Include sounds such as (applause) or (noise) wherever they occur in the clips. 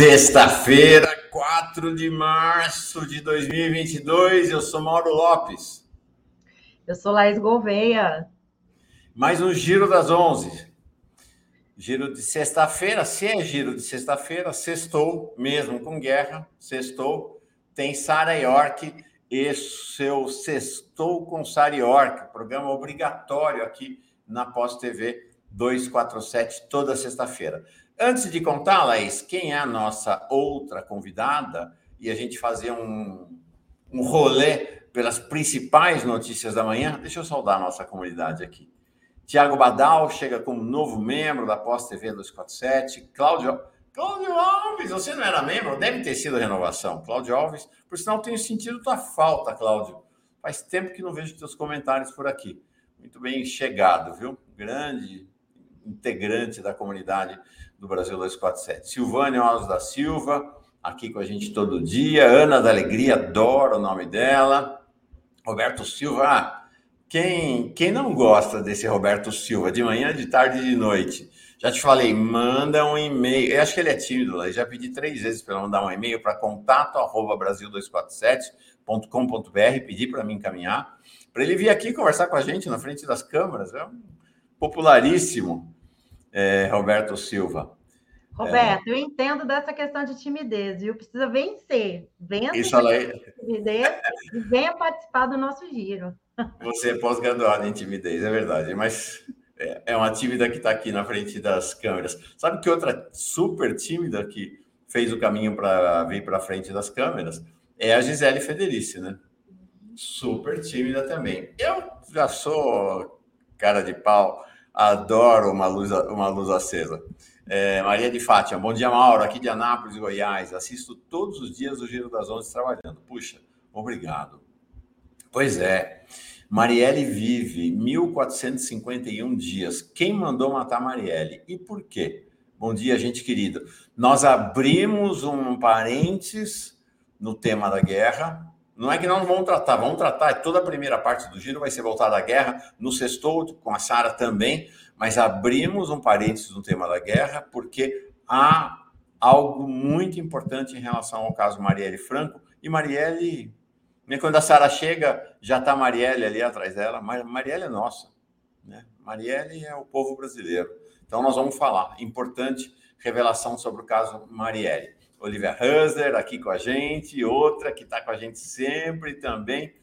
Sexta-feira, 4 de março de 2022, eu sou Mauro Lopes. Eu sou Laís Gouveia. Mais um Giro das 11. Giro de sexta-feira, se é giro de sexta-feira, sextou, mesmo com guerra, sextou. Tem Sara York e seu Sextou com Sara York, programa obrigatório aqui na Pós TV 247, toda sexta-feira. Antes de contar, Laís, quem é a nossa outra convidada e a gente fazer um, um rolê pelas principais notícias da manhã, deixa eu saudar a nossa comunidade aqui. Tiago Badal chega como novo membro da Pós TV 247. Cláudio, Cláudio Alves, você não era membro? Deve ter sido renovação. Cláudio Alves, por sinal, tenho sentido tua falta, Cláudio. Faz tempo que não vejo teus comentários por aqui. Muito bem chegado, viu? Grande integrante da comunidade do Brasil 247. Silvânia Alves da Silva, aqui com a gente todo dia. Ana da Alegria, adoro o nome dela. Roberto Silva, ah, quem, quem não gosta desse Roberto Silva, de manhã, de tarde e de noite? Já te falei, manda um e-mail. Eu acho que ele é tímido, eu já pedi três vezes para mandar um e-mail para contato arroba brasil247.com.br, pedir para me encaminhar, para ele vir aqui conversar com a gente na frente das câmeras. É um popularíssimo é, Roberto Silva. Roberto, é... eu entendo dessa questão de timidez, viu? Precisa vencer. Vença Isso, ela... timidez e venha participar do nosso giro. Você é pós-graduado em timidez, é verdade, mas é, é uma tímida que está aqui na frente das câmeras. Sabe que outra super tímida que fez o caminho para vir para frente das câmeras é a Gisele Federici, né? Super tímida também. Eu já sou cara de pau Adoro uma luz, uma luz acesa. É, Maria de Fátima, bom dia, Mauro, aqui de Anápolis, Goiás. Assisto todos os dias o Giro das Onze trabalhando. Puxa, obrigado. Pois é. Marielle vive 1451 dias. Quem mandou matar Marielle? E por quê? Bom dia, gente querida. Nós abrimos um parênteses no tema da guerra, não é que não vamos tratar, vamos tratar. Toda a primeira parte do giro vai ser voltada à guerra, no sextou, com a Sara também, mas abrimos um parênteses no tema da guerra, porque há algo muito importante em relação ao caso Marielle Franco. E Marielle, né, quando a Sara chega, já está Marielle ali atrás dela. Marielle é nossa. Né? Marielle é o povo brasileiro. Então, nós vamos falar. Importante revelação sobre o caso Marielle. Olivia Husler aqui com a gente, outra que está com a gente sempre também,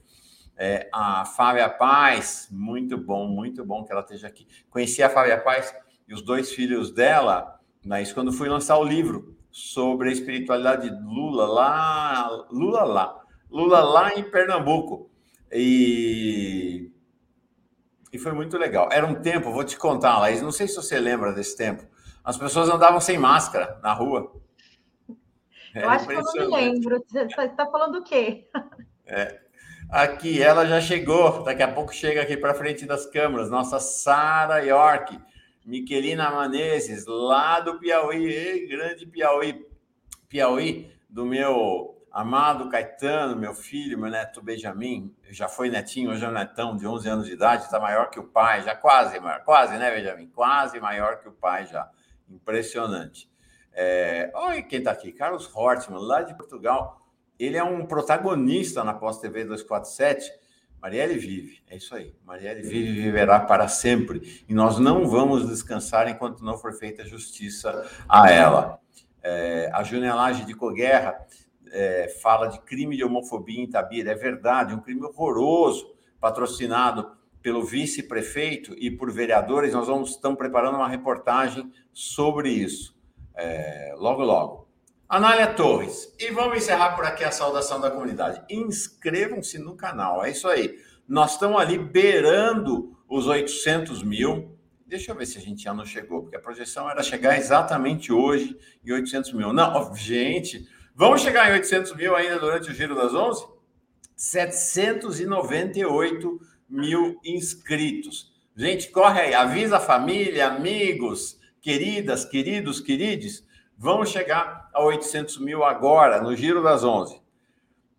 é a Fábia Paz, muito bom, muito bom que ela esteja aqui. Conheci a Fábia Paz e os dois filhos dela, mas quando fui lançar o livro sobre a espiritualidade de Lula lá, Lula lá, Lula lá em Pernambuco. E e foi muito legal. Era um tempo, vou te contar, Laís, não sei se você lembra desse tempo. As pessoas andavam sem máscara na rua. É eu acho que eu não me lembro. (laughs) Você está falando do quê? É. Aqui, ela já chegou. Daqui a pouco chega aqui para frente das câmeras. Nossa Sara York, Miquelina Manezes, lá do Piauí. Ei, grande Piauí. Piauí, do meu amado Caetano, meu filho, meu neto Benjamin. Já foi netinho, hoje é um netão de 11 anos de idade. Está maior que o pai, já quase maior. Quase, né, Benjamin? Quase maior que o pai já. Impressionante. É, olha quem está aqui, Carlos Hortman, lá de Portugal. Ele é um protagonista na Pós TV 247. Marielle vive, é isso aí. Marielle vive e viverá para sempre. E nós não vamos descansar enquanto não for feita justiça a ela. É, a Junelage de Coguerra é, fala de crime de homofobia em Itabira. É verdade, um crime horroroso, patrocinado pelo vice-prefeito e por vereadores. Nós vamos, estamos preparando uma reportagem sobre isso é, logo, logo. Anália Torres. E vamos encerrar por aqui a saudação da comunidade. Inscrevam-se no canal, é isso aí. Nós estamos ali beirando os 800 mil. Deixa eu ver se a gente já não chegou, porque a projeção era chegar exatamente hoje em 800 mil. Não, gente, vamos chegar em 800 mil ainda durante o Giro das 11? 798 mil inscritos. Gente, corre aí, avisa a família, amigos, queridas, queridos, queridos, vamos chegar a 800 mil agora, no giro das 11.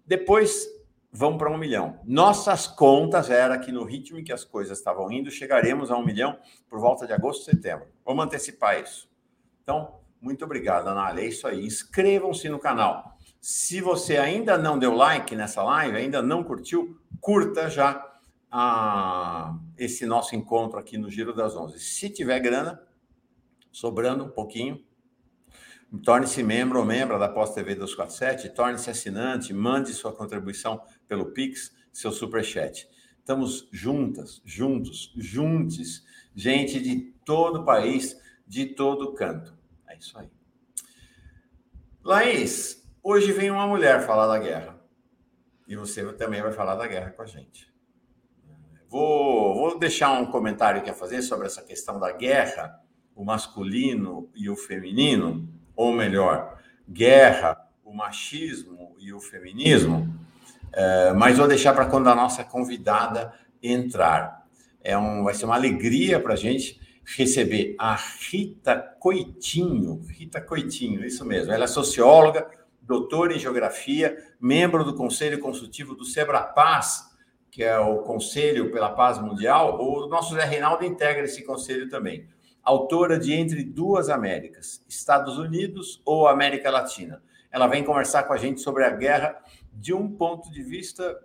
Depois, vamos para um milhão. Nossas contas era que no ritmo em que as coisas estavam indo, chegaremos a um milhão por volta de agosto, setembro. Vamos antecipar isso. Então, Muito obrigado, Anália. É isso aí. Inscrevam-se no canal. Se você ainda não deu like nessa live, ainda não curtiu, curta já a, esse nosso encontro aqui no Giro das Onze. Se tiver grana, sobrando um pouquinho, torne-se membro ou membra da Pós TV 247, torne-se assinante, mande sua contribuição pelo Pix, seu superchat. Estamos juntas, juntos, juntos, gente de todo o país, de todo canto. É isso aí. Laís, hoje vem uma mulher falar da guerra. E você também vai falar da guerra com a gente. Vou, vou deixar um comentário aqui a fazer sobre essa questão da guerra, o masculino e o feminino, ou melhor, guerra, o machismo e o feminismo, é, mas vou deixar para quando a nossa convidada entrar. É um, vai ser uma alegria para a gente receber a Rita Coitinho. Rita Coitinho, isso mesmo. Ela é socióloga, doutora em geografia, membro do Conselho Consultivo do Sebra Paz, que é o Conselho pela Paz Mundial. O nosso Zé Reinaldo integra esse conselho também. Autora de Entre Duas Américas, Estados Unidos ou América Latina. Ela vem conversar com a gente sobre a guerra de um ponto de vista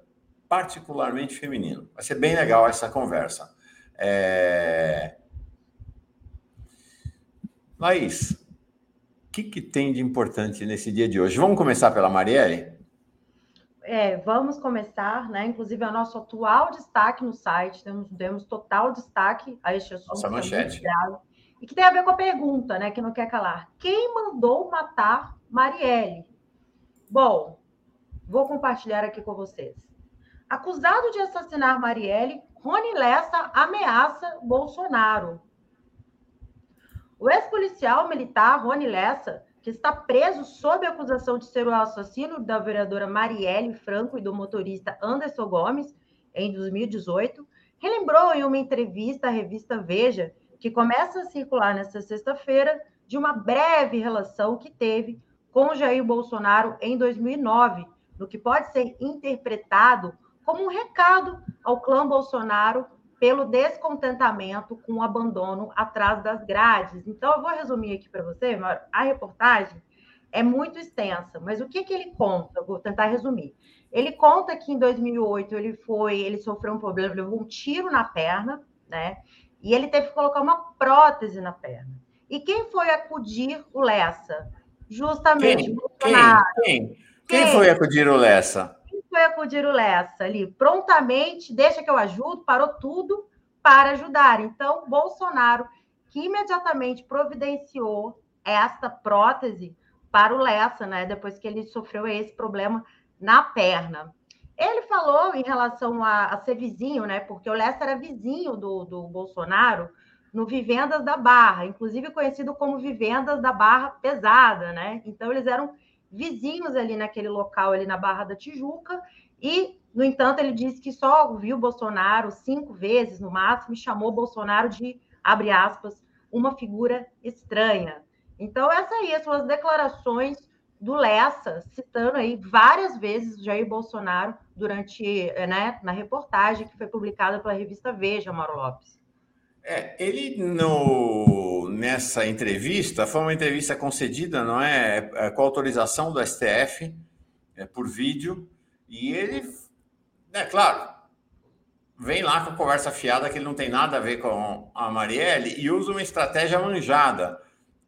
particularmente feminino. Vai ser bem legal essa conversa. É... Laís, o que, que tem de importante nesse dia de hoje? Vamos começar pela Marielle? É, vamos começar, né? Inclusive, é o nosso atual destaque no site, temos, demos total destaque a este assunto. Nossa manchete. E que tem a ver com a pergunta, né? Que não quer calar. Quem mandou matar Marielle? Bom, vou compartilhar aqui com vocês. Acusado de assassinar Marielle, Rony Lessa ameaça Bolsonaro. O ex-policial militar Rony Lessa, que está preso sob acusação de ser o assassino da vereadora Marielle Franco e do motorista Anderson Gomes, em 2018, relembrou em uma entrevista à revista Veja, que começa a circular nesta sexta-feira, de uma breve relação que teve com Jair Bolsonaro em 2009, no que pode ser interpretado como um recado ao clã Bolsonaro pelo descontentamento com o abandono atrás das grades. Então, eu vou resumir aqui para você, a reportagem é muito extensa, mas o que, que ele conta? vou tentar resumir. Ele conta que em 2008 ele foi, ele sofreu um problema, levou um tiro na perna, né? E ele teve que colocar uma prótese na perna. E quem foi acudir o Lessa? Justamente quem? Bolsonaro. Quem? Quem? quem? quem foi acudir o Lessa? foi acudir o Lessa ali? Prontamente, deixa que eu ajudo, parou tudo para ajudar. Então, Bolsonaro, que imediatamente providenciou esta prótese para o Lessa, né? Depois que ele sofreu esse problema na perna. Ele falou em relação a, a ser vizinho, né? Porque o Lessa era vizinho do, do Bolsonaro no Vivendas da Barra, inclusive conhecido como Vivendas da Barra Pesada, né? Então eles eram vizinhos ali naquele local, ali na Barra da Tijuca, e, no entanto, ele disse que só viu Bolsonaro cinco vezes no máximo e chamou Bolsonaro de, abre aspas, uma figura estranha. Então, essa aí são as declarações do Lessa, citando aí várias vezes Jair Bolsonaro durante, né, na reportagem que foi publicada pela revista Veja, Mauro Lopes. É, ele no, nessa entrevista foi uma entrevista concedida, não é, é com autorização do STF é, por vídeo e ele, é claro, vem lá com conversa fiada que ele não tem nada a ver com a Marielle e usa uma estratégia manjada,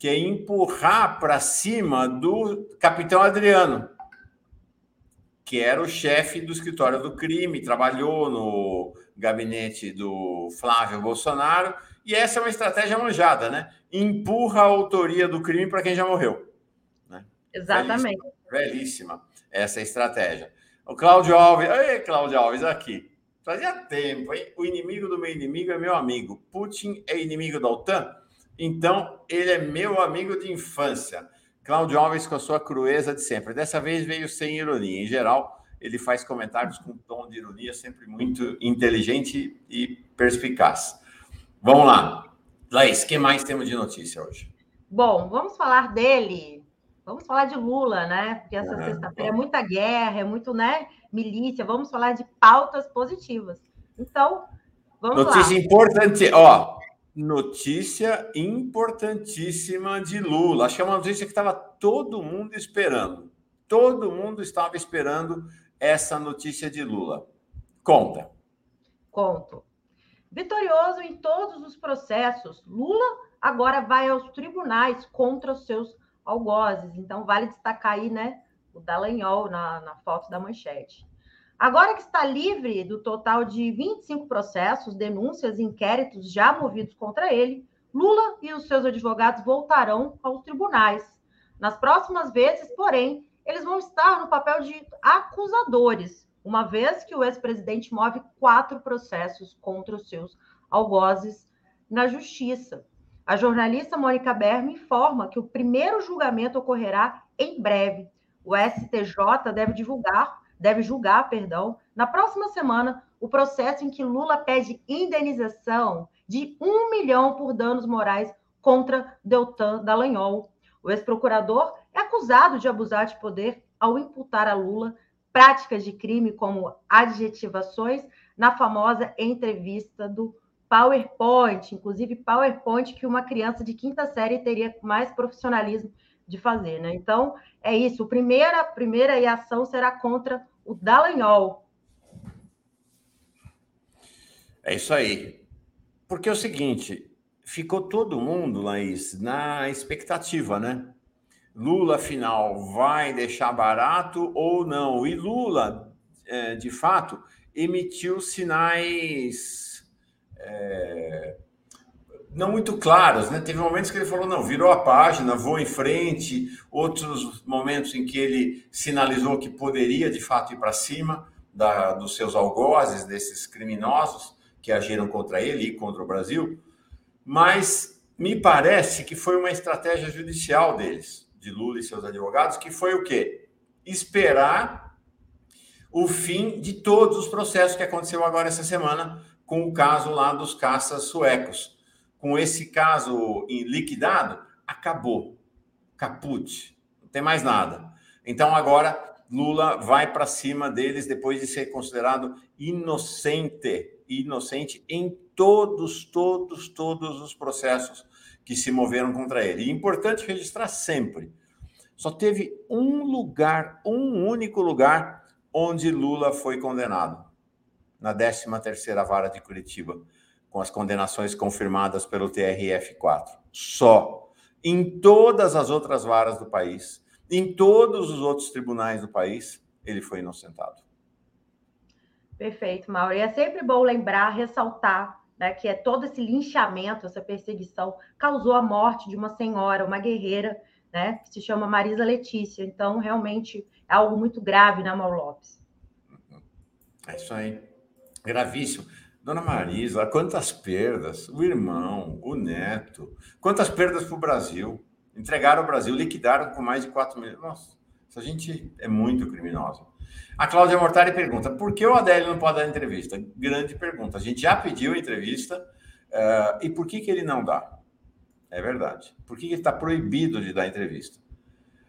que é empurrar para cima do capitão Adriano, que era o chefe do escritório do crime, trabalhou no gabinete do Flávio Bolsonaro, e essa é uma estratégia manjada, né? Empurra a autoria do crime para quem já morreu. Né? Exatamente. Belíssima, belíssima essa estratégia. O Cláudio Alves, ei, Cláudio Alves, aqui. Fazia tempo, hein? O inimigo do meu inimigo é meu amigo. Putin é inimigo da OTAN? Então, ele é meu amigo de infância. Cláudio Alves com a sua crueza de sempre. Dessa vez veio sem ironia. Em geral, ele faz comentários com um tom de ironia sempre muito inteligente e perspicaz. Vamos lá. Laís, o que mais temos de notícia hoje? Bom, vamos falar dele. Vamos falar de Lula, né? Porque essa sexta-feira é muita guerra, é muito, né? Milícia. Vamos falar de pautas positivas. Então, vamos Notícia lá. importante, ó. Notícia importantíssima de Lula. Acho que é uma notícia que estava todo mundo esperando. Todo mundo estava esperando essa notícia de Lula. Conta. Conto. Vitorioso em todos os processos, Lula agora vai aos tribunais contra os seus algozes. Então, vale destacar aí, né, o Dallagnol na, na foto da manchete. Agora que está livre do total de 25 processos, denúncias e inquéritos já movidos contra ele, Lula e os seus advogados voltarão aos tribunais. Nas próximas vezes, porém, eles vão estar no papel de acusadores, uma vez que o ex-presidente move quatro processos contra os seus algozes na justiça. A jornalista Mônica Berma informa que o primeiro julgamento ocorrerá em breve. O STJ deve divulgar deve julgar, perdão, na próxima semana o processo em que Lula pede indenização de um milhão por danos morais contra Deltan Dallagnol. O ex-procurador é acusado de abusar de poder ao imputar a Lula práticas de crime como adjetivações na famosa entrevista do PowerPoint, inclusive PowerPoint que uma criança de quinta série teria mais profissionalismo de fazer, né? Então, é isso. A primeira, primeira ação será contra o Dallagnol. É isso aí. Porque é o seguinte, ficou todo mundo, Laís, na expectativa, né? Lula, afinal, vai deixar barato ou não? E Lula, é, de fato, emitiu sinais é, não muito claras, né? Teve momentos que ele falou, não, virou a página, vou em frente, outros momentos em que ele sinalizou que poderia, de fato, ir para cima da, dos seus algozes, desses criminosos que agiram contra ele e contra o Brasil, mas me parece que foi uma estratégia judicial deles, de Lula e seus advogados, que foi o quê? Esperar o fim de todos os processos que aconteceu agora essa semana com o caso lá dos caças suecos com esse caso liquidado, acabou. Caput. Não tem mais nada. Então agora Lula vai para cima deles depois de ser considerado inocente, inocente em todos, todos, todos os processos que se moveram contra ele. E importante registrar sempre. Só teve um lugar, um único lugar onde Lula foi condenado, na 13ª vara de Curitiba com as condenações confirmadas pelo TRF4. Só. Em todas as outras varas do país, em todos os outros tribunais do país, ele foi inocentado. Perfeito, Mauro. E é sempre bom lembrar, ressaltar né, que é todo esse linchamento, essa perseguição, causou a morte de uma senhora, uma guerreira, né, que se chama Marisa Letícia. Então, realmente, é algo muito grave, né, Mauro Lopes? É isso aí. Gravíssimo. Dona Marisa, quantas perdas? O irmão, o neto. Quantas perdas para o Brasil? Entregaram o Brasil, liquidaram com mais de 4 milhões. Nossa, essa gente é muito criminosa. A Cláudia Mortari pergunta: por que o Adélio não pode dar entrevista? Grande pergunta. A gente já pediu entrevista uh, e por que, que ele não dá? É verdade. Por que, que ele está proibido de dar entrevista?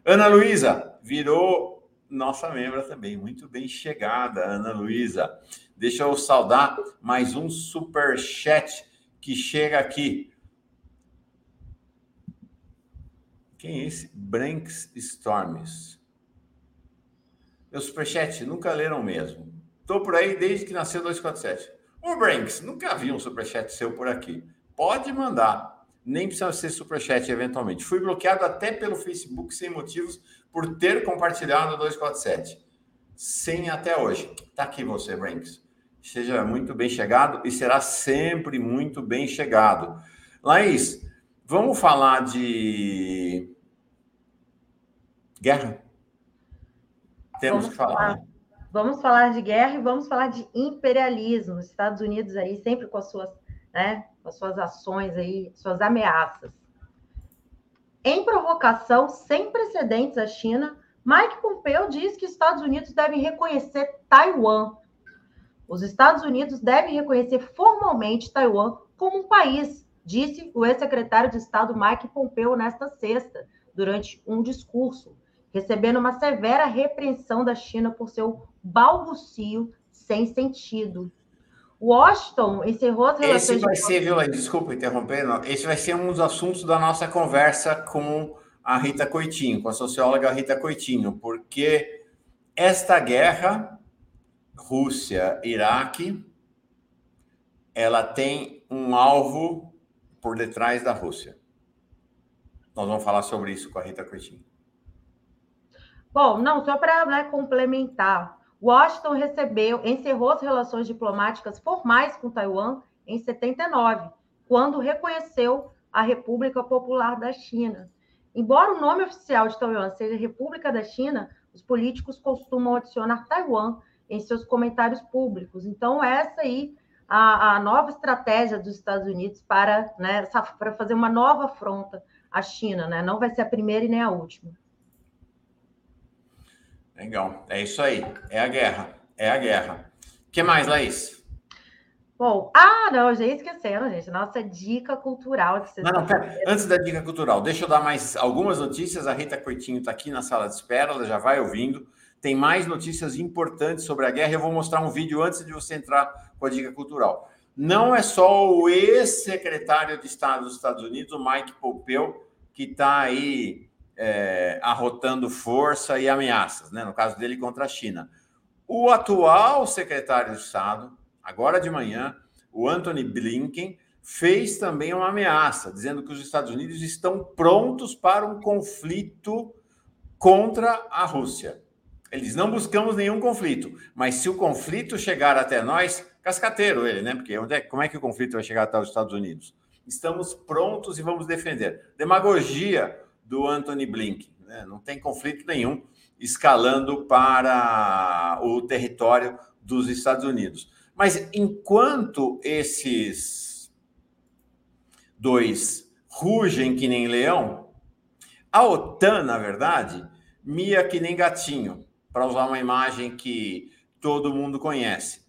Ana Luísa virou nossa membra também. Muito bem chegada, Ana Luísa. Deixa eu saudar mais um super chat que chega aqui. Quem é esse? Branks Storms. Meu superchat nunca leram mesmo. Estou por aí desde que nasceu 247. Ô Branks, nunca vi um superchat seu por aqui. Pode mandar. Nem precisa ser superchat eventualmente. Fui bloqueado até pelo Facebook sem motivos por ter compartilhado 247. Sem até hoje. Tá aqui você, Branks. Seja muito bem chegado e será sempre muito bem chegado. Laís, vamos falar de guerra? Temos vamos que falar. falar. Vamos falar de guerra e vamos falar de imperialismo. Os Estados Unidos aí sempre com as suas, né, com as suas ações aí, suas ameaças. Em provocação sem precedentes à China, Mike Pompeo diz que os Estados Unidos devem reconhecer Taiwan os Estados Unidos devem reconhecer formalmente Taiwan como um país, disse o ex-secretário de Estado Mike Pompeo nesta sexta, durante um discurso, recebendo uma severa repreensão da China por seu balbucio sem sentido. Washington encerrou as relações... Esse vai ser, viu, desculpa interromper, esse vai ser um dos assuntos da nossa conversa com a Rita Coitinho, com a socióloga Rita Coitinho, porque esta guerra, Rússia-Iraque, ela tem um alvo por detrás da Rússia. Nós vamos falar sobre isso com a Rita Coitinho. Bom, não, só para né, complementar. Washington recebeu, encerrou as relações diplomáticas formais com Taiwan em 79, quando reconheceu a República Popular da China. Embora o nome oficial de Taiwan seja República da China, os políticos costumam adicionar Taiwan em seus comentários públicos. Então, essa aí a, a nova estratégia dos Estados Unidos para, né, para fazer uma nova afronta à China, né? Não vai ser a primeira e nem a última. Legal, é isso aí. É a guerra, é a guerra. O que mais, Laís? Bom, ah, não, já ia esquecendo, gente. Nossa dica cultural que vocês Não, não, pera. Antes da dica cultural, deixa eu dar mais algumas notícias. A Rita Coitinho está aqui na sala de espera, ela já vai ouvindo. Tem mais notícias importantes sobre a guerra. Eu vou mostrar um vídeo antes de você entrar com a dica cultural. Não é só o ex-secretário de Estado dos Estados Unidos, o Mike Pompeo, que está aí é, arrotando força e ameaças, né? no caso dele contra a China. O atual secretário de Estado, agora de manhã, o Anthony Blinken, fez também uma ameaça, dizendo que os Estados Unidos estão prontos para um conflito contra a Rússia. Eles não buscamos nenhum conflito, mas se o conflito chegar até nós, cascateiro ele, né? Porque onde é, como é que o conflito vai chegar até os Estados Unidos? Estamos prontos e vamos defender. Demagogia do Anthony Blinken, né? não tem conflito nenhum escalando para o território dos Estados Unidos. Mas enquanto esses dois rugem que nem leão, a OTAN, na verdade, mia que nem gatinho, para usar uma imagem que todo mundo conhece.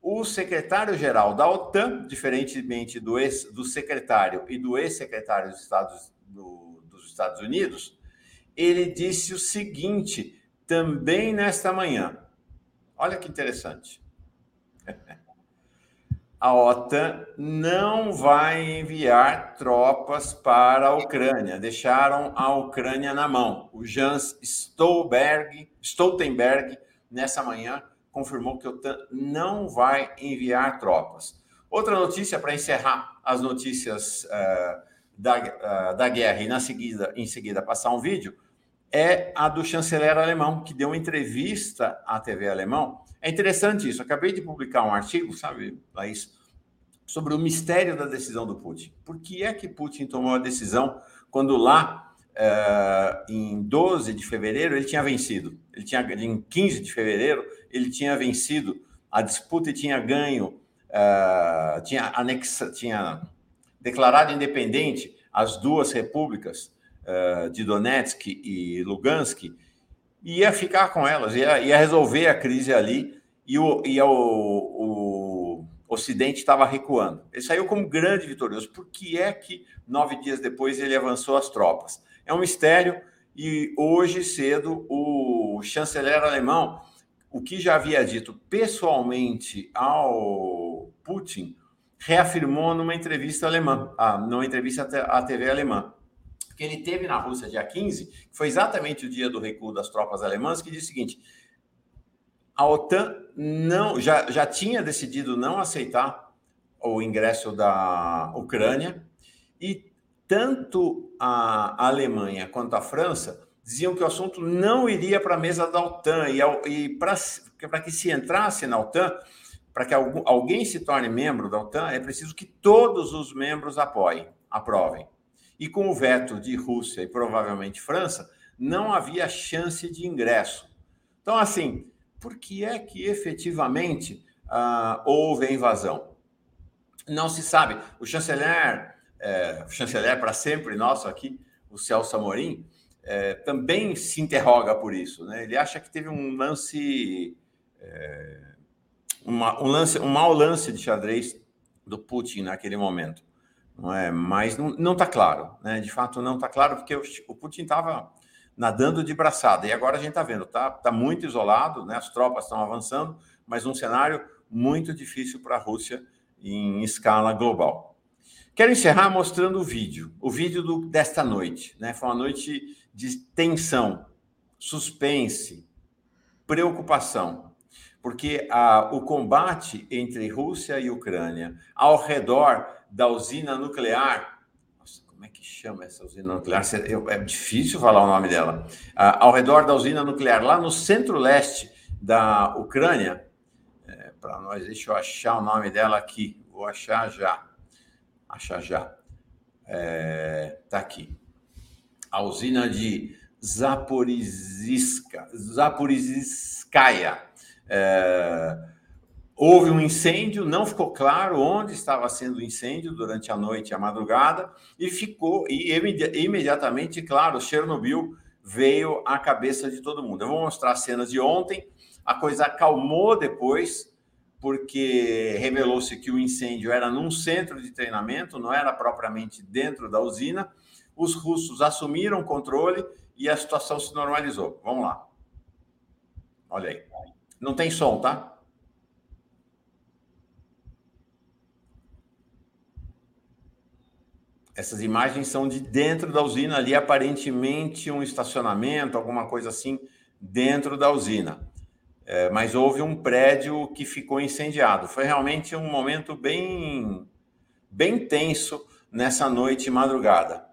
O secretário-geral da OTAN, diferentemente do, ex, do secretário e do ex-secretário dos Estados, do, dos Estados Unidos, ele disse o seguinte também nesta manhã. Olha que interessante a OTAN não vai enviar tropas para a Ucrânia. Deixaram a Ucrânia na mão. O Jans Stolberg, Stoltenberg, nessa manhã, confirmou que a OTAN não vai enviar tropas. Outra notícia para encerrar as notícias uh, da, uh, da guerra e na seguida, em seguida passar um vídeo é a do chanceler alemão, que deu uma entrevista à TV alemão é interessante isso. Acabei de publicar um artigo, sabe, Laís, sobre o mistério da decisão do Putin. Por que é que Putin tomou a decisão quando lá, uh, em 12 de fevereiro, ele tinha vencido? Ele tinha, em 15 de fevereiro, ele tinha vencido a disputa e tinha ganho, uh, tinha, anexa, tinha declarado independente as duas repúblicas uh, de Donetsk e Lugansk, ia ficar com elas, ia, ia resolver a crise ali e o, e o, o Ocidente estava recuando. Ele saiu como grande vitorioso. Por que é que nove dias depois ele avançou as tropas? É um mistério e hoje cedo o chanceler alemão, o que já havia dito pessoalmente ao Putin, reafirmou numa entrevista alemã, ah, numa entrevista à TV alemã que ele teve na Rússia dia 15, que foi exatamente o dia do recuo das tropas alemãs, que diz o seguinte: a OTAN não já, já tinha decidido não aceitar o ingresso da Ucrânia e tanto a Alemanha quanto a França diziam que o assunto não iria para a mesa da OTAN e, e para que se entrasse na OTAN, para que alguém se torne membro da OTAN, é preciso que todos os membros apoiem, aprovem. E com o veto de Rússia e provavelmente França, não havia chance de ingresso. Então, assim, por que é que efetivamente ah, houve a invasão? Não se sabe. O chanceler, o chanceler para sempre nosso aqui, o Celso Amorim, é, também se interroga por isso. Né? Ele acha que teve um lance, é, uma, um lance, um mau lance de xadrez do Putin naquele momento não é? Mas não está claro, né? De fato, não está claro, porque o, o Putin estava nadando de braçada, e agora a gente está vendo, está tá muito isolado, né? As tropas estão avançando, mas um cenário muito difícil para a Rússia em escala global. Quero encerrar mostrando o vídeo, o vídeo do, desta noite. Né? Foi uma noite de tensão, suspense, preocupação, porque a, o combate entre Rússia e Ucrânia ao redor da usina nuclear como é que chama essa usina nuclear? É difícil falar o nome dela. ao redor da usina nuclear, lá no centro-leste da Ucrânia, é, para nós, deixa eu achar o nome dela aqui, vou achar já. Achar já. É, tá aqui. A usina de Zaporizhzhia. Zaporizhzhia. É, Houve um incêndio, não ficou claro onde estava sendo o incêndio durante a noite e a madrugada, e ficou, e imediatamente, claro, Chernobyl veio à cabeça de todo mundo. Eu vou mostrar cenas de ontem, a coisa acalmou depois, porque revelou-se que o incêndio era num centro de treinamento, não era propriamente dentro da usina. Os russos assumiram o controle e a situação se normalizou. Vamos lá. Olha aí. Não tem som, tá? Essas imagens são de dentro da usina, ali aparentemente um estacionamento, alguma coisa assim, dentro da usina. É, mas houve um prédio que ficou incendiado. Foi realmente um momento bem, bem tenso nessa noite madrugada.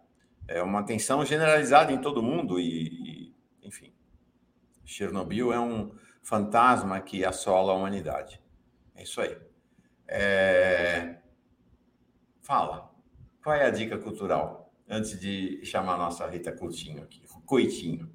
É uma tensão generalizada em todo mundo e, e enfim, Chernobyl é um fantasma que assola a humanidade. É isso aí. É... Fala. Qual é a dica cultural? Antes de chamar a nossa Rita Coutinho aqui, Coitinho.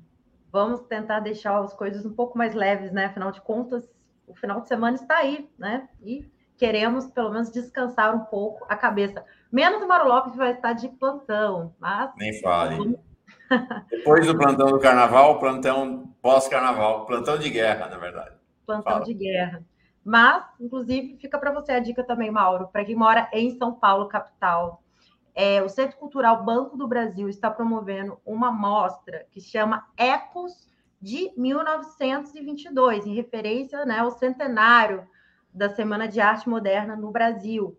Vamos tentar deixar as coisas um pouco mais leves, né? Afinal de contas, o final de semana está aí, né? E queremos pelo menos descansar um pouco a cabeça. Menos o Mauro Lopes vai estar de plantão, mas. Nem fale. (laughs) Depois do plantão do carnaval, plantão pós-carnaval, plantão de guerra, na verdade. Plantão Fala. de guerra. Mas, inclusive, fica para você a dica também, Mauro, para quem mora em São Paulo, capital. É, o Centro Cultural Banco do Brasil está promovendo uma mostra que chama Ecos de 1922, em referência né, ao centenário da Semana de Arte Moderna no Brasil.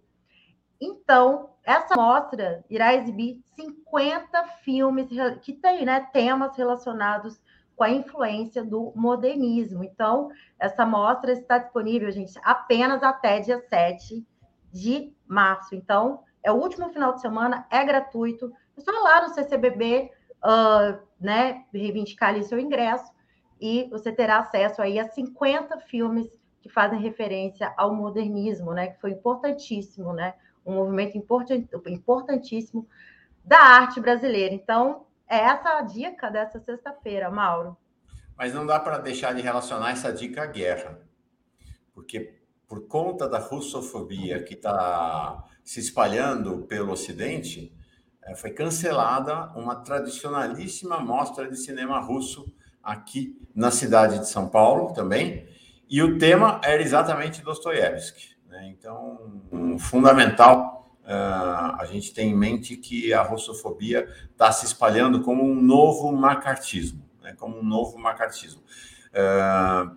Então, essa mostra irá exibir 50 filmes que têm né, temas relacionados com a influência do modernismo. Então, essa mostra está disponível, gente, apenas até dia 7 de março. Então, é o último final de semana, é gratuito. É só lá no CCBB, uh, né, reivindicar ali seu ingresso e você terá acesso aí a 50 filmes que fazem referência ao modernismo, né, que foi importantíssimo, né, um movimento importantíssimo da arte brasileira. Então, é essa a dica dessa sexta-feira, Mauro. Mas não dá para deixar de relacionar essa dica à guerra, porque por conta da russofobia que está se espalhando pelo Ocidente, eh, foi cancelada uma tradicionalíssima mostra de cinema russo aqui na cidade de São Paulo também, e o tema era exatamente Dostoiévski. Né? Então, um fundamental uh, a gente tem em mente que a russofobia está se espalhando como um novo macartismo, né? como um novo macartismo. Uh,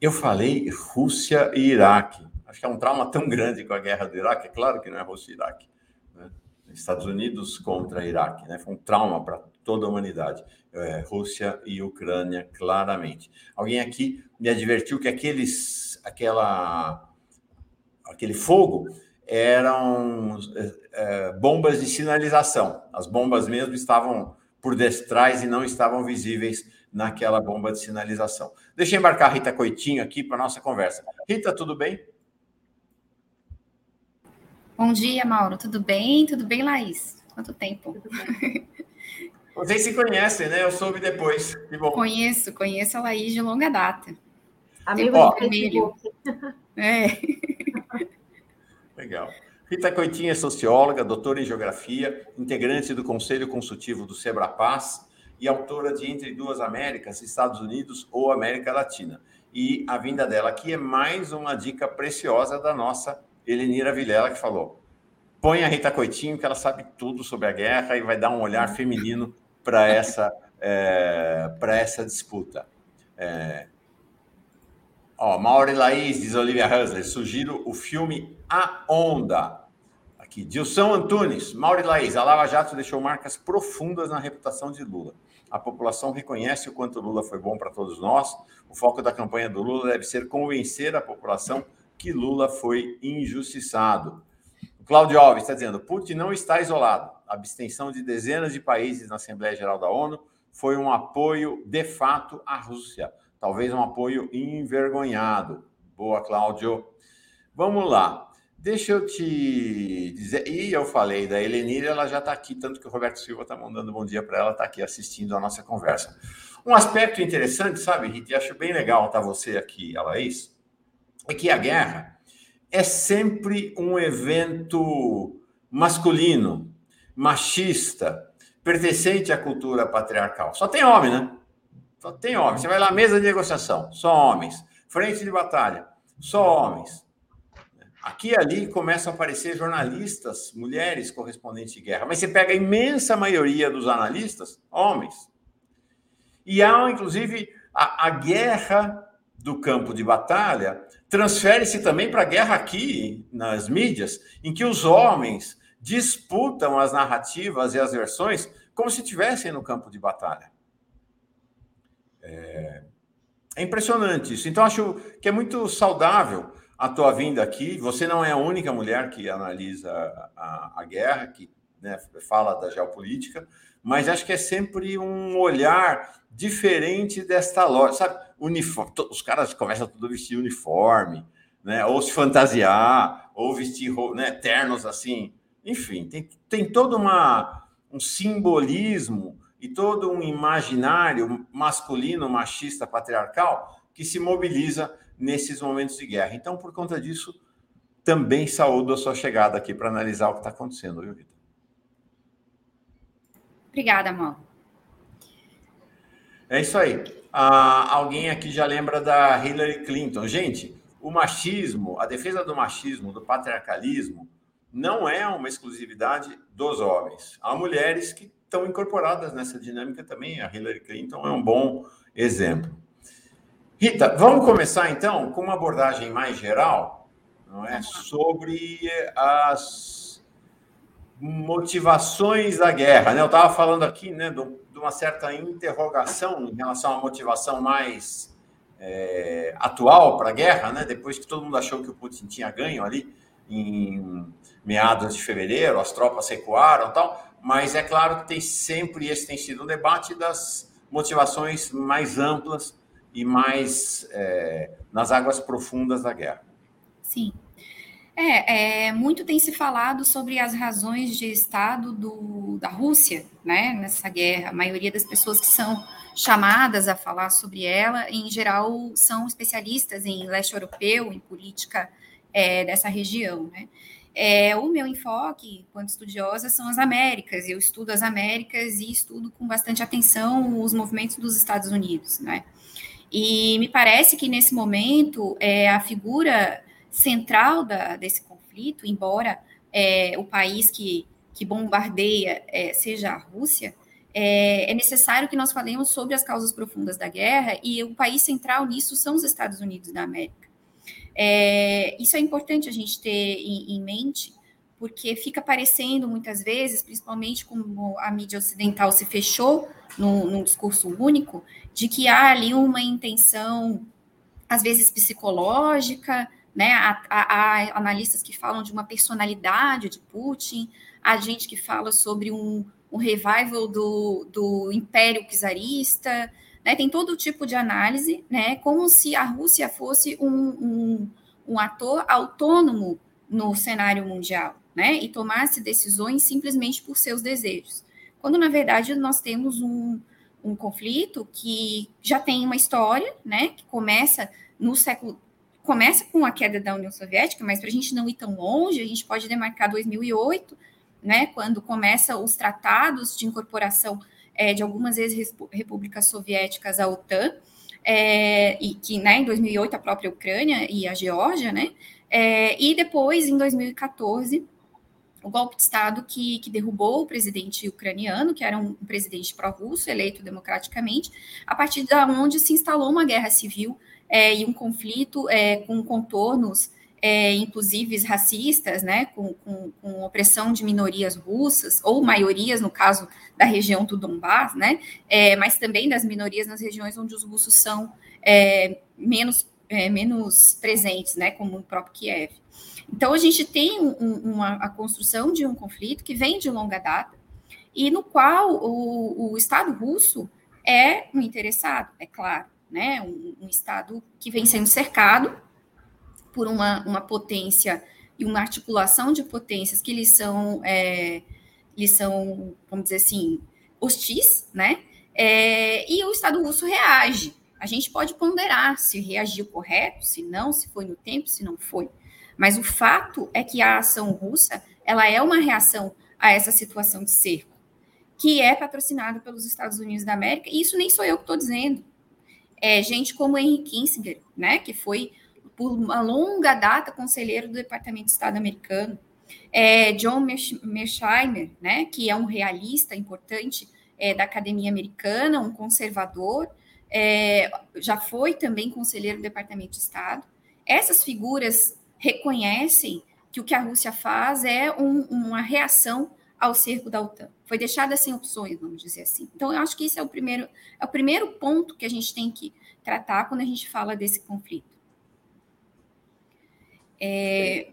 eu falei Rússia e Iraque. Acho que é um trauma tão grande com a guerra do Iraque. É claro que não é Rússia e Iraque. Né? Estados Unidos contra Iraque. Né? Foi um trauma para toda a humanidade. É, Rússia e Ucrânia, claramente. Alguém aqui me advertiu que aqueles, aquela, aquele fogo eram é, é bombas de sinalização. As bombas mesmo estavam por detrás e não estavam visíveis naquela bomba de sinalização. Deixa eu embarcar a Rita Coitinho aqui para nossa conversa. Rita, tudo bem? Bom dia, Mauro. Tudo bem? Tudo bem, Laís? Quanto tempo? Vocês se conhecem, né? Eu soube depois. Que bom. Conheço, conheço a Laís de longa data. Amigo Ó, vermelho. É. (laughs) Legal. Rita Coitinha é socióloga, doutora em geografia, integrante do Conselho Consultivo do Sebrapaz e autora de Entre Duas Américas, Estados Unidos ou América Latina. E a vinda dela aqui é mais uma dica preciosa da nossa Elenira Vilela, que falou: põe a Rita Coitinho, que ela sabe tudo sobre a guerra e vai dar um olhar feminino para essa, (laughs) é, essa disputa. É... Ó, Mauri Laís, diz Olivia Hussler, sugiro o filme A Onda. Aqui, Dilson Antunes, Mauri Laís, a Lava Jato deixou marcas profundas na reputação de Lula. A população reconhece o quanto Lula foi bom para todos nós. O foco da campanha do Lula deve ser convencer a população que Lula foi injustiçado. Cláudio Alves está dizendo: Putin não está isolado. A abstenção de dezenas de países na Assembleia Geral da ONU foi um apoio de fato à Rússia. Talvez um apoio envergonhado. Boa, Cláudio. Vamos lá. Deixa eu te dizer, e eu falei da Helenira, ela já está aqui, tanto que o Roberto Silva está mandando bom dia para ela, está aqui assistindo a nossa conversa. Um aspecto interessante, sabe, Rita, e acho bem legal estar tá você aqui, a Laís, é que a guerra é sempre um evento masculino, machista, pertencente à cultura patriarcal. Só tem homem, né? Só tem homem. Você vai lá, mesa de negociação, só homens. Frente de batalha, só homens. Aqui e ali começam a aparecer jornalistas, mulheres correspondentes de guerra, mas você pega a imensa maioria dos analistas, homens. E há, inclusive, a, a guerra do campo de batalha transfere-se também para a guerra aqui nas mídias, em que os homens disputam as narrativas e as versões como se estivessem no campo de batalha. É, é impressionante isso. Então, acho que é muito saudável a tua vinda aqui. Você não é a única mulher que analisa a, a guerra, que né, fala da geopolítica, mas acho que é sempre um olhar diferente desta loja. Sabe, uniforme, os caras começam tudo a vestir uniforme, né, ou se fantasiar, ou vestir né, ternos assim. Enfim, tem, tem todo uma, um simbolismo e todo um imaginário masculino, machista, patriarcal que se mobiliza nesses momentos de guerra. Então, por conta disso, também saúdo a sua chegada aqui para analisar o que está acontecendo, viu, Rita? Obrigada, Mauro. É isso aí. Ah, alguém aqui já lembra da Hillary Clinton. Gente, o machismo, a defesa do machismo, do patriarcalismo, não é uma exclusividade dos homens. Há mulheres que estão incorporadas nessa dinâmica também. A Hillary Clinton é um bom exemplo. Rita, vamos começar então com uma abordagem mais geral, não é, sobre as motivações da guerra. Né? Eu estava falando aqui, né, de uma certa interrogação em relação à motivação mais é, atual para a guerra, né? Depois que todo mundo achou que o Putin tinha ganho ali em meados de fevereiro, as tropas recuaram, tal. Mas é claro que tem sempre esse tem sido um debate das motivações mais amplas e mais é, nas águas profundas da guerra. Sim. É, é, muito tem se falado sobre as razões de Estado do, da Rússia, né, nessa guerra. A maioria das pessoas que são chamadas a falar sobre ela, em geral, são especialistas em leste europeu, em política é, dessa região, né. É, o meu enfoque, quando estudiosa, são as Américas. Eu estudo as Américas e estudo com bastante atenção os movimentos dos Estados Unidos, né. E me parece que nesse momento é, a figura central da, desse conflito, embora é, o país que, que bombardeia é, seja a Rússia, é, é, necessário que nós falemos sobre as causas profundas da guerra e o país central nisso são os Estados Unidos da América. É, isso é importante a gente ter em, em mente, porque fica parecendo muitas vezes, principalmente como a mídia ocidental se fechou num, num discurso único, de que há ali uma intenção, às vezes psicológica, né? Há, há, há, analistas que falam de uma personalidade de Putin, há gente que fala sobre um, um revival do, do império czarista, né? Tem todo tipo de análise, né? Como se a Rússia fosse um, um, um ator autônomo no cenário mundial, né? E tomasse decisões simplesmente por seus desejos. Quando, na verdade, nós temos um, um conflito que já tem uma história, né, que começa no século começa com a queda da União Soviética, mas para a gente não ir tão longe, a gente pode demarcar 2008, né, quando começam os tratados de incorporação é, de algumas ex-repúblicas soviéticas à OTAN, é, e que, né, em 2008 a própria Ucrânia e a Geórgia, né, é, e depois em 2014 o golpe de Estado que, que derrubou o presidente ucraniano, que era um, um presidente pró-russo, eleito democraticamente, a partir da onde se instalou uma guerra civil é, e um conflito é, com contornos, é, inclusive racistas, né, com, com, com, opressão de minorias russas, ou maiorias, no caso da região do Donbass, né, é, mas também das minorias nas regiões onde os russos são é, menos, é, menos presentes, né, como o próprio Kiev. Então, a gente tem um, uma, a construção de um conflito que vem de longa data, e no qual o, o Estado russo é um interessado, é claro, né? Um, um, Estado que vem sendo cercado por uma, uma potência e uma articulação de potências que lhes são, é, são, vamos dizer assim, hostis, né? É, e o Estado russo reage. A gente pode ponderar se reagiu correto, se não, se foi no tempo, se não foi. Mas o fato é que a ação russa ela é uma reação a essa situação de cerco que é patrocinado pelos Estados Unidos da América, e isso nem sou eu que estou dizendo. É gente como Henry Kissinger, né, que foi por uma longa data conselheiro do Departamento de Estado americano, é John Mearsheimer, né, que é um realista importante é, da academia americana, um conservador, é, já foi também conselheiro do Departamento de Estado. Essas figuras reconhecem que o que a Rússia faz é um, uma reação ao cerco da OTAN. Foi deixada sem opções, vamos dizer assim. Então, eu acho que esse é o primeiro, é o primeiro ponto que a gente tem que tratar quando a gente fala desse conflito. É,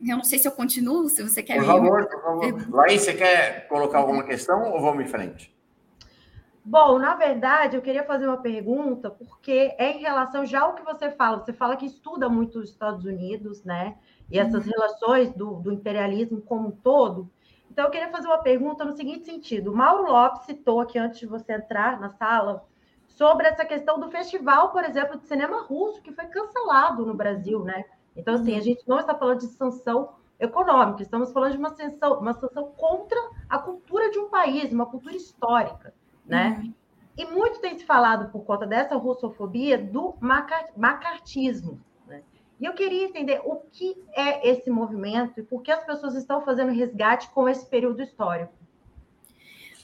eu não sei se eu continuo, se você quer. Por favor, por favor. Laís, você quer colocar alguma questão ou vamos em frente? Bom, na verdade, eu queria fazer uma pergunta, porque é em relação já ao que você fala. Você fala que estuda muito os Estados Unidos, né? E essas uhum. relações do, do imperialismo como um todo. Então, eu queria fazer uma pergunta no seguinte sentido. O Mauro Lopes citou aqui, antes de você entrar na sala, sobre essa questão do festival, por exemplo, de cinema russo, que foi cancelado no Brasil, né? Então, assim, a gente não está falando de sanção econômica, estamos falando de uma sanção, uma sanção contra a cultura de um país, uma cultura histórica, né? Uhum. E muito tem se falado, por conta dessa russofobia, do macartismo, e eu queria entender o que é esse movimento e por que as pessoas estão fazendo resgate com esse período histórico.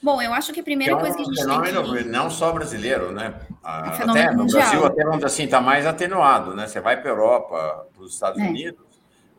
Bom, eu acho que a primeira é um coisa que a gente fenômeno tem que... não só brasileiro, né? É até no mundial. Brasil, até onde assim está mais atenuado, né? Você vai para a Europa, para os Estados é. Unidos,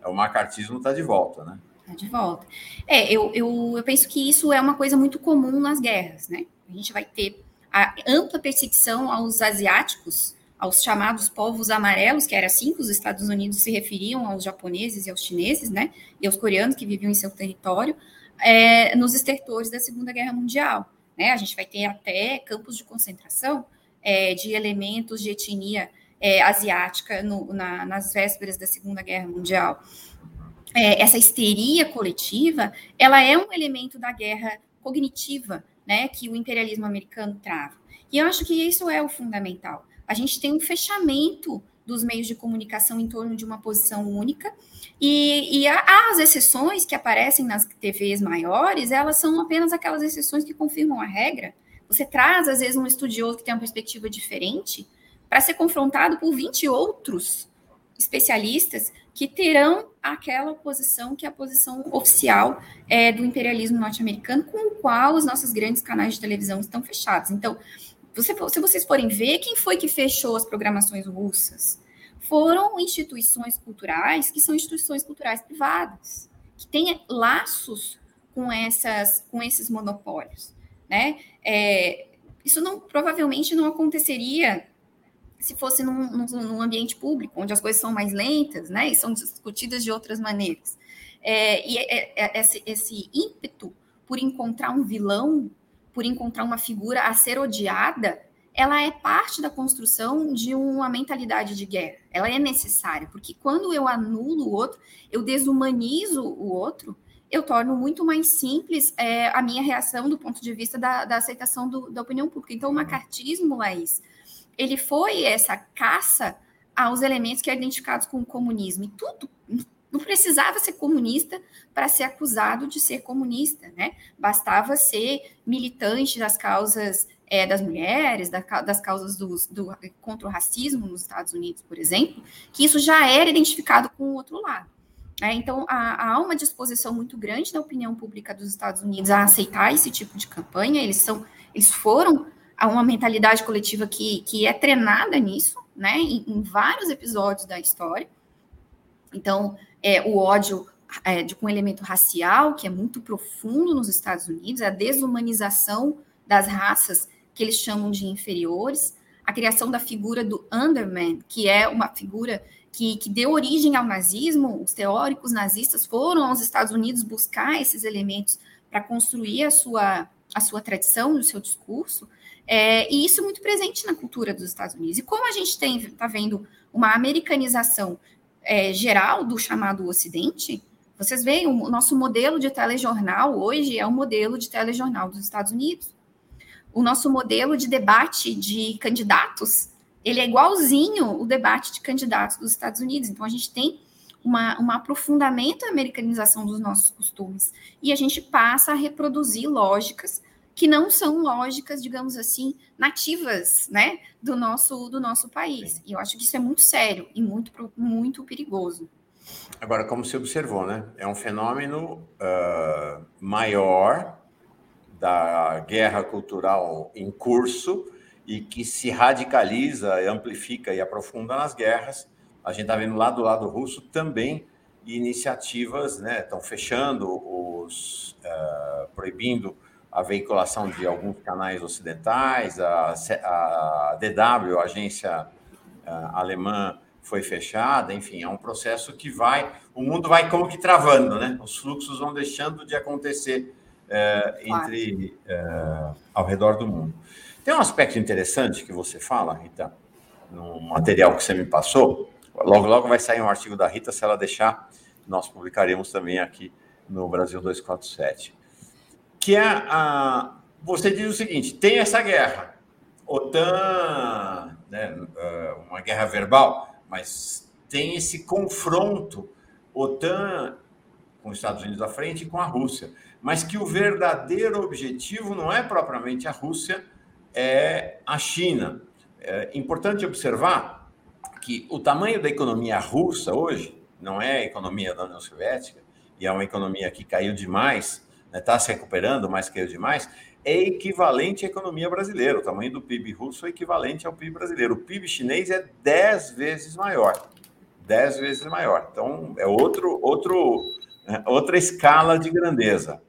é, o macartismo está de volta, né? Está de volta. É, eu, eu, eu penso que isso é uma coisa muito comum nas guerras, né? A gente vai ter a ampla perseguição aos asiáticos aos chamados povos amarelos, que era assim que os Estados Unidos se referiam aos japoneses e aos chineses, né, e aos coreanos que viviam em seu território, é, nos estertores da Segunda Guerra Mundial. Né? A gente vai ter até campos de concentração é, de elementos de etnia é, asiática no, na, nas vésperas da Segunda Guerra Mundial. É, essa histeria coletiva, ela é um elemento da guerra cognitiva, né, que o imperialismo americano trava. E eu acho que isso é o fundamental a gente tem um fechamento dos meios de comunicação em torno de uma posição única, e, e as exceções que aparecem nas TVs maiores, elas são apenas aquelas exceções que confirmam a regra. Você traz, às vezes, um estudioso que tem uma perspectiva diferente para ser confrontado por 20 outros especialistas que terão aquela posição que é a posição oficial é, do imperialismo norte-americano, com o qual os nossos grandes canais de televisão estão fechados. Então, você, se vocês forem ver, quem foi que fechou as programações russas? Foram instituições culturais que são instituições culturais privadas, que têm laços com, essas, com esses monopólios. Né? É, isso não provavelmente não aconteceria se fosse num, num, num, ambiente público, onde as coisas são mais lentas, né, e são discutidas de outras maneiras. É, e é, é, esse, esse ímpeto por encontrar um vilão por encontrar uma figura a ser odiada, ela é parte da construção de uma mentalidade de guerra. Ela é necessária, porque quando eu anulo o outro, eu desumanizo o outro, eu torno muito mais simples é, a minha reação do ponto de vista da, da aceitação do, da opinião pública. Então, o macartismo, Laís, ele foi essa caça aos elementos que eram identificados com o comunismo. E tudo, não precisava ser comunista para ser acusado de ser comunista, né? Bastava ser militante das causas é, das mulheres, da, das causas do, do, contra o racismo nos Estados Unidos, por exemplo, que isso já era identificado com o outro lado. Né? Então, há, há uma disposição muito grande da opinião pública dos Estados Unidos a aceitar esse tipo de campanha. Eles são, eles foram a uma mentalidade coletiva que, que é treinada nisso, né, em, em vários episódios da história. Então, é, o ódio é, de, com elemento racial, que é muito profundo nos Estados Unidos, é a desumanização das raças que eles chamam de inferiores, a criação da figura do underman, que é uma figura que, que deu origem ao nazismo, os teóricos nazistas foram aos Estados Unidos buscar esses elementos para construir a sua, a sua tradição, o seu discurso, é, e isso é muito presente na cultura dos Estados Unidos. E como a gente está vendo uma americanização é, geral do chamado Ocidente, vocês veem, o nosso modelo de telejornal hoje é o modelo de telejornal dos Estados Unidos. O nosso modelo de debate de candidatos, ele é igualzinho o debate de candidatos dos Estados Unidos. Então, a gente tem uma, um aprofundamento da americanização dos nossos costumes. E a gente passa a reproduzir lógicas que não são lógicas, digamos assim, nativas, né, do nosso do nosso país. E eu acho que isso é muito sério e muito muito perigoso. Agora, como se observou, né, é um fenômeno uh, maior da guerra cultural em curso e que se radicaliza, amplifica e aprofunda nas guerras. A gente está vendo lá do lado russo também iniciativas, né, estão fechando os, uh, proibindo a veiculação de alguns canais ocidentais, a, a DW, a agência a, alemã, foi fechada, enfim, é um processo que vai, o mundo vai como que travando, né? Os fluxos vão deixando de acontecer é, entre é, ao redor do mundo. Tem um aspecto interessante que você fala, Rita, no material que você me passou. Logo, logo vai sair um artigo da Rita, se ela deixar, nós publicaremos também aqui no Brasil 247 que é a. Você diz o seguinte: tem essa guerra, OTAN, né, é, uma guerra verbal, mas tem esse confronto OTAN com os Estados Unidos à frente e com a Rússia, mas que o verdadeiro objetivo não é propriamente a Rússia, é a China. É importante observar que o tamanho da economia russa hoje não é a economia da União Soviética, e é uma economia que caiu demais está né, tá se recuperando, mas caiu demais, é equivalente à economia brasileira. O tamanho do PIB russo é equivalente ao PIB brasileiro. O PIB chinês é 10 vezes maior. 10 vezes maior. Então, é outro, outro, é, outra escala de grandeza.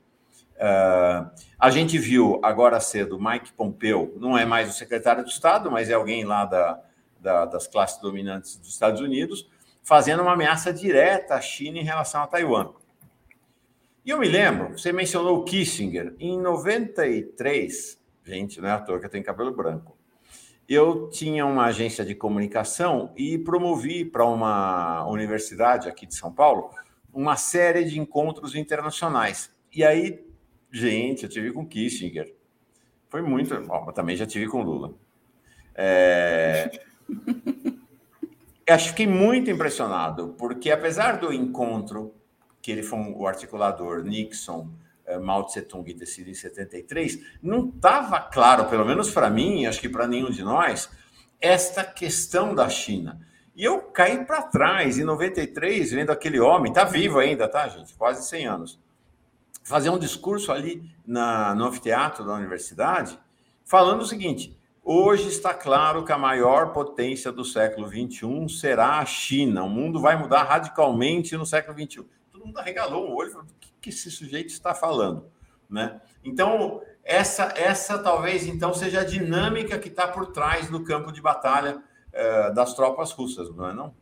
Uh, a gente viu agora cedo Mike Pompeo, não é mais o secretário de Estado, mas é alguém lá da, da, das classes dominantes dos Estados Unidos, fazendo uma ameaça direta à China em relação a Taiwan. E eu me lembro, você mencionou o Kissinger, em 93, gente, não é à toa que eu tenho cabelo branco. Eu tinha uma agência de comunicação e promovi para uma universidade aqui de São Paulo uma série de encontros internacionais. E aí, gente, eu tive com Kissinger. Foi muito. Bom, também já tive com Lula. É... Eu fiquei muito impressionado, porque apesar do encontro que ele foi um, o articulador Nixon, eh, Mao Tse Tung ter sido em 73, não estava claro, pelo menos para mim, acho que para nenhum de nós, esta questão da China. E eu caí para trás em 93, vendo aquele homem, está vivo ainda, tá, gente? Quase 100 anos. Fazer um discurso ali na, no anfiteatro da universidade, falando o seguinte: hoje está claro que a maior potência do século XXI será a China. O mundo vai mudar radicalmente no século XXI todo mundo arregalou o olho falou: o que, que esse sujeito está falando? Né? Então, essa, essa talvez então seja a dinâmica que está por trás do campo de batalha eh, das tropas russas, não é não?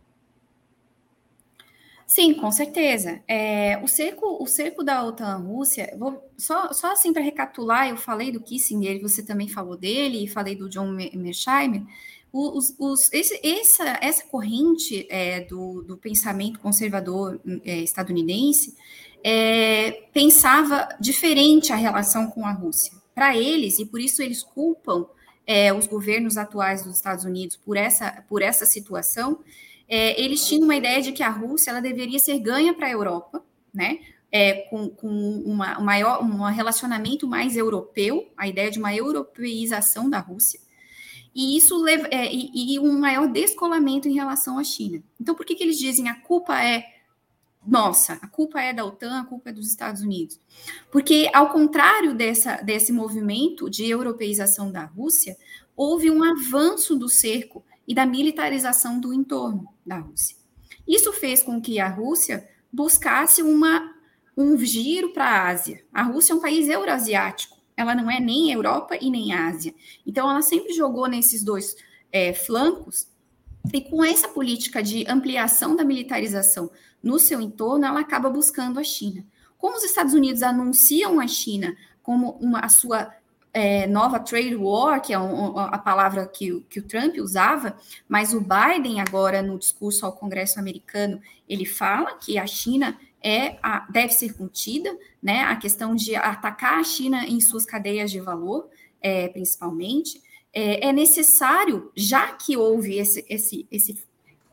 Sim, com certeza. É, o, cerco, o cerco da OTAN-Rússia, vou, só, só assim para recapitular, eu falei do Kissinger, você também falou dele, e falei do John Mearsheimer, os, os, esse, essa, essa corrente é, do, do, pensamento conservador é, estadunidense é, pensava diferente a relação com a Rússia. Para eles, e por isso eles culpam é, os governos atuais dos Estados Unidos por essa, por essa situação, é, eles tinham uma ideia de que a Rússia ela deveria ser ganha para a Europa, né? É, com, com uma, um maior, um relacionamento mais europeu, a ideia de uma europeização da Rússia e isso leva, é, e, e, um maior descolamento em relação à China. Então, por que, que eles dizem a culpa é nossa, a culpa é da OTAN, a culpa é dos Estados Unidos? Porque, ao contrário dessa, desse movimento de europeização da Rússia, houve um avanço do cerco e da militarização do entorno da Rússia. Isso fez com que a Rússia buscasse uma, um giro para a Ásia. A Rússia é um país eurasiático, ela não é nem Europa e nem Ásia. Então, ela sempre jogou nesses dois é, flancos, e com essa política de ampliação da militarização no seu entorno, ela acaba buscando a China. Como os Estados Unidos anunciam a China como uma, a sua é, nova trade war, que é um, a palavra que, que o Trump usava, mas o Biden agora no discurso ao Congresso americano ele fala que a China é a, deve ser contida, né? A questão de atacar a China em suas cadeias de valor, é, principalmente, é, é, necessário, já que houve esse, esse, esse,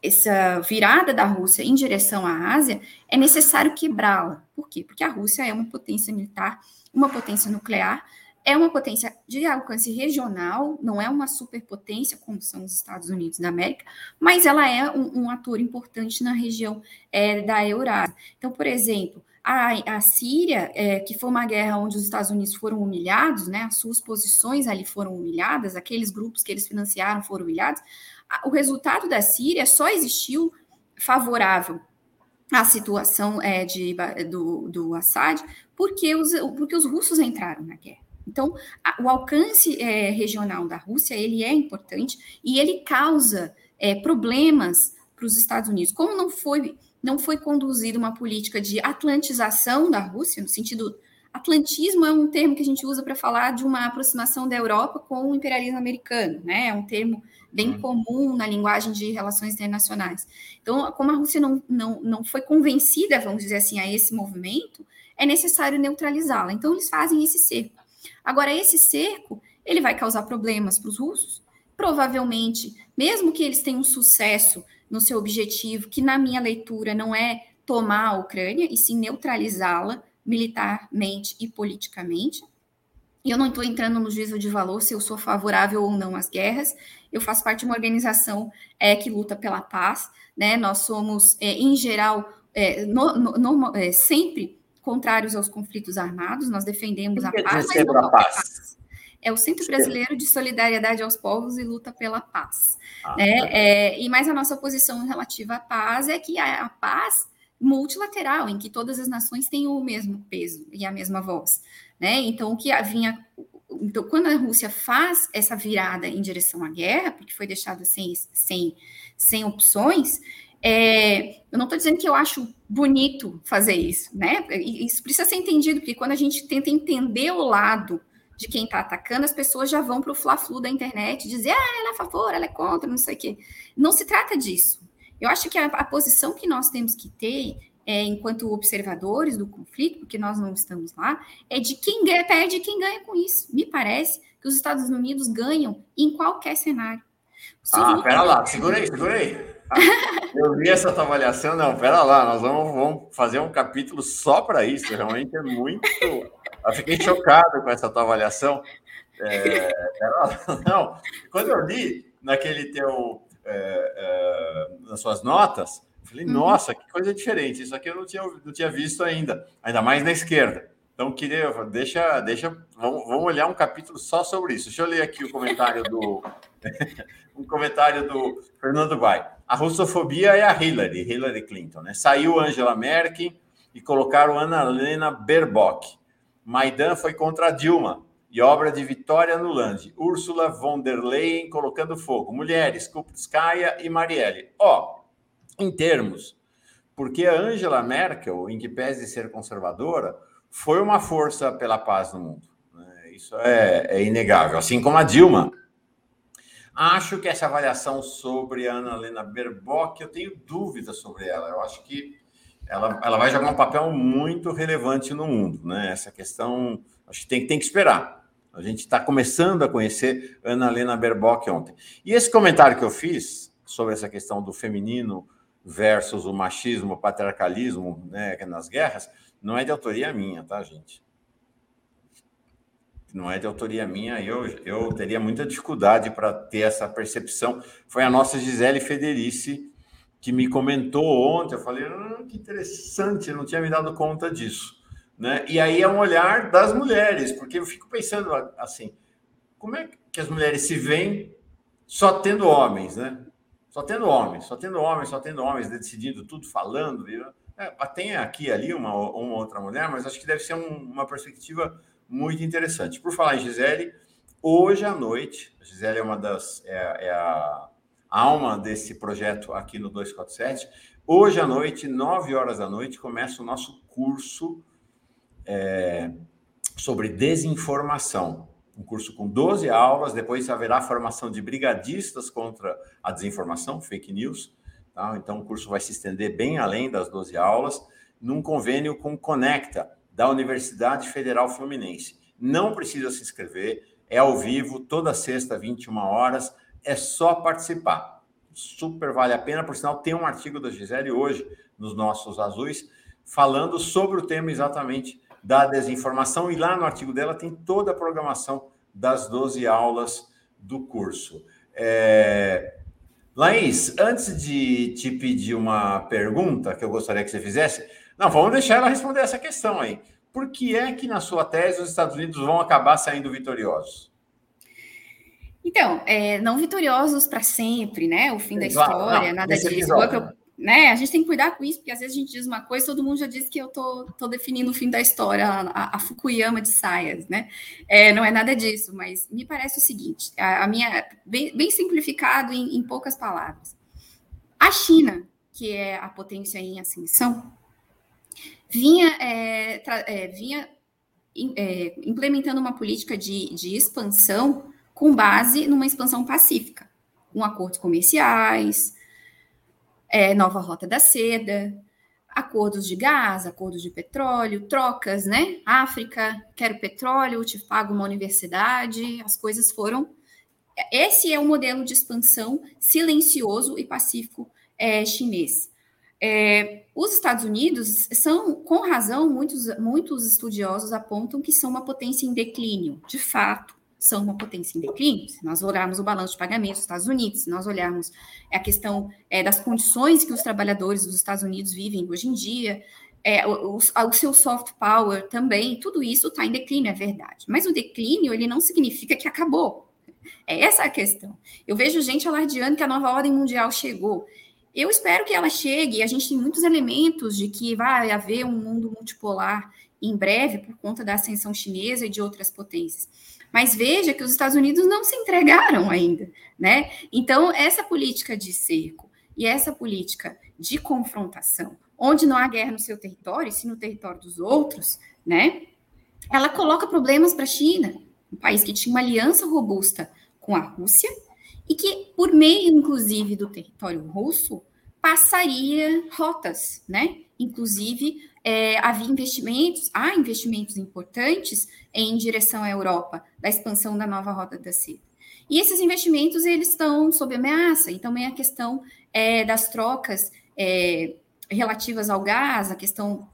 essa virada da Rússia em direção à Ásia, é necessário quebrá-la. Por quê? Porque a Rússia é uma potência militar, uma potência nuclear, é uma potência de alcance regional, não é uma superpotência como são os Estados Unidos da América, mas ela é um, um ator importante na região é, da Eurásia. Então, por exemplo, a, a Síria, é, que foi uma guerra onde os Estados Unidos foram humilhados, né, as suas posições ali foram humilhadas, aqueles grupos que eles financiaram foram humilhados, o resultado da Síria só existiu favorável à situação é, de, do, do Assad porque os, porque os russos entraram na guerra. Então, a, o alcance é, regional da Rússia ele é importante e ele causa é, problemas para os Estados Unidos. Como não foi não foi conduzida uma política de atlantização da Rússia, no sentido Atlantismo é um termo que a gente usa para falar de uma aproximação da Europa com o imperialismo americano, né? É um termo bem uhum. comum na linguagem de relações internacionais. Então, como a Rússia não, não, não foi convencida, vamos dizer assim, a esse movimento, é necessário neutralizá-la. Então, eles fazem esse cerco. Agora, esse cerco, ele vai causar problemas para os russos? Provavelmente, mesmo que eles tenham sucesso no seu objetivo, que na minha leitura não é tomar a Ucrânia, e sim neutralizá-la militarmente e politicamente. E eu não estou entrando no juízo de valor se eu sou favorável ou não às guerras. Eu faço parte de uma organização é, que luta pela paz. Né? Nós somos, é, em geral, é, no, no, é, sempre contrários aos conflitos armados, nós defendemos a paz, mas não a paz. paz. É o Centro Brasileiro de Solidariedade aos Povos e Luta pela Paz. Ah, né? Tá. é, e mais a nossa posição relativa à paz é que a, a paz multilateral, em que todas as nações têm o mesmo peso e a mesma voz. Né? Então, o que vinha. Então, quando a Rússia faz essa virada em direção à guerra, porque foi deixada sem, sem, sem opções, é, eu não estou dizendo que eu acho bonito fazer isso, né? Isso precisa ser entendido, porque quando a gente tenta entender o lado de quem está atacando, as pessoas já vão para o fla-flu da internet dizer, ah, ela é a favor, ela é contra, não sei o quê. Não se trata disso. Eu acho que a, a posição que nós temos que ter, é, enquanto observadores do conflito, porque nós não estamos lá, é de quem ganha, perde e quem ganha com isso. Me parece que os Estados Unidos ganham em qualquer cenário. Se ah, pera lá, segura aí, segura aí. (laughs) Eu vi essa tua avaliação, não, pera lá, nós vamos, vamos fazer um capítulo só para isso, realmente é muito. Eu fiquei chocado com essa tua avaliação. É, (laughs) não, quando eu li naquele teu, é, é, nas suas notas, falei, uhum. nossa, que coisa diferente, isso aqui eu não tinha, não tinha visto ainda, ainda mais na esquerda. Então, queria, deixa, deixa, vamos, vamos olhar um capítulo só sobre isso. Deixa eu ler aqui o comentário do, (laughs) um comentário do Fernando Vai. A russofobia é a Hillary, Hillary Clinton, né? Saiu Angela Merkel e colocaram Ana Helena Baerbock. Maidan foi contra Dilma e obra de Vitória Nuland. Ursula von der Leyen colocando fogo. Mulheres, Kupskaya e Marielle. Ó, em termos, porque a Angela Merkel, em que pese ser conservadora, foi uma força pela paz no mundo. Né? Isso é, é inegável. Assim como a Dilma. Acho que essa avaliação sobre a Ana Helena Baerbock, eu tenho dúvidas sobre ela. Eu acho que ela, ela vai jogar um papel muito relevante no mundo. Né? Essa questão, acho que tem, tem que esperar. A gente está começando a conhecer Ana Helena Baerbock ontem. E esse comentário que eu fiz sobre essa questão do feminino versus o machismo, o patriarcalismo né, nas guerras, não é de autoria minha, tá, gente? Não é de autoria minha, eu, eu teria muita dificuldade para ter essa percepção. Foi a nossa Gisele Federici que me comentou ontem. Eu falei, ah, que interessante, eu não tinha me dado conta disso. Né? E aí é um olhar das mulheres, porque eu fico pensando assim, como é que as mulheres se veem só tendo homens, né? Só tendo homens, só tendo homens, só tendo homens decidindo tudo, falando. É, tem aqui ali uma, uma outra mulher, mas acho que deve ser um, uma perspectiva muito interessante. Por falar em Gisele, hoje à noite, Gisele é uma das. É, é a alma desse projeto aqui no 247. Hoje à noite, 9 horas da noite, começa o nosso curso é, sobre desinformação. Um curso com 12 aulas, depois haverá formação de brigadistas contra a desinformação, fake news. Tá? Então, o curso vai se estender bem além das 12 aulas, num convênio com Conecta, da Universidade Federal Fluminense. Não precisa se inscrever, é ao vivo, toda sexta, 21 horas, é só participar. Super vale a pena, por sinal, tem um artigo da Gisele hoje nos nossos azuis, falando sobre o tema exatamente da desinformação, e lá no artigo dela tem toda a programação das 12 aulas do curso. É... Laís, antes de te pedir uma pergunta que eu gostaria que você fizesse, não, vamos deixar ela responder essa questão aí. Por que é que, na sua tese, os Estados Unidos vão acabar saindo vitoriosos? Então, é, não vitoriosos para sempre, né? O fim da história, não, nada disso. Episódio, né? A gente tem que cuidar com isso, porque às vezes a gente diz uma coisa, todo mundo já diz que eu tô, tô definindo o fim da história, a, a Fukuyama de saias, né? É, não é nada disso, mas me parece o seguinte: a, a minha, bem, bem simplificado em, em, poucas palavras. A China, que é a potência em ascensão, vinha, é, é, vinha é, implementando uma política de, de expansão com base numa expansão pacífica, com acordos comerciais é, nova rota da seda, acordos de gás, acordos de petróleo, trocas, né? África, quero petróleo, te pago uma universidade, as coisas foram. Esse é o modelo de expansão silencioso e pacífico é, chinês. É, os Estados Unidos são, com razão, muitos, muitos estudiosos apontam que são uma potência em declínio, de fato são uma potência em declínio. Se nós olharmos o balanço de pagamento dos Estados Unidos, se nós olharmos a questão é, das condições que os trabalhadores dos Estados Unidos vivem hoje em dia, é, o, o, seu soft power também, tudo isso está em declínio, é verdade. Mas o declínio, ele não significa que acabou. É essa a questão. Eu vejo gente alardeando que a nova ordem mundial chegou. Eu espero que ela chegue, a gente tem muitos elementos de que vai haver um mundo multipolar em breve, por conta da ascensão chinesa e de outras potências. Mas veja que os Estados Unidos não se entregaram ainda, né? Então, essa política de cerco e essa política de confrontação, onde não há guerra no seu território, e sim no território dos outros, né? Ela coloca problemas para a China, um país que tinha uma aliança robusta com a Rússia e que, por meio, inclusive, do território russo, passaria rotas, né? Inclusive, é, havia investimentos, há investimentos importantes em direção à Europa, da expansão da nova rota da seda. E esses investimentos, eles estão sob ameaça, e também a questão é, das trocas é, relativas ao gás, a questão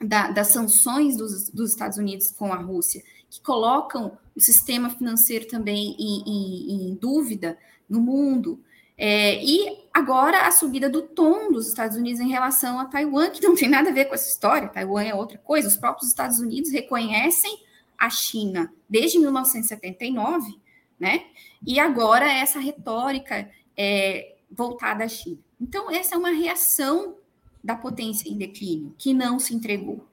da, das sanções dos, dos, Estados Unidos com a Rússia, que colocam o sistema financeiro também em, em, em dúvida no mundo, é, e agora a subida do tom dos Estados Unidos em relação a Taiwan, que não tem nada a ver com essa história, Taiwan é outra coisa. Os próprios Estados Unidos reconhecem a China desde 1979, né? E agora essa retórica é, voltada à China. Então, essa é uma reação da potência em declínio, que não se entregou.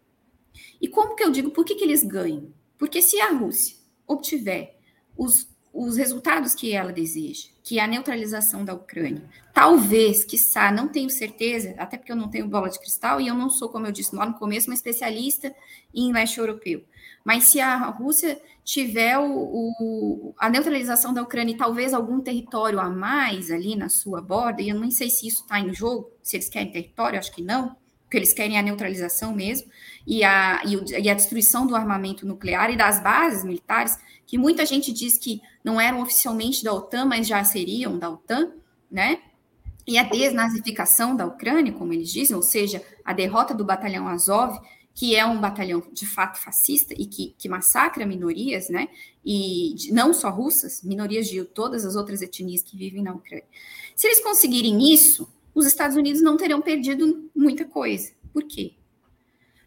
E como que eu digo, por que, que eles ganham? Porque se a Rússia obtiver os os resultados que ela deseja, que é a neutralização da Ucrânia. Talvez, quiçá, não tenho certeza, até porque eu não tenho bola de cristal e eu não sou, como eu disse lá no começo, uma especialista em leste europeu. Mas se a Rússia tiver o, o, a neutralização da Ucrânia e talvez algum território a mais ali na sua borda, e eu nem sei se isso está em jogo, se eles querem território, acho que não, porque eles querem a neutralização mesmo, e a, e, o, e a destruição do armamento nuclear e das bases militares, que muita gente diz que não eram oficialmente da OTAN, mas já seriam da OTAN, né? E a desnazificação da Ucrânia, como eles dizem, ou seja, a derrota do batalhão Azov, que é um batalhão de fato fascista e que, que massacra minorias, né? E não só russas, minorias de todas as outras etnias que vivem na Ucrânia. Se eles conseguirem isso, os Estados Unidos não terão perdido muita coisa. Por quê?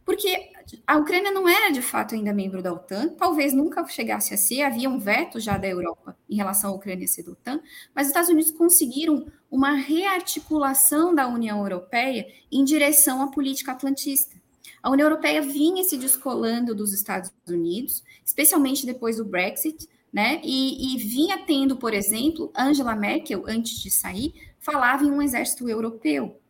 porque a Ucrânia não era de fato ainda membro da OTAN, talvez nunca chegasse a ser, havia um veto já da Europa em relação à Ucrânia ser da OTAN, mas os Estados Unidos conseguiram uma rearticulação da União Europeia em direção à política atlantista. A União Europeia vinha se descolando dos Estados Unidos, especialmente depois do Brexit, né? E, e vinha tendo, por exemplo, Angela Merkel, antes de sair, falava em um exército europeu,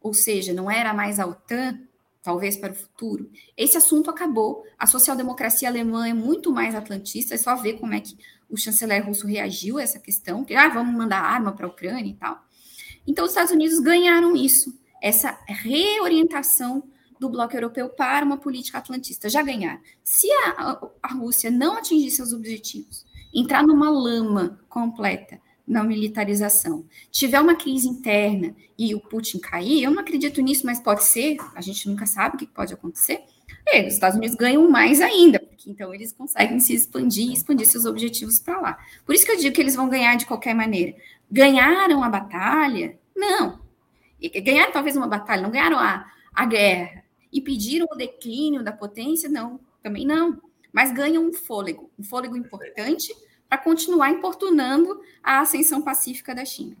ou seja, não era mais a OTAN, talvez para o futuro. Esse assunto acabou. A social-democracia alemã é muito mais atlantista, é só ver como é que o chanceler russo reagiu a essa questão, que ah, vamos mandar arma para a Ucrânia e tal. Então, os Estados Unidos ganharam isso, essa reorientação do bloco europeu para uma política atlantista. Já ganharam. Se a, a Rússia não atingir seus objetivos, entrar numa lama completa na militarização, tiver uma crise interna e o Putin cair, eu não acredito nisso, mas pode ser, a gente nunca sabe o que pode acontecer. E os Estados Unidos ganham mais ainda, porque então eles conseguem se expandir e expandir seus objetivos para lá. Por isso que eu digo que eles vão ganhar de qualquer maneira. Ganharam a batalha? Não. Ganharam talvez uma batalha, não ganharam a, a guerra. E pediram o declínio da potência? Não, também não. Mas ganham um fôlego, um fôlego importante para continuar importunando a ascensão pacífica da China.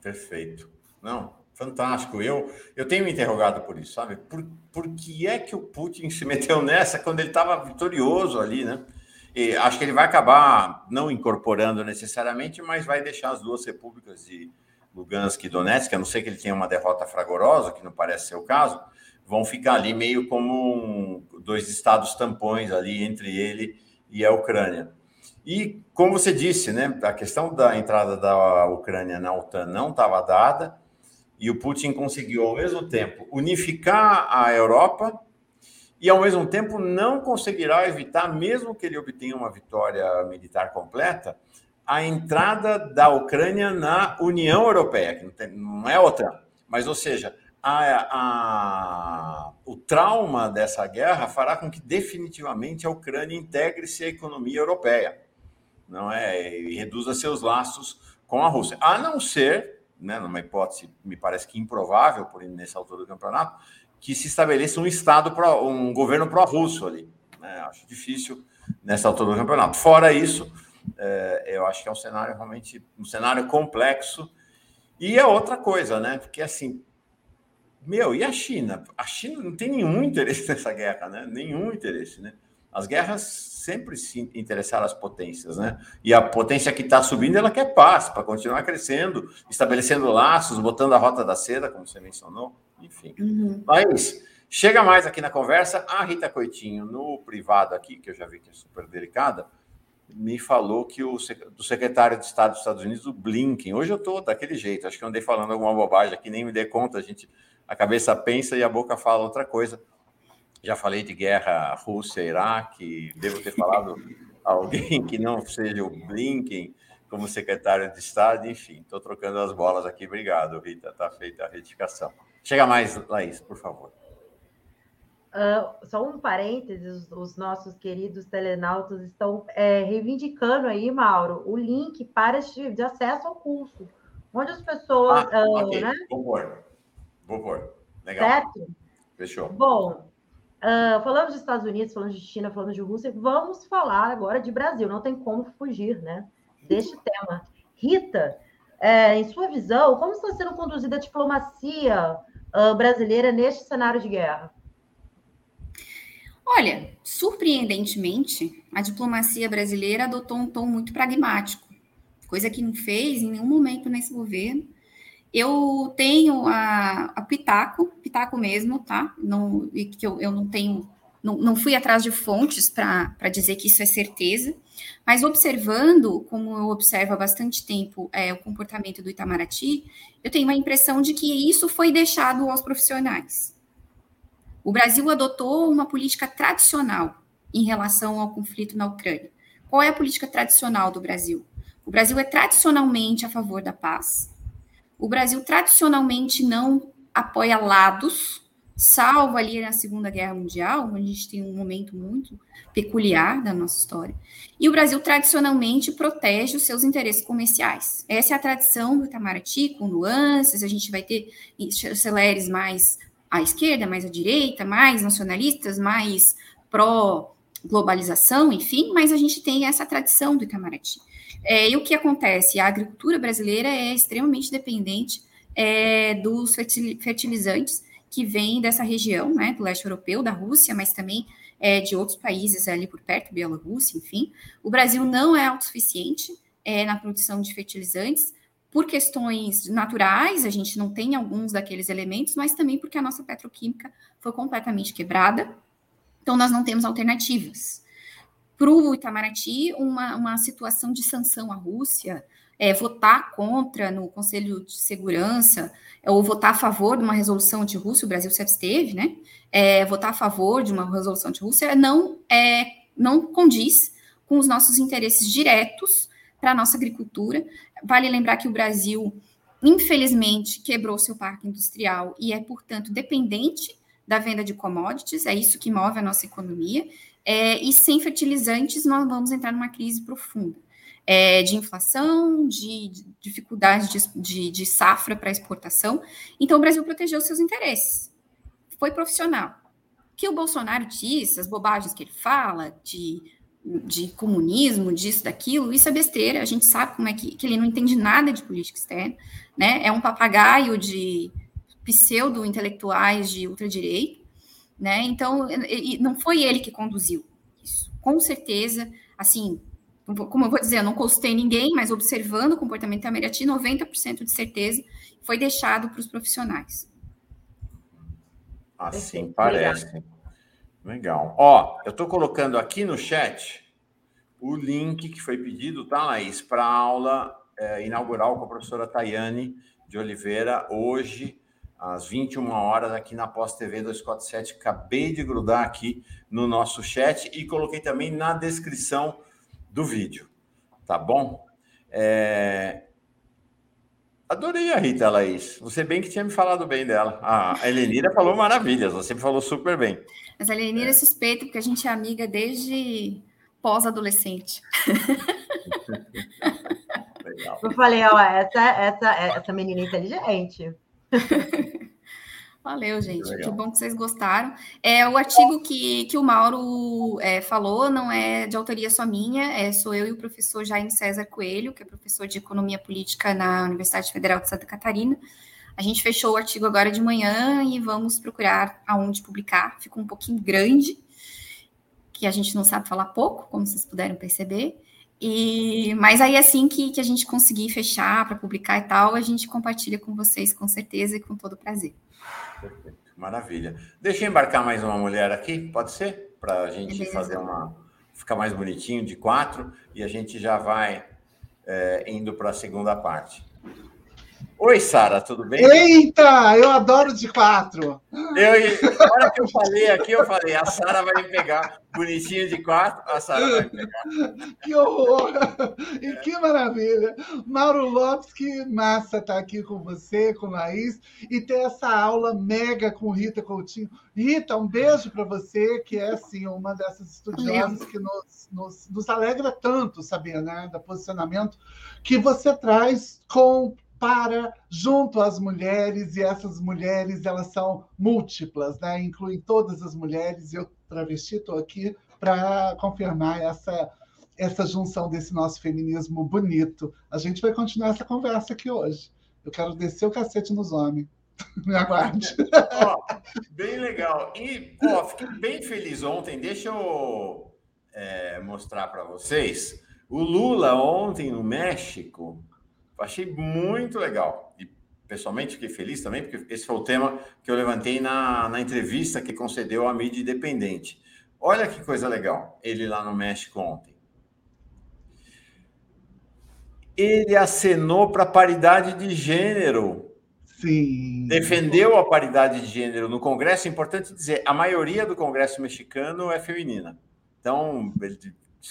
Perfeito. Não, fantástico. Eu, eu tenho me interrogado por isso, sabe? Por, por que é que o Putin se (laughs) meteu nessa quando ele estava vitorioso ali, né? E acho que ele vai acabar não incorporando necessariamente, mas vai deixar as duas repúblicas de Lugansk e Donetsk, a não ser que ele tenha uma derrota fragorosa, que não parece ser o caso, vão ficar ali meio como um, dois estados tampões ali entre ele e a Ucrânia. E, como você disse, né, a questão da entrada da Ucrânia na OTAN não estava dada, e o Putin conseguiu, ao mesmo tempo, unificar a Europa e, ao mesmo tempo, não conseguirá evitar, mesmo que ele obtenha uma vitória militar completa, a entrada da Ucrânia na União Europeia, que não, tem, não é OTAN. Mas, ou seja, a, a, o trauma dessa guerra fará com que definitivamente a Ucrânia integre-se à economia europeia não é? E reduza seus laços com a Rússia. A não ser, né, numa hipótese, me parece que improvável, por nessa altura do campeonato, que se estabeleça um Estado, pro, um governo pró-russo ali. Né? Acho difícil nessa altura do campeonato. Fora isso, é, eu acho que é um cenário realmente um cenário complexo. E é outra coisa, né? Porque assim, meu, e a China? A China não tem nenhum interesse (laughs) nessa guerra, né? Nenhum interesse, né? As guerras sempre se interessaram às potências, né? E a potência que está subindo, ela quer paz para continuar crescendo, estabelecendo laços, botando a rota da seda, como você mencionou, enfim. Uhum. Mas chega mais aqui na conversa, a Rita Coitinho, no privado aqui, que eu já vi que é super delicada, me falou que o do secretário de Estado dos Estados Unidos, o Blinken, hoje eu estou daquele jeito, acho que eu andei falando alguma bobagem aqui, nem me dei conta, a gente, a cabeça pensa e a boca fala outra coisa já falei de guerra Rússia-Iraque, devo ter falado alguém que não seja o Blinken como secretário de Estado, enfim, estou trocando as bolas aqui. Obrigado, Rita, está feita a retificação. Chega mais, Laís, por favor. Uh, só um parênteses, os nossos queridos telenautas estão é, reivindicando aí, Mauro, o link para de, de acesso ao curso, onde as pessoas. Ah, uh, okay. né? Vou pôr. Vou pôr. Legal. Certo? Fechou. Bom, Uh, falamos dos Estados Unidos, falamos de China, falamos de Rússia, vamos falar agora de Brasil. Não tem como fugir, né, deste tema. Rita, é, em sua visão, como está sendo conduzida a diplomacia uh, brasileira neste cenário de guerra? Olha, surpreendentemente, a diplomacia brasileira adotou um tom muito pragmático, coisa que não fez em nenhum momento nesse governo eu tenho a, a Pitaco, Pitaco mesmo, tá? Não, e que eu, eu não tenho, não, não fui atrás de fontes para dizer que isso é certeza, mas observando, como eu observo há bastante tempo é, o comportamento do Itamaraty, eu tenho a impressão de que isso foi deixado aos profissionais. O Brasil adotou uma política tradicional em relação ao conflito na Ucrânia. Qual é a política tradicional do Brasil? O Brasil é tradicionalmente a favor da paz, o Brasil tradicionalmente não apoia lados, salvo ali na Segunda Guerra Mundial, onde a gente tem um momento muito peculiar da nossa história. E o Brasil tradicionalmente protege os seus interesses comerciais. Essa é a tradição do Itamaraty, com nuances, a gente vai ter chanceleres mais à esquerda, mais à direita, mais nacionalistas, mais pró-globalização, enfim, mas a gente tem essa tradição do Itamaraty. É, e o que acontece? A agricultura brasileira é extremamente dependente é, dos fertilizantes que vêm dessa região, né, do leste europeu, da Rússia, mas também é, de outros países ali por perto, Bielorrússia, enfim. O Brasil não é autossuficiente é, na produção de fertilizantes, por questões naturais, a gente não tem alguns daqueles elementos, mas também porque a nossa petroquímica foi completamente quebrada, então nós não temos alternativas. Para o Itamaraty, uma, uma situação de sanção à Rússia, é, votar contra no Conselho de Segurança, ou votar a favor de uma resolução anti-Rússia, o Brasil se absteve, né? É, votar a favor de uma resolução anti-Rússia não, é, não condiz com os nossos interesses diretos para a nossa agricultura. Vale lembrar que o Brasil, infelizmente, quebrou seu parque industrial e é, portanto, dependente da venda de commodities, é isso que move a nossa economia, é, e sem fertilizantes nós vamos entrar numa crise profunda é, de inflação, de, de dificuldade de, de, de safra para exportação. Então, o Brasil protegeu seus interesses. Foi profissional. Que o Bolsonaro disse, as bobagens que ele fala, de, de comunismo, disso, daquilo, isso é besteira. A gente sabe como é que, que ele não entende nada de política externa, né? É um papagaio de pseudo-intelectuais de ultradireita, né? Então, não foi ele que conduziu isso. Com certeza, assim, como eu vou dizer, eu não consultei ninguém, mas observando o comportamento da Itamaraty, 90% de certeza foi deixado para os profissionais. Assim parece. Legal. Ó, eu estou colocando aqui no chat o link que foi pedido, tá, Laís, para a aula é, inaugural com a professora Tayane de Oliveira, hoje, às 21 horas, aqui na Pós TV 247. Acabei de grudar aqui no nosso chat e coloquei também na descrição do vídeo, tá bom? É... Adorei a Rita Laís. Você bem que tinha me falado bem dela. A Helenira falou maravilhas, você me falou super bem. Mas a Helenira é, é suspeita, porque a gente é amiga desde pós-adolescente. (laughs) Eu falei, ó, essa, essa, essa menina é inteligente. (laughs) Valeu, gente. Que bom que vocês gostaram. É o artigo que, que o Mauro é, falou, não é de autoria só minha, é, sou eu e o professor Jaime César Coelho, que é professor de Economia Política na Universidade Federal de Santa Catarina. A gente fechou o artigo agora de manhã e vamos procurar aonde publicar. Ficou um pouquinho grande, que a gente não sabe falar pouco, como vocês puderam perceber. E, mas aí, assim que, que a gente conseguir fechar para publicar e tal, a gente compartilha com vocês com certeza e com todo prazer. Perfeito, maravilha. Deixa eu embarcar mais uma mulher aqui, pode ser? Para a gente Beleza. fazer uma. ficar mais bonitinho, de quatro, e a gente já vai é, indo para a segunda parte. Oi, Sara, tudo bem? Eita, eu adoro de quatro. Eu, na hora que eu falei aqui, eu falei, a Sara vai me pegar. Bonitinho de quatro, a Sara vai me pegar. Que horror! E é. que maravilha! Mauro Lopes, que massa estar aqui com você, com Laís, e ter essa aula mega com Rita Coutinho. Rita, um beijo para você, que é assim, uma dessas estudiosas que nos, nos, nos alegra tanto, sabia, né? Do posicionamento que você traz com para junto às mulheres e essas mulheres elas são múltiplas, né? Incluem todas as mulheres. Eu travesti estou aqui para confirmar essa essa junção desse nosso feminismo bonito. A gente vai continuar essa conversa aqui hoje. Eu quero descer o cacete nos homens. (laughs) Me aguarde. (laughs) bem legal. E ó, fiquei bem feliz ontem. Deixa eu é, mostrar para vocês. O Lula ontem no México Achei muito legal. E pessoalmente fiquei feliz também, porque esse foi o tema que eu levantei na, na entrevista que concedeu à mídia independente. Olha que coisa legal, ele lá no México ontem. Ele acenou para a paridade de gênero. Sim. Defendeu a paridade de gênero no Congresso. É importante dizer, a maioria do Congresso mexicano é feminina. Então, ele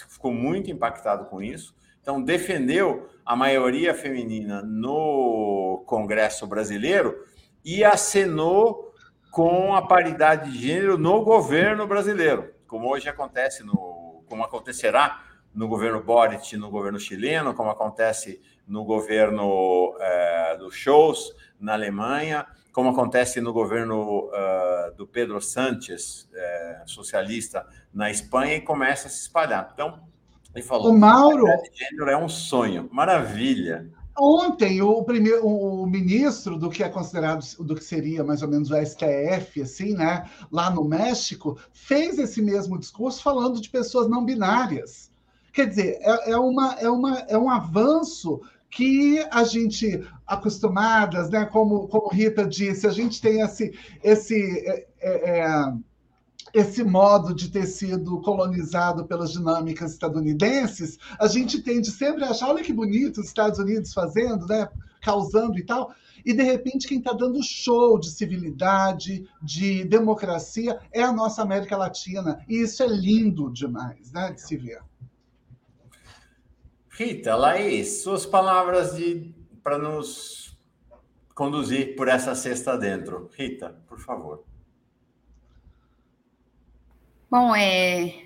ficou muito impactado com isso. Então, defendeu a maioria feminina no Congresso brasileiro e acenou com a paridade de gênero no governo brasileiro, como hoje acontece no, como acontecerá no governo Boric, no governo chileno, como acontece no governo é, do Scholz na Alemanha, como acontece no governo uh, do Pedro Sánchez, é, socialista, na Espanha, e começa a se espalhar. Então, ele falou: o Mauro. gênero é um sonho. Maravilha. Ontem, o, primeiro, o ministro do que é considerado, do que seria mais ou menos o STF, assim, né, lá no México, fez esse mesmo discurso falando de pessoas não binárias. Quer dizer, é, é, uma, é, uma, é um avanço que a gente, acostumadas, né, como, como Rita disse, a gente tem esse, esse é, é, é esse modo de ter sido colonizado pelas dinâmicas estadunidenses, a gente tende sempre a achar, olha que bonito os Estados Unidos fazendo, né? causando e tal, e de repente quem está dando show de civilidade, de democracia, é a nossa América Latina. E isso é lindo demais né, de se ver. Rita, Laís, suas palavras para nos conduzir por essa cesta dentro. Rita, por favor. Bom, é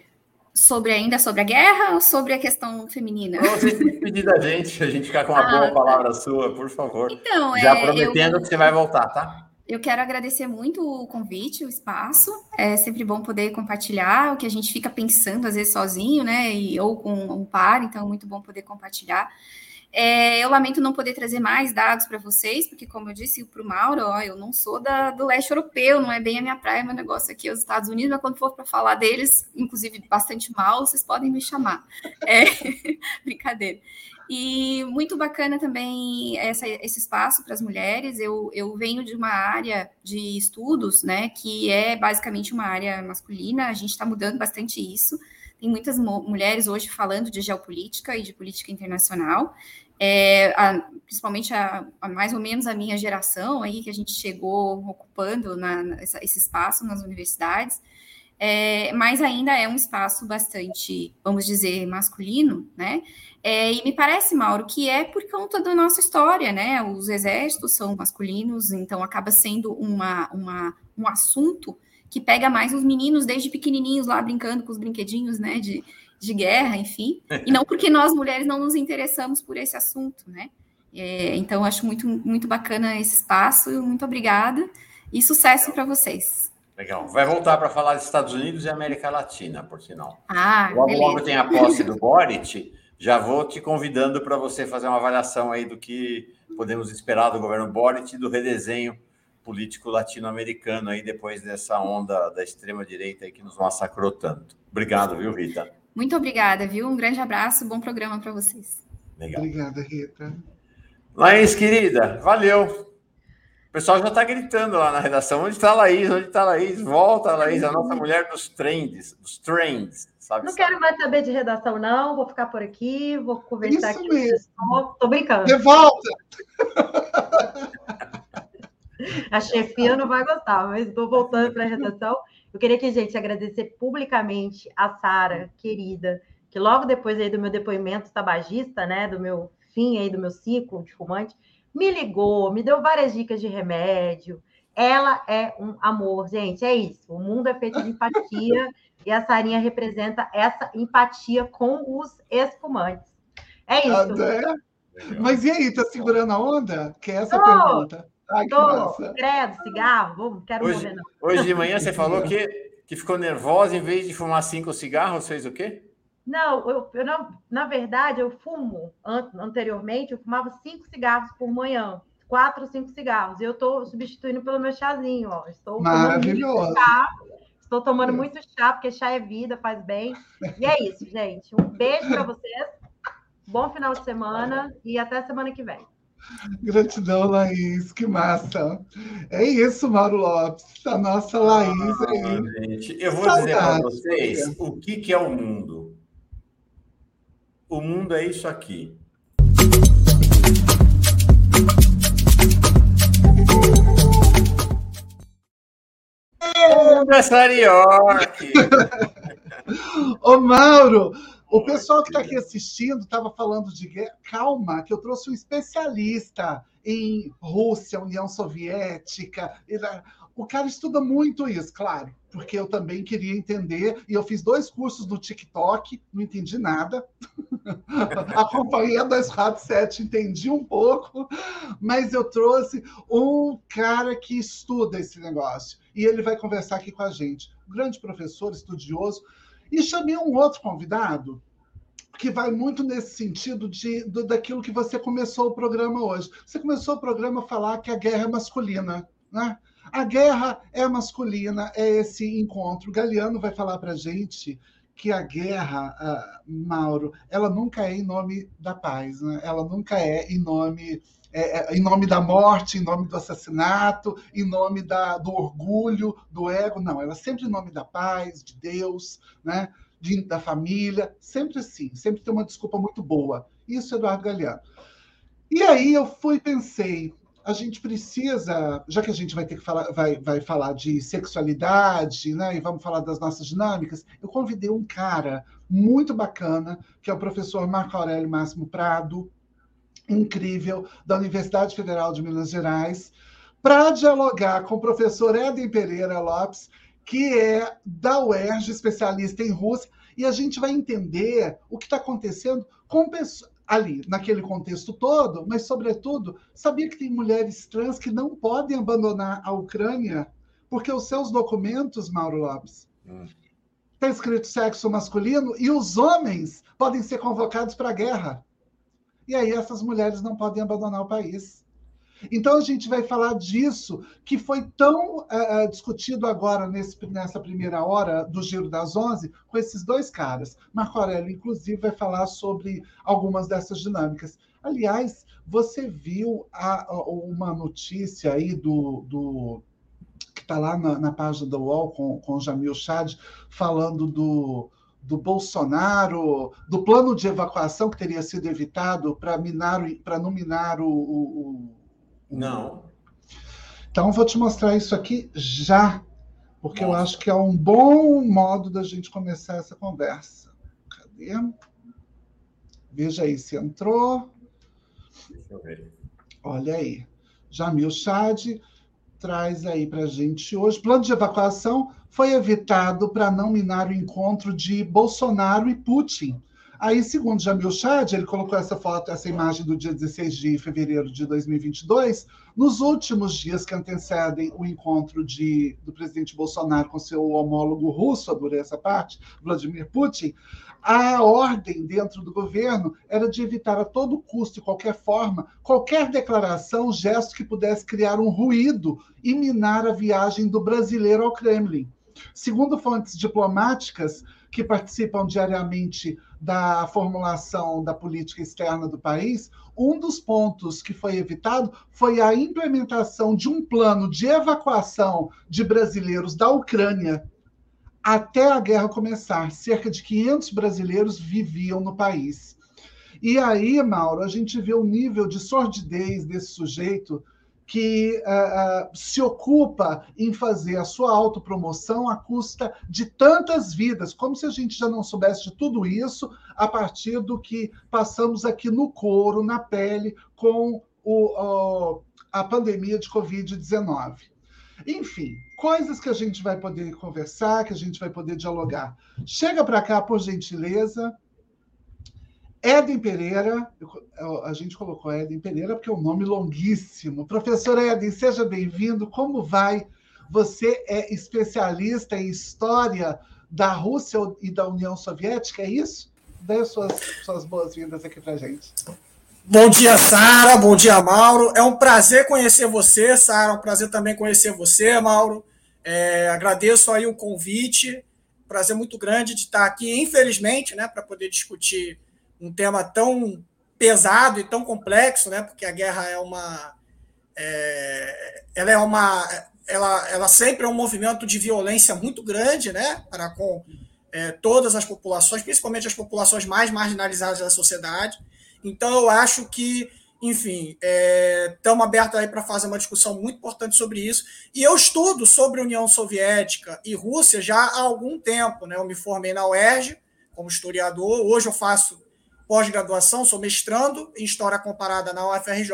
sobre ainda sobre a guerra ou sobre a questão feminina? Você tem pedir da gente, a gente ficar com uma ah, boa tá. palavra sua, por favor. Então, Já é, prometendo eu, que você vai voltar, tá? Eu quero agradecer muito o convite, o espaço. É sempre bom poder compartilhar o que a gente fica pensando, às vezes sozinho, né? E, ou com um par, então é muito bom poder compartilhar. É, eu lamento não poder trazer mais dados para vocês, porque, como eu disse para o Mauro, ó, eu não sou da, do leste europeu, não é bem a minha praia, meu negócio aqui é os Estados Unidos, mas quando for para falar deles, inclusive bastante mal, vocês podem me chamar. É, (laughs) brincadeira. E muito bacana também essa, esse espaço para as mulheres. Eu, eu venho de uma área de estudos, né, que é basicamente uma área masculina, a gente está mudando bastante isso. Tem muitas mulheres hoje falando de geopolítica e de política internacional, é, a, principalmente a, a, mais ou menos a minha geração aí que a gente chegou ocupando na, na, esse espaço nas universidades, é, mas ainda é um espaço bastante, vamos dizer, masculino, né? É, e me parece, Mauro, que é por conta da nossa história, né? Os exércitos são masculinos, então acaba sendo uma, uma um assunto que pega mais os meninos desde pequenininhos lá brincando com os brinquedinhos, né, de, de guerra, enfim, e não porque nós mulheres não nos interessamos por esse assunto, né? É, então, acho muito, muito bacana esse espaço, muito obrigada e sucesso para vocês. Legal. Vai voltar para falar dos Estados Unidos e América Latina, por sinal. Ah, logo, beleza. logo tem a posse do Boric, já vou te convidando para você fazer uma avaliação aí do que podemos esperar do governo Boric e do redesenho político latino-americano aí depois dessa onda da extrema direita aí que nos massacrou tanto. Obrigado, viu, Rita? Muito obrigada, viu? Um grande abraço, bom programa para vocês. Legal. Obrigada, Rita. Laís, querida, valeu. O pessoal já está gritando lá na redação. Onde está a Laís? Onde está a Laís? Volta, Laís, a nossa mulher dos trends, dos trends. Sabe, não sabe? quero mais saber de redação, não. Vou ficar por aqui, vou conversar Isso aqui. Mesmo. Tô brincando. De volta! (laughs) (laughs) A chefia não vai gostar, mas estou voltando para a redação. Eu queria que, gente, agradecer publicamente a Sara, querida, que logo depois aí do meu depoimento tabagista, né, do meu fim aí do meu ciclo de fumante, me ligou, me deu várias dicas de remédio. Ela é um amor, gente, é isso. O mundo é feito de empatia (laughs) e a Sarinha representa essa empatia com os espumantes. É isso. Até... Mas e aí, tá segurando a onda? Que é essa oh, pergunta. Ai, Tô, credo, cigarro, não quero hoje, morrer, não. Hoje de manhã você falou que, que ficou nervosa, em vez de fumar cinco cigarros, fez o quê? Não, eu, eu não, na verdade, eu fumo, an anteriormente, eu fumava cinco cigarros por manhã, quatro, cinco cigarros, e eu estou substituindo pelo meu chazinho, ó. Estou Maravilhoso. Chá, estou tomando muito chá, porque chá é vida, faz bem. E é isso, gente. Um beijo para vocês, bom final de semana e até semana que vem. Gratidão, Laís, que massa. É isso, Mauro Lopes, a nossa Laís aí. Ah, gente, eu vou Saudade. dizer para vocês o que, que é o mundo. O mundo é isso aqui. O mundo Sarioque. Ô, Mauro, o pessoal que está aqui assistindo estava falando de guerra. Calma, que eu trouxe um especialista em Rússia, União Soviética. O cara estuda muito isso, claro, porque eu também queria entender, e eu fiz dois cursos no TikTok, não entendi nada. Acompanhei a 247, entendi um pouco, mas eu trouxe um cara que estuda esse negócio, e ele vai conversar aqui com a gente. Um grande professor, estudioso, e chamei um outro convidado, que vai muito nesse sentido de, do, daquilo que você começou o programa hoje. Você começou o programa a falar que a guerra é masculina. Né? A guerra é masculina, é esse encontro. O Galeano vai falar para gente que a guerra, uh, Mauro, ela nunca é em nome da paz, né? ela nunca é em nome, é, é, em nome da morte, em nome do assassinato, em nome da, do orgulho, do ego, não, ela sempre em nome da paz, de Deus, né? de, da família, sempre assim, sempre tem uma desculpa muito boa. Isso, Eduardo Galeano. E aí eu fui pensei, a gente precisa, já que a gente vai ter que falar, vai, vai falar de sexualidade, né, e vamos falar das nossas dinâmicas, eu convidei um cara muito bacana, que é o professor Marco Aurélio Máximo Prado, incrível, da Universidade Federal de Minas Gerais, para dialogar com o professor Éden Pereira Lopes, que é da UERJ, especialista em Rússia, e a gente vai entender o que está acontecendo com pessoas ali, naquele contexto todo, mas, sobretudo, sabia que tem mulheres trans que não podem abandonar a Ucrânia porque os seus documentos, Mauro Lopes, está hum. Tá escrito sexo masculino e os homens podem ser convocados para a guerra. E aí essas mulheres não podem abandonar o país. Então a gente vai falar disso que foi tão uh, discutido agora nesse, nessa primeira hora do Giro das Onze com esses dois caras. Marco Aurélio, inclusive, vai falar sobre algumas dessas dinâmicas. Aliás, você viu a, a, uma notícia aí do, do que está lá na, na, página do UOL com, com o Jamil Chad falando do, do Bolsonaro, do plano de evacuação que teria sido evitado para minar para não minar o, o, não. Então, vou te mostrar isso aqui já, porque Nossa. eu acho que é um bom modo da gente começar essa conversa. Cadê? Veja aí se entrou. Deixa eu ver. Olha aí. Jamil Chad traz aí para a gente hoje. Plano de evacuação foi evitado para não minar o encontro de Bolsonaro e Putin Aí, segundo Jamil Chad, ele colocou essa foto, essa imagem do dia 16 de fevereiro de 2022, nos últimos dias que antecedem o encontro de, do presidente Bolsonaro com seu homólogo russo, adorei essa parte, Vladimir Putin, a ordem dentro do governo era de evitar a todo custo, de qualquer forma, qualquer declaração, gesto que pudesse criar um ruído e minar a viagem do brasileiro ao Kremlin. Segundo fontes diplomáticas que participam diariamente da formulação da política externa do país, um dos pontos que foi evitado foi a implementação de um plano de evacuação de brasileiros da Ucrânia até a guerra começar. Cerca de 500 brasileiros viviam no país. E aí, Mauro, a gente vê o nível de sordidez desse sujeito que uh, uh, se ocupa em fazer a sua autopromoção à custa de tantas vidas, como se a gente já não soubesse de tudo isso a partir do que passamos aqui no couro, na pele, com o, a pandemia de Covid-19. Enfim, coisas que a gente vai poder conversar, que a gente vai poder dialogar. Chega para cá, por gentileza. Éden Pereira, a gente colocou Éden Pereira porque é um nome longuíssimo. Professor Éden, seja bem-vindo. Como vai? Você é especialista em história da Rússia e da União Soviética, é isso? Dê suas, suas boas-vindas aqui para a gente. Bom dia, Sara. Bom dia, Mauro. É um prazer conhecer você, Sara. É um prazer também conhecer você, Mauro. É, agradeço aí o convite. Prazer muito grande de estar aqui, infelizmente, né, para poder discutir um tema tão pesado e tão complexo, né? Porque a guerra é uma, é, ela é uma, ela, ela sempre é um movimento de violência muito grande, né? Para com é, todas as populações, principalmente as populações mais marginalizadas da sociedade. Então, eu acho que, enfim, estamos é, abertos aí para fazer uma discussão muito importante sobre isso. E eu estudo sobre União Soviética e Rússia já há algum tempo, né? Eu me formei na UERJ como historiador. Hoje eu faço pós-graduação, sou mestrando em História Comparada na UFRJ.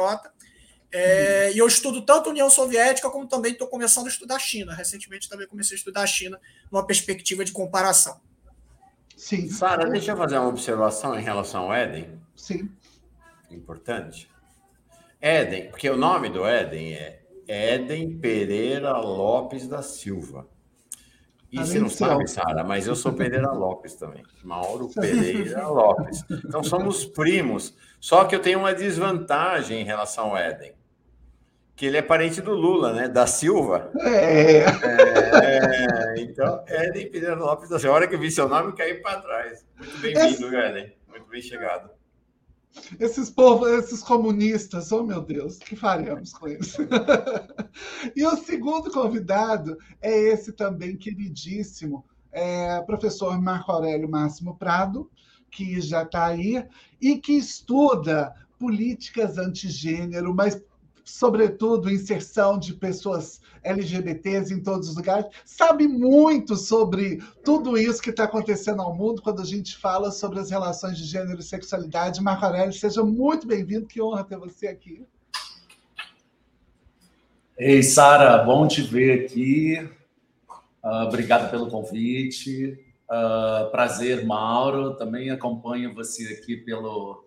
É, e eu estudo tanto a União Soviética como também estou começando a estudar a China. Recentemente também comecei a estudar a China numa perspectiva de comparação. Sim. Sara, deixa eu fazer uma observação em relação ao Éden. Sim. Importante. Éden, porque o nome do Éden é Éden Pereira Lopes da Silva. E você não sabe, Sara, mas eu sou Pereira Lopes também. Mauro (laughs) Pereira Lopes. Então somos primos. Só que eu tenho uma desvantagem em relação ao Éden. Que ele é parente do Lula, né? Da Silva. É. é então, Éden Pereira Lopes da Silva. A hora que eu vi seu nome, caí para trás. Muito bem-vindo. Éden. Muito bem chegado. Esses povos, esses comunistas, oh meu Deus, que faremos com eles? (laughs) e o segundo convidado é esse também queridíssimo, é, professor Marco Aurélio Máximo Prado, que já está aí e que estuda políticas antigênero, mas sobretudo inserção de pessoas LGBTs em todos os lugares, sabe muito sobre tudo isso que está acontecendo ao mundo quando a gente fala sobre as relações de gênero e sexualidade. Marco Aurélio, seja muito bem-vindo, que honra ter você aqui. Ei, Sara, bom te ver aqui. Uh, obrigado pelo convite. Uh, prazer, Mauro. Também acompanho você aqui pelo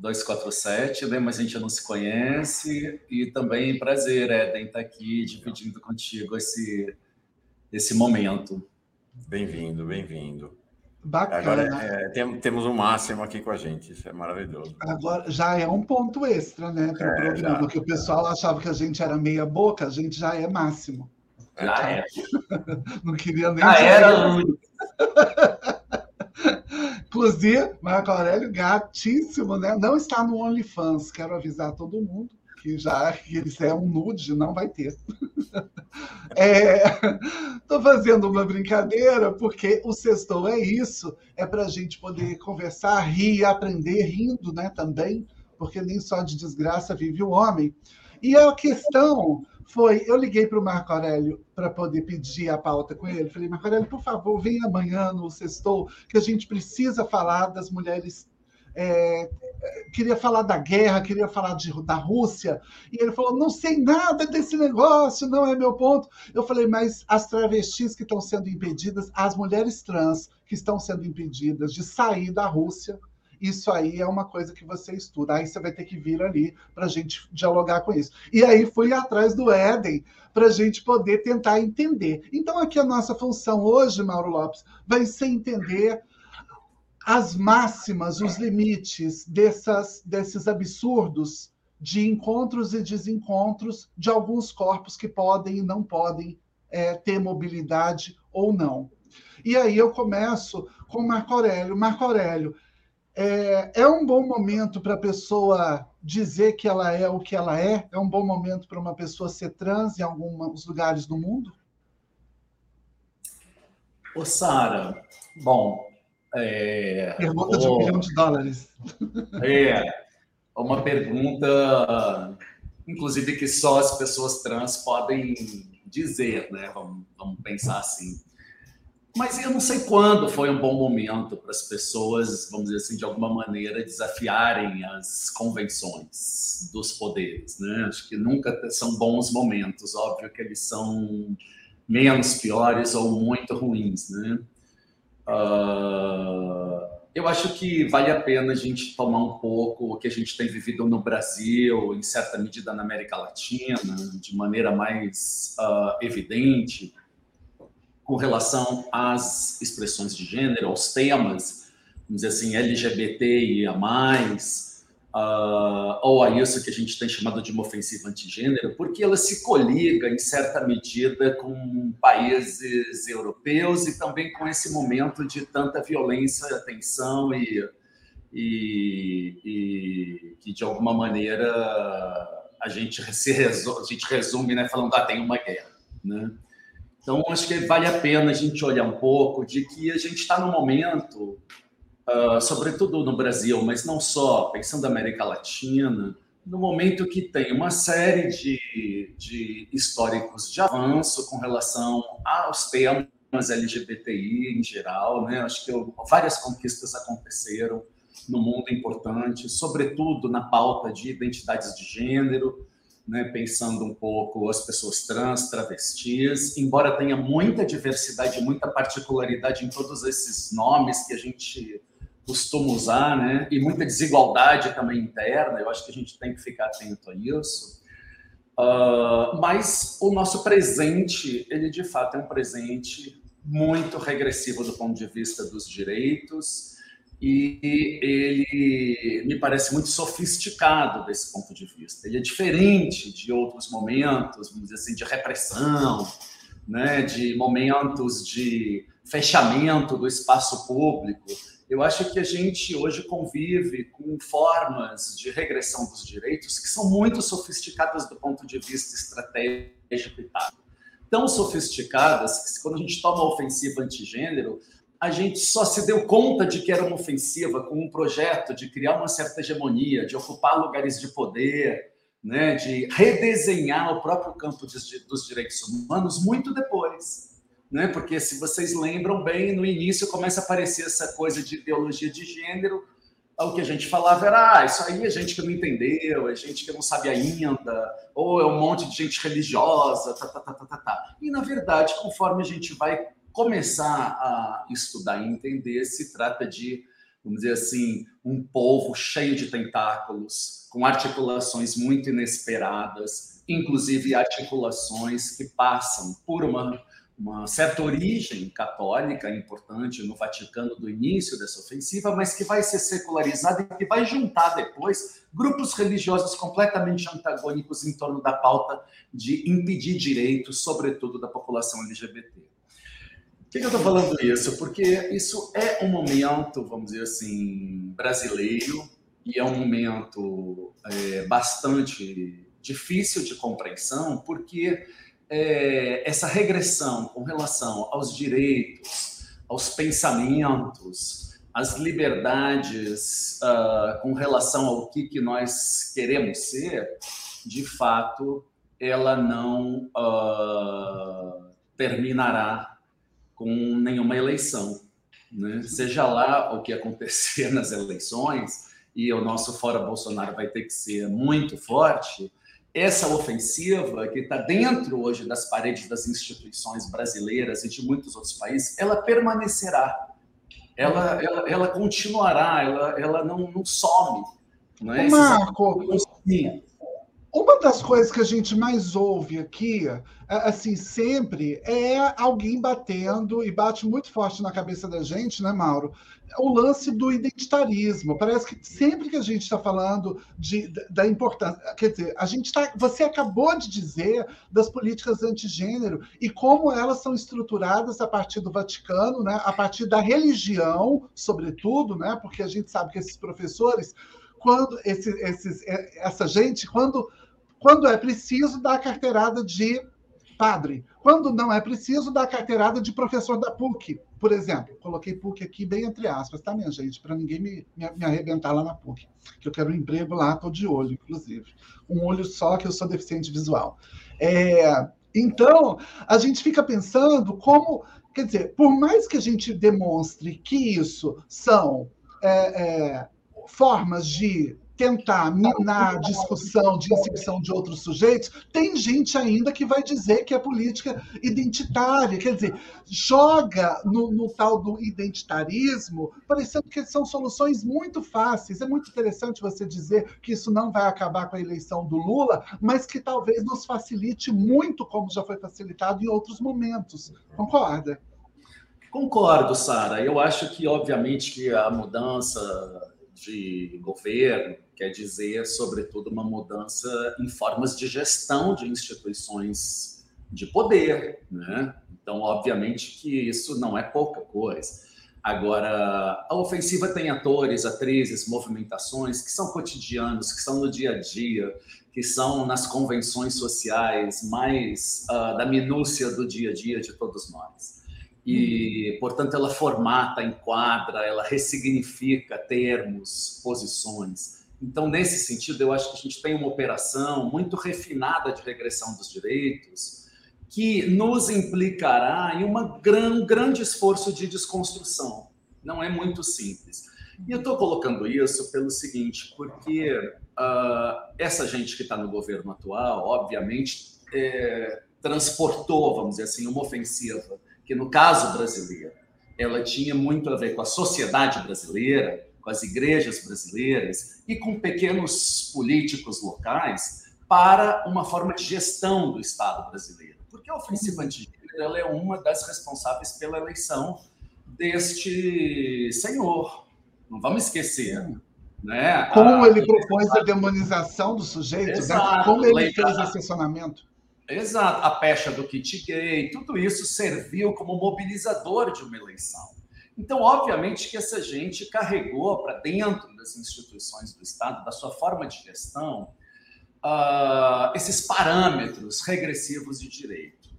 247, né? mas a gente não se conhece. E também prazer, Eden, estar tá aqui dividindo contigo esse, esse momento. Bem-vindo, bem-vindo. Bacana. Agora, é, tem, temos o um máximo aqui com a gente, isso é maravilhoso. Agora já é um ponto extra, né, para o é, programa, já. que o pessoal achava que a gente era meia boca, a gente já é máximo. Já é. (laughs) Não queria nem. Já era, Luiz. (laughs) Inclusive, Marco Aurélio, gatíssimo, né? Não está no OnlyFans. Quero avisar todo mundo que já que ele é um nude, não vai ter. Estou (laughs) é, fazendo uma brincadeira, porque o sextou é isso, é para a gente poder conversar, rir aprender rindo né, também, porque nem só de desgraça vive o homem. E a questão foi, eu liguei para o Marco Aurélio para poder pedir a pauta com ele. Falei, Marco Aurélio, por favor, venha amanhã no Sextou, que a gente precisa falar das mulheres. É, queria falar da guerra, queria falar de, da Rússia. E ele falou: não sei nada desse negócio, não é meu ponto. Eu falei, mas as travestis que estão sendo impedidas, as mulheres trans que estão sendo impedidas de sair da Rússia, isso aí é uma coisa que você estuda. Aí você vai ter que vir ali para a gente dialogar com isso. E aí fui atrás do Éden para a gente poder tentar entender. Então, aqui a nossa função hoje, Mauro Lopes, vai ser entender as máximas, os limites dessas, desses absurdos de encontros e desencontros de alguns corpos que podem e não podem é, ter mobilidade ou não. E aí eu começo com Marco Aurélio. Marco Aurélio, é, é um bom momento para a pessoa dizer que ela é o que ela é? É um bom momento para uma pessoa ser trans em alguns lugares do mundo? Ô, Sara, bom. É, pergunta de um milhão de dólares. (laughs) É, uma pergunta, inclusive, que só as pessoas trans podem dizer, né? Vamos, vamos pensar assim. Mas eu não sei quando foi um bom momento para as pessoas, vamos dizer assim, de alguma maneira, desafiarem as convenções dos poderes. Né? Acho que nunca são bons momentos, óbvio que eles são menos piores ou muito ruins. Né? Uh, eu acho que vale a pena a gente tomar um pouco o que a gente tem vivido no Brasil, em certa medida na América Latina, de maneira mais uh, evidente com relação às expressões de gênero, aos temas, vamos dizer assim, LGBTIA+, uh, ou a isso que a gente tem chamado de uma ofensiva antigênero, porque ela se coliga, em certa medida, com países europeus e também com esse momento de tanta violência, tensão e, e, e que, de alguma maneira, a gente, se resume, a gente resume né, falando, ah, tem uma guerra, né? Então, acho que vale a pena a gente olhar um pouco de que a gente está no momento, uh, sobretudo no Brasil, mas não só, pensando na América Latina, no momento que tem uma série de, de históricos de avanço com relação aos temas LGBTI em geral, né? Acho que várias conquistas aconteceram no mundo importante, sobretudo na pauta de identidades de gênero, né, pensando um pouco as pessoas trans, travestis, embora tenha muita diversidade, muita particularidade em todos esses nomes que a gente costuma usar, né, e muita desigualdade também interna, eu acho que a gente tem que ficar atento a isso. Uh, mas o nosso presente, ele de fato é um presente muito regressivo do ponto de vista dos direitos, e ele me parece muito sofisticado desse ponto de vista. Ele é diferente de outros momentos, vamos dizer assim, de repressão, né, de momentos de fechamento do espaço público. Eu acho que a gente hoje convive com formas de regressão dos direitos que são muito sofisticadas do ponto de vista estratégico e tático. Tão sofisticadas que, quando a gente toma a ofensiva antigênero, a gente só se deu conta de que era uma ofensiva com um projeto de criar uma certa hegemonia, de ocupar lugares de poder, né, de redesenhar o próprio campo dos direitos humanos muito depois. Né? Porque, se vocês lembram bem, no início começa a aparecer essa coisa de ideologia de gênero. O que a gente falava era: ah, isso aí é gente que não entendeu, é gente que não sabe ainda, ou é um monte de gente religiosa, tá, tá, tá, tá, tá. tá. E, na verdade, conforme a gente vai começar a estudar e entender, se trata de, vamos dizer assim, um povo cheio de tentáculos, com articulações muito inesperadas, inclusive articulações que passam por uma, uma certa origem católica importante no Vaticano do início dessa ofensiva, mas que vai ser secularizada e que vai juntar depois grupos religiosos completamente antagônicos em torno da pauta de impedir direitos, sobretudo da população LGBT. Que, que eu estou falando isso? Porque isso é um momento, vamos dizer assim, brasileiro e é um momento é, bastante difícil de compreensão, porque é, essa regressão com relação aos direitos, aos pensamentos, às liberdades uh, com relação ao que, que nós queremos ser, de fato, ela não uh, terminará com nenhuma eleição. Né? Seja lá o que acontecer (laughs) nas eleições, e o nosso fora Bolsonaro vai ter que ser muito forte, essa ofensiva que está dentro hoje das paredes das instituições brasileiras e de muitos outros países, ela permanecerá, ela, ela, ela continuará, ela, ela não, não some. Não é? Marco, uma das coisas que a gente mais ouve aqui, assim, sempre, é alguém batendo, e bate muito forte na cabeça da gente, né, Mauro? O lance do identitarismo. Parece que sempre que a gente está falando de, da importância. Quer dizer, a gente está. Você acabou de dizer das políticas antigênero e como elas são estruturadas a partir do Vaticano, né, a partir da religião, sobretudo, né, porque a gente sabe que esses professores quando esse, esses, essa gente, quando quando é preciso, dá carteirada de padre. Quando não é preciso, dá carteirada de professor da PUC, por exemplo. Coloquei PUC aqui bem entre aspas, tá, minha gente? Para ninguém me, me, me, arrebentar lá na PUC. Que eu quero um emprego lá, estou de olho, inclusive. Um olho só, que eu sou deficiente visual. É, então, a gente fica pensando como. Quer dizer, por mais que a gente demonstre que isso são é, é, formas de tentar minar a discussão de inscrição de outros sujeitos, tem gente ainda que vai dizer que é política identitária, quer dizer, joga no, no tal do identitarismo, parecendo que são soluções muito fáceis. É muito interessante você dizer que isso não vai acabar com a eleição do Lula, mas que talvez nos facilite muito, como já foi facilitado em outros momentos. Concorda? Concordo, Sara. Eu acho que, obviamente, que a mudança de governo, quer dizer, sobretudo, uma mudança em formas de gestão de instituições de poder. Né? Então, obviamente que isso não é pouca coisa. Agora, a ofensiva tem atores, atrizes, movimentações que são cotidianos, que são no dia a dia, que são nas convenções sociais, mais uh, da minúcia do dia a dia de todos nós e, portanto, ela formata, enquadra, ela ressignifica termos, posições. Então, nesse sentido, eu acho que a gente tem uma operação muito refinada de regressão dos direitos que nos implicará em uma gran, um grande esforço de desconstrução. Não é muito simples. E eu estou colocando isso pelo seguinte, porque uh, essa gente que está no governo atual, obviamente, é, transportou, vamos dizer assim, uma ofensiva que, no caso brasileiro, ela tinha muito a ver com a sociedade brasileira, com as igrejas brasileiras e com pequenos políticos locais para uma forma de gestão do Estado brasileiro. Porque a ofensiva antigênero ela é uma das responsáveis pela eleição deste senhor. Não vamos esquecer. Né? Como a, ele propôs a demonização do sujeito, né? Exato, né? como ele fez esse assessionamento. Exato, a pecha do kit gay, tudo isso serviu como mobilizador de uma eleição. Então, obviamente que essa gente carregou para dentro das instituições do Estado, da sua forma de gestão, uh, esses parâmetros regressivos de direito.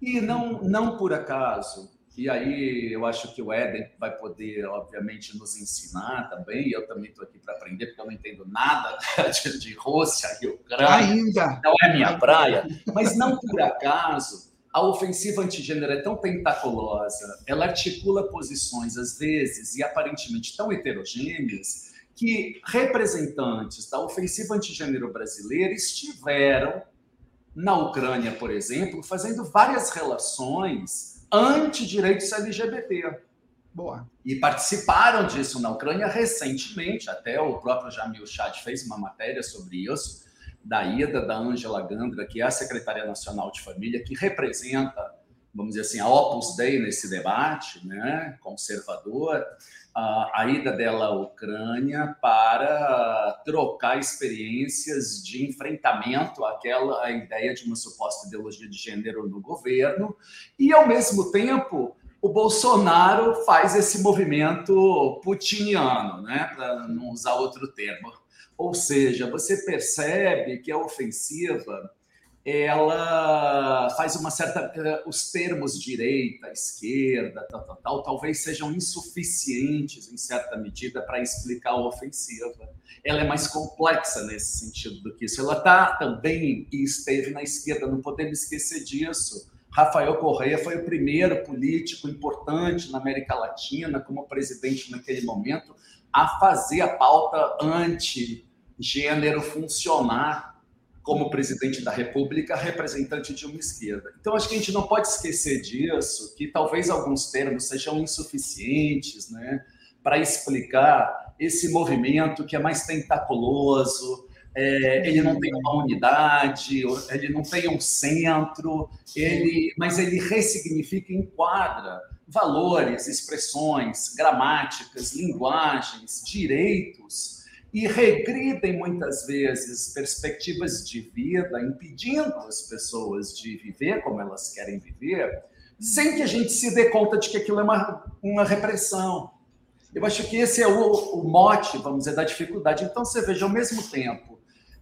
E não, não por acaso, e aí eu acho que o Éden vai poder, obviamente, nos ensinar também. Eu também estou aqui para aprender, porque eu não entendo nada (laughs) de, de Rússia e Ucrânia. Ainda. Não é minha praia. Mas não por acaso a ofensiva antigênero é tão tentaculosa, ela articula posições, às vezes, e aparentemente tão heterogêneas, que representantes da ofensiva antigênero brasileira estiveram na Ucrânia, por exemplo, fazendo várias relações anti-direitos LGBT. Boa. E participaram disso na Ucrânia recentemente, até o próprio Jamil Chad fez uma matéria sobre isso, da ida da Ângela Gandra, que é a secretária nacional de família, que representa, vamos dizer assim, a Opus Dei nesse debate, né, conservador, a, ida dela à Ucrânia para trocar experiências de enfrentamento àquela ideia de uma suposta ideologia de gênero no governo, e, ao mesmo tempo, o Bolsonaro faz esse movimento putiniano, né, para não usar outro termo. Ou seja, você percebe que a ofensiva ela faz uma certa. Eh, os termos direita, esquerda, tal, tal, tal, talvez sejam insuficientes, em certa medida, para explicar a ofensiva. Ela é mais complexa nesse sentido do que isso. Ela está também e esteve na esquerda, não podemos esquecer disso. Rafael Correia foi o primeiro político importante na América Latina, como presidente naquele momento, a fazer a pauta anti-gênero funcionar como presidente da República, representante de uma esquerda. Então, acho que a gente não pode esquecer disso, que talvez alguns termos sejam insuficientes né, para explicar esse movimento que é mais tentaculoso, é, ele não tem uma unidade, ele não tem um centro, ele, mas ele ressignifica, enquadra valores, expressões, gramáticas, linguagens, direitos e regridem muitas vezes perspectivas de vida, impedindo as pessoas de viver como elas querem viver, sem que a gente se dê conta de que aquilo é uma, uma repressão. Eu acho que esse é o, o mote, vamos dizer, da dificuldade. Então, você veja, ao mesmo tempo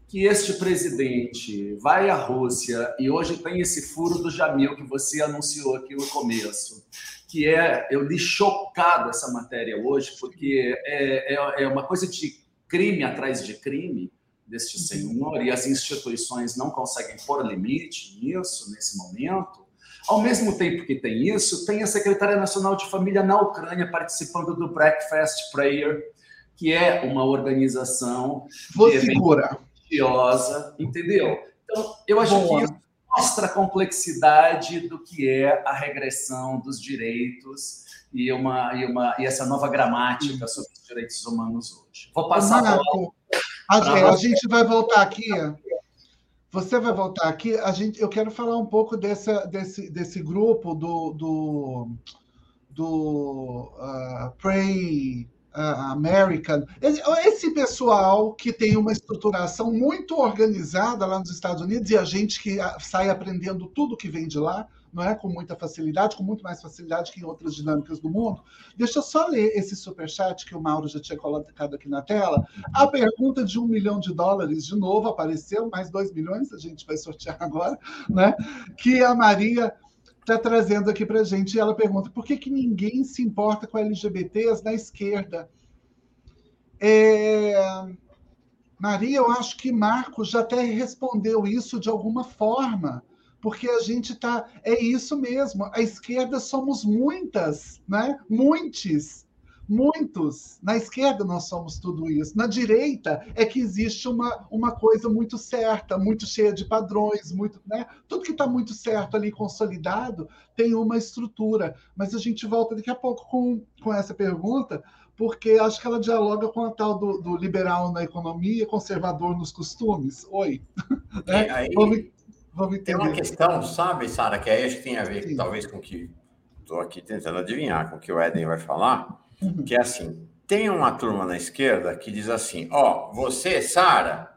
que este presidente vai à Rússia e hoje tem esse furo do Jamil que você anunciou aqui no começo, que é, eu li chocado essa matéria hoje, porque é, é, é uma coisa de crime atrás de crime deste uhum. senhor e as instituições não conseguem pôr limite nisso nesse momento. Ao mesmo tempo que tem isso, tem a Secretaria Nacional de Família na Ucrânia participando do Breakfast Prayer, que é uma organização religiosa, entendeu? Então, eu acho Boa. que isso mostra a complexidade do que é a regressão dos direitos e, uma, e, uma, e essa nova gramática sobre os direitos humanos hoje. Vou passar a, bola a gente vai voltar aqui. Você vai voltar aqui. A gente, eu quero falar um pouco dessa, desse, desse grupo do, do, do uh, Pray uh, American. Esse pessoal que tem uma estruturação muito organizada lá nos Estados Unidos e a gente que ah, sai aprendendo tudo que vem de lá não é? com muita facilidade, com muito mais facilidade que em outras dinâmicas do mundo. Deixa eu só ler esse superchat que o Mauro já tinha colocado aqui na tela. A pergunta de um milhão de dólares, de novo, apareceu, mais dois milhões, a gente vai sortear agora, né? que a Maria está trazendo aqui para a gente. E ela pergunta: por que, que ninguém se importa com LGBTs na esquerda? É... Maria, eu acho que Marcos já até respondeu isso de alguma forma porque a gente está. É isso mesmo, a esquerda somos muitas, né? Muitos. Muitos. Na esquerda nós somos tudo isso. Na direita é que existe uma, uma coisa muito certa, muito cheia de padrões, muito, né? Tudo que está muito certo ali, consolidado, tem uma estrutura. Mas a gente volta daqui a pouco com, com essa pergunta, porque acho que ela dialoga com a tal do, do liberal na economia, conservador nos costumes. Oi. (laughs) É, aí, vamos, vamos tem uma questão, sabe, Sara, que aí acho que tem a ver Sim. talvez com o que estou aqui tentando adivinhar, com o que o Eden vai falar Uhum. Que é assim: tem uma turma na esquerda que diz assim: ó, você, Sara,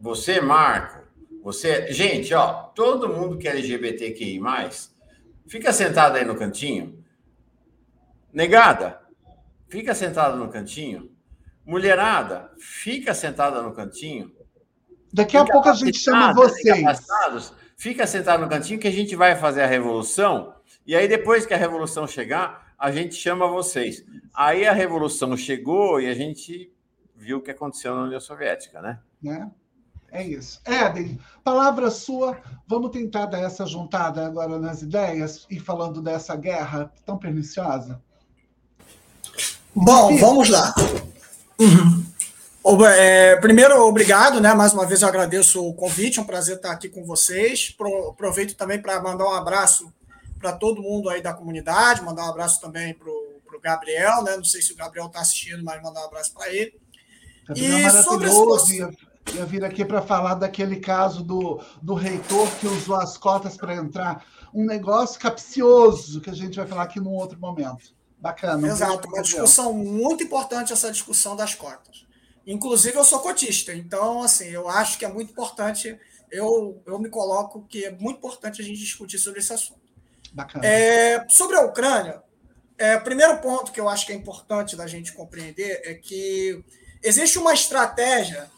você, Marco, você. Gente, ó, todo mundo que é LGBTQI, fica sentado aí no cantinho. Negada, fica sentada no cantinho. Mulherada, fica sentada no cantinho. Daqui a pouco a gente chama vocês. Fica sentado no cantinho que a gente vai fazer a revolução. E aí, depois que a revolução chegar, a gente chama vocês. Aí a revolução chegou e a gente viu o que aconteceu na União Soviética, né? né? É isso. Éden, palavra sua. Vamos tentar dar essa juntada agora nas ideias e falando dessa guerra tão perniciosa? Bom, vamos lá. Uhum. É, primeiro, obrigado, né? Mais uma vez eu agradeço o convite, é um prazer estar aqui com vocês. Pro, aproveito também para mandar um abraço para todo mundo aí da comunidade, mandar um abraço também para o Gabriel, né? Não sei se o Gabriel está assistindo, mas mandar um abraço para ele. Gabriel e sobre as ia, ia vir aqui para falar daquele caso do, do reitor que usou as cotas para entrar. Um negócio capcioso que a gente vai falar aqui num outro momento. Bacana. Exato, uma discussão muito importante essa discussão das cotas. Inclusive, eu sou cotista, então, assim, eu acho que é muito importante, eu, eu me coloco que é muito importante a gente discutir sobre esse assunto. É, sobre a Ucrânia, é, primeiro ponto que eu acho que é importante da gente compreender é que existe uma estratégia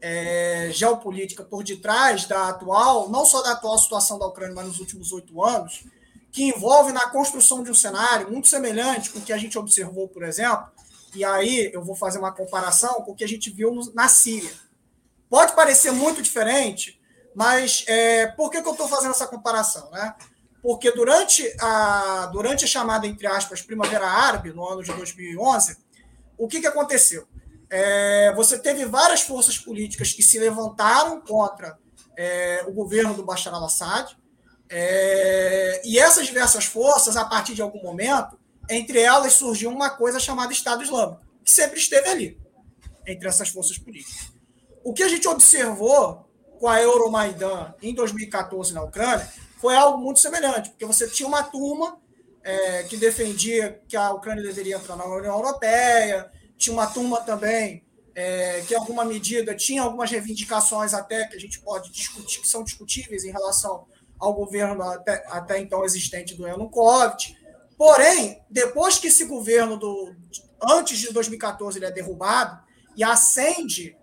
é, geopolítica por detrás da atual, não só da atual situação da Ucrânia, mas nos últimos oito anos, que envolve na construção de um cenário muito semelhante com o que a gente observou, por exemplo, e aí eu vou fazer uma comparação com o que a gente viu na Síria. Pode parecer muito diferente, mas é, por que, que eu estou fazendo essa comparação? Né? porque durante a, durante a chamada, entre aspas, Primavera Árabe, no ano de 2011, o que, que aconteceu? É, você teve várias forças políticas que se levantaram contra é, o governo do Bashar al-Assad, é, e essas diversas forças, a partir de algum momento, entre elas surgiu uma coisa chamada Estado Islâmico, que sempre esteve ali, entre essas forças políticas. O que a gente observou com a Euromaidan em 2014 na Ucrânia foi algo muito semelhante, porque você tinha uma turma é, que defendia que a Ucrânia deveria entrar na União Europeia, tinha uma turma também é, que, em alguma medida, tinha algumas reivindicações até que a gente pode discutir, que são discutíveis em relação ao governo até, até então existente do Yanukovych. Porém, depois que esse governo, do, antes de 2014, ele é derrubado e ascende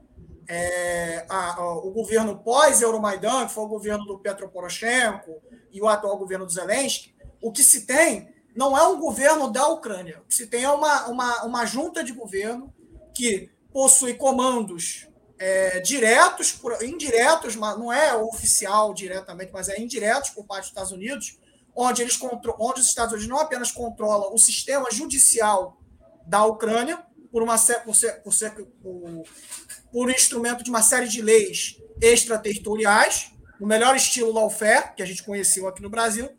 é, a, a, o governo pós-Euromaidan, que foi o governo do Petro Poroshenko e o atual governo do Zelensky, o que se tem não é um governo da Ucrânia. O que se tem é uma, uma, uma junta de governo que possui comandos é, diretos, indiretos, mas não é oficial diretamente, mas é indiretos por parte dos Estados Unidos, onde, eles onde os Estados Unidos não apenas controlam o sistema judicial da Ucrânia, por, uma, por, ser, por, ser, por, por instrumento de uma série de leis extraterritoriais, no melhor estilo lawfare, que a gente conheceu aqui no Brasil,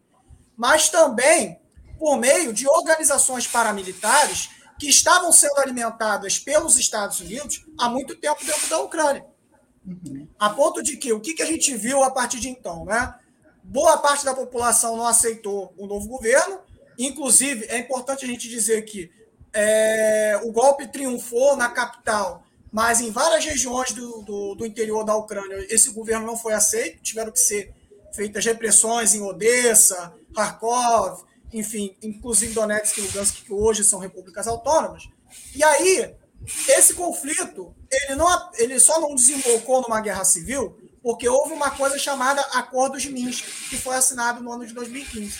mas também por meio de organizações paramilitares que estavam sendo alimentadas pelos Estados Unidos há muito tempo dentro da Ucrânia. Uhum. A ponto de que o que, que a gente viu a partir de então? Né? Boa parte da população não aceitou o novo governo, inclusive é importante a gente dizer que é, o golpe triunfou na capital mas em várias regiões do, do, do, interior da Ucrânia esse governo não foi aceito, tiveram que ser feitas repressões em Odessa, Kharkov, enfim, inclusive Donetsk e Lugansk, que hoje são repúblicas autônomas. E aí, esse conflito, ele, não, ele só não desembocou numa guerra civil porque houve uma coisa chamada Acordos de Minsk, que foi assinado no ano de 2015.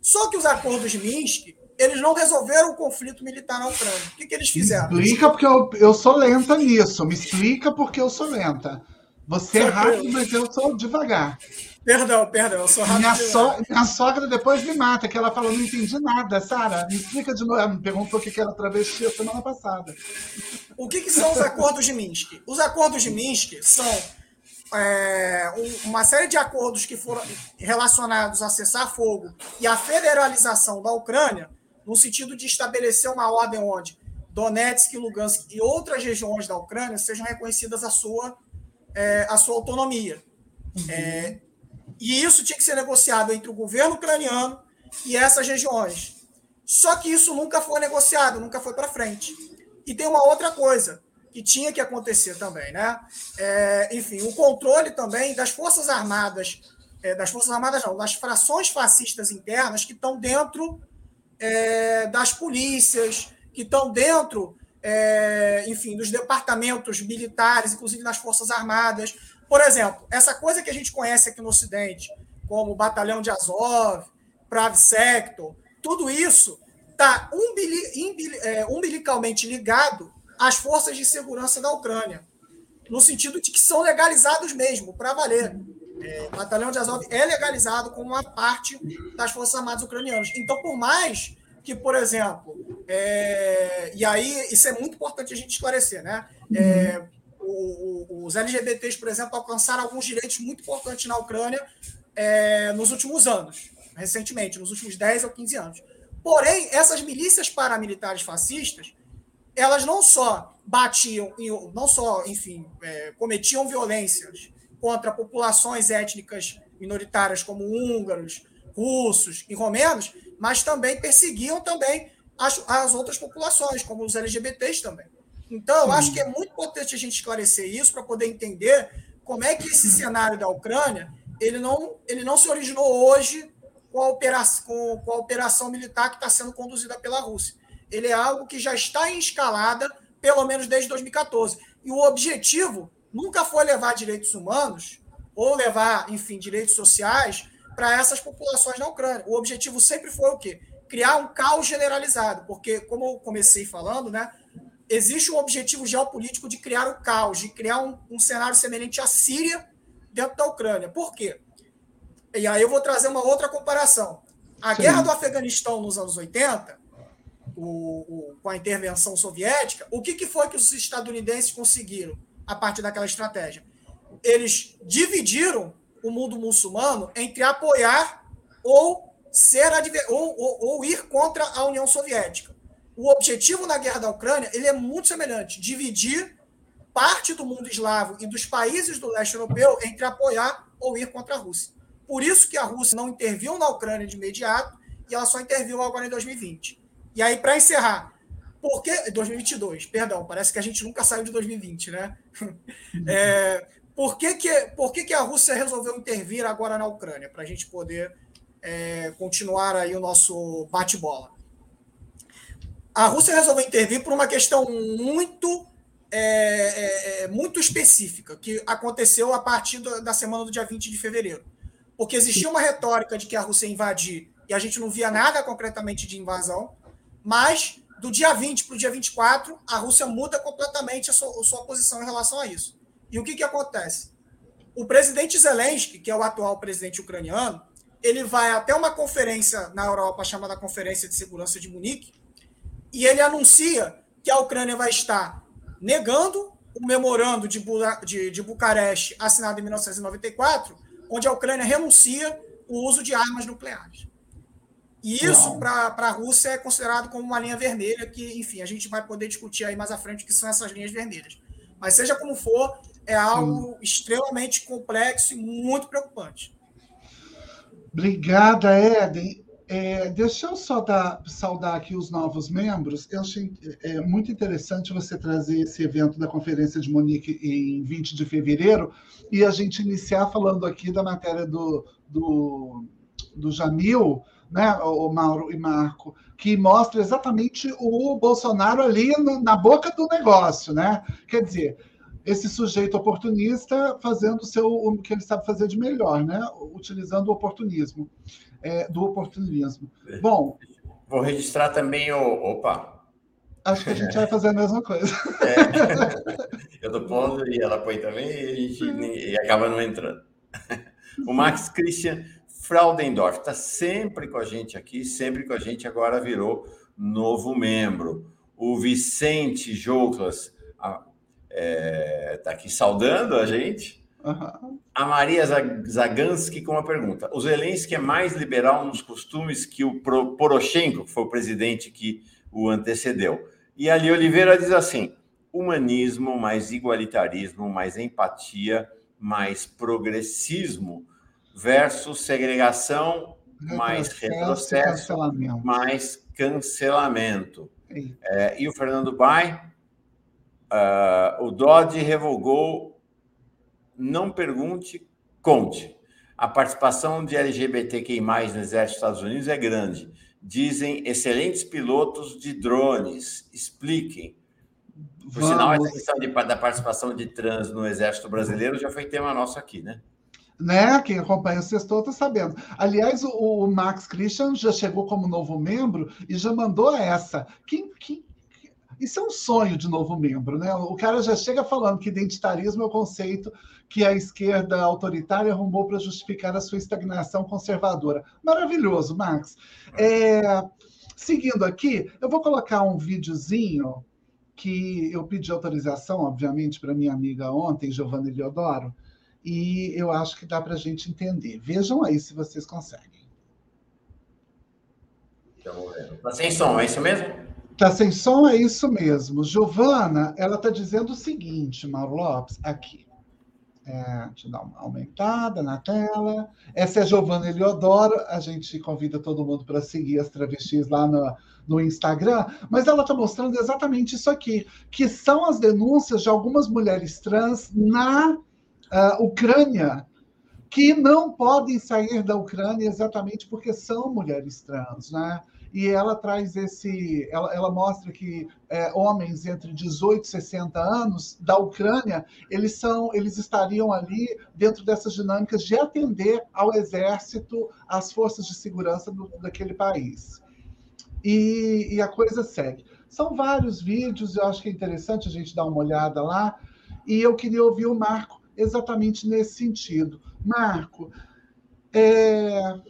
Só que os Acordos de Minsk, eles não resolveram o conflito militar na Ucrânia. O que, que eles fizeram? Me explica porque eu, eu sou lenta nisso. Me explica porque eu sou lenta. Você é rápido, mas eu sou devagar. Perdão, perdão, eu sou rápido. Minha, so... Minha sogra depois me mata, que ela falou, não entendi nada, Sara, me explica de novo. Ela me perguntou o que era travesti a semana passada. O que, que são os acordos de Minsk? Os acordos de Minsk são é, uma série de acordos que foram relacionados a cessar fogo e a federalização da Ucrânia, no sentido de estabelecer uma ordem onde Donetsk, Lugansk e outras regiões da Ucrânia sejam reconhecidas a sua, é, a sua autonomia. Uhum. É, e isso tinha que ser negociado entre o governo ucraniano e essas regiões. Só que isso nunca foi negociado, nunca foi para frente. E tem uma outra coisa que tinha que acontecer também, né? É, enfim, o controle também das forças armadas, é, das forças armadas não, das frações fascistas internas que estão dentro é, das polícias, que estão dentro, é, enfim, dos departamentos militares, inclusive das forças armadas. Por exemplo, essa coisa que a gente conhece aqui no Ocidente, como o Batalhão de Azov, Prav Sector, tudo isso está é, umbilicalmente ligado às forças de segurança da Ucrânia, no sentido de que são legalizados mesmo, para valer. É, o Batalhão de Azov é legalizado como uma parte das Forças Armadas Ucranianas. Então, por mais que, por exemplo, é, e aí isso é muito importante a gente esclarecer, né? É, o, os LGBTs, por exemplo, alcançaram alguns direitos muito importantes na Ucrânia é, nos últimos anos, recentemente, nos últimos 10 ou 15 anos. Porém, essas milícias paramilitares fascistas, elas não só batiam, não só, enfim, é, cometiam violências contra populações étnicas minoritárias como húngaros, russos e romenos, mas também perseguiam também as, as outras populações, como os LGBTs também. Então, eu acho que é muito importante a gente esclarecer isso para poder entender como é que esse cenário da Ucrânia ele não, ele não se originou hoje com a operação, com, com a operação militar que está sendo conduzida pela Rússia. Ele é algo que já está em escalada, pelo menos desde 2014. E o objetivo nunca foi levar direitos humanos ou levar, enfim, direitos sociais para essas populações na Ucrânia. O objetivo sempre foi o quê? Criar um caos generalizado, porque, como eu comecei falando, né, existe um objetivo geopolítico de criar o caos, de criar um, um cenário semelhante à Síria dentro da Ucrânia. Por quê? E aí eu vou trazer uma outra comparação. A Sim. guerra do Afeganistão nos anos 80, o, o, com a intervenção soviética, o que, que foi que os estadunidenses conseguiram a partir daquela estratégia? Eles dividiram o mundo muçulmano entre apoiar ou ser ou, ou, ou, ir contra a União Soviética. O objetivo na guerra da Ucrânia ele é muito semelhante: dividir parte do mundo eslavo e dos países do leste europeu entre apoiar ou ir contra a Rússia. Por isso que a Rússia não interviu na Ucrânia de imediato e ela só interviu agora em 2020. E aí, para encerrar, por que 2022, perdão, parece que a gente nunca saiu de 2020, né? É, por que, que, por que, que a Rússia resolveu intervir agora na Ucrânia? Para a gente poder é, continuar aí o nosso bate-bola. A Rússia resolveu intervir por uma questão muito, é, é, é muito específica, que aconteceu a partir da semana do dia 20 de fevereiro. Porque existia uma retórica de que a Rússia ia invadir e a gente não via nada concretamente de invasão, mas do dia 20 para o dia 24, a Rússia muda completamente a sua, a sua posição em relação a isso. E o que, que acontece? O presidente Zelensky, que é o atual presidente ucraniano, ele vai até uma conferência na Europa chamada Conferência de Segurança de Munique, e ele anuncia que a Ucrânia vai estar negando o memorando de, de, de Bucareste assinado em 1994, onde a Ucrânia renuncia o uso de armas nucleares. E isso, para a Rússia, é considerado como uma linha vermelha, que, enfim, a gente vai poder discutir aí mais à frente o que são essas linhas vermelhas. Mas, seja como for, é algo Sim. extremamente complexo e muito preocupante. Obrigada, Eden. É, deixa eu só dar, saudar aqui os novos membros. Eu achei é, muito interessante você trazer esse evento da Conferência de Munique em 20 de fevereiro e a gente iniciar falando aqui da matéria do, do, do Jamil, né, o Mauro e Marco, que mostra exatamente o Bolsonaro ali na boca do negócio, né? Quer dizer, esse sujeito oportunista fazendo o, seu, o que ele sabe fazer de melhor, né? utilizando o oportunismo, é, do oportunismo. Bom. Vou registrar também o. Opa! Acho que a gente vai fazer a mesma coisa. (laughs) É. Eu tô pondo e ela põe também e, a gente, e acaba não entrando. O Max Christian Fraudendorf está sempre com a gente aqui, sempre com a gente, agora virou novo membro. O Vicente Jouklas está é, tá aqui saudando a gente. Uhum. A Maria Zagansky com uma pergunta. O Zelensky é mais liberal nos costumes que o Poroshenko, que foi o presidente que o antecedeu. E ali Oliveira diz assim: humanismo, mais igualitarismo, mais empatia, mais progressismo versus segregação, mais retrocesso, cancelamento. mais cancelamento. É, e o Fernando Bai, uh, o Dodge revogou não pergunte, conte. A participação de LGBTQI+, no exército dos Estados Unidos é grande. Dizem excelentes pilotos de drones. Expliquem. Por Vamos. sinal, essa questão de, da participação de trans no exército brasileiro já foi tema nosso aqui, né? Né? Quem acompanha o Sextou está sabendo. Aliás, o, o, Max Christian já chegou como novo membro e já mandou essa. Quem, quem, isso é um sonho de novo membro, né? O cara já chega falando que identitarismo é o conceito que a esquerda autoritária arrumou para justificar a sua estagnação conservadora. Maravilhoso, Max. É, seguindo aqui, eu vou colocar um videozinho que eu pedi autorização, obviamente, para minha amiga ontem, Giovanna Eliodoro, e eu acho que dá para a gente entender. Vejam aí se vocês conseguem. Está sem som, é isso mesmo? Tá sem som, é isso mesmo. Giovana, ela está dizendo o seguinte, Mauro Lopes, aqui. É, deixa eu dar uma aumentada na tela. Essa é a Giovana Eliodoro. A gente convida todo mundo para seguir as travestis lá no, no Instagram, mas ela está mostrando exatamente isso aqui, que são as denúncias de algumas mulheres trans na uh, Ucrânia que não podem sair da Ucrânia exatamente porque são mulheres trans, né? e ela traz esse, ela, ela mostra que é, homens entre 18 e 60 anos da Ucrânia, eles são, eles estariam ali dentro dessas dinâmicas de atender ao exército, às forças de segurança do, daquele país. E, e a coisa segue. São vários vídeos, eu acho que é interessante a gente dar uma olhada lá, e eu queria ouvir o Marco exatamente nesse sentido. Marco, é,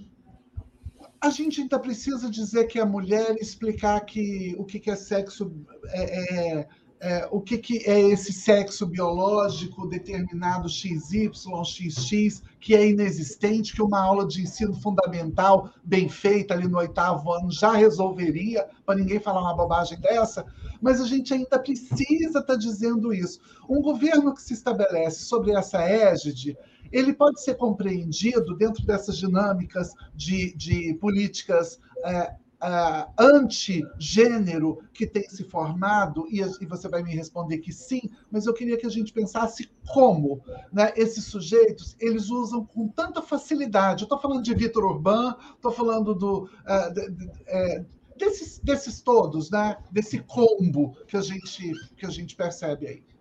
a gente ainda precisa dizer que a mulher explicar que o que, é sexo é, é, é, o que, que é esse sexo biológico determinado XY, XX, que é inexistente, que uma aula de ensino fundamental bem feita ali no oitavo ano já resolveria, para ninguém falar uma bobagem dessa, mas a gente ainda precisa estar tá dizendo isso. Um governo que se estabelece sobre essa égide, ele pode ser compreendido dentro dessas dinâmicas de, de políticas é, é, anti-gênero que tem se formado, e, e, você vai me responder que sim, mas eu queria que a gente pensasse como né, esses sujeitos eles usam com tanta facilidade. Eu estou falando de Vitor Urbán, estou falando do. Uh, de, de, é, desses, desses todos, né? Desse combo que a gente que a gente percebe aí.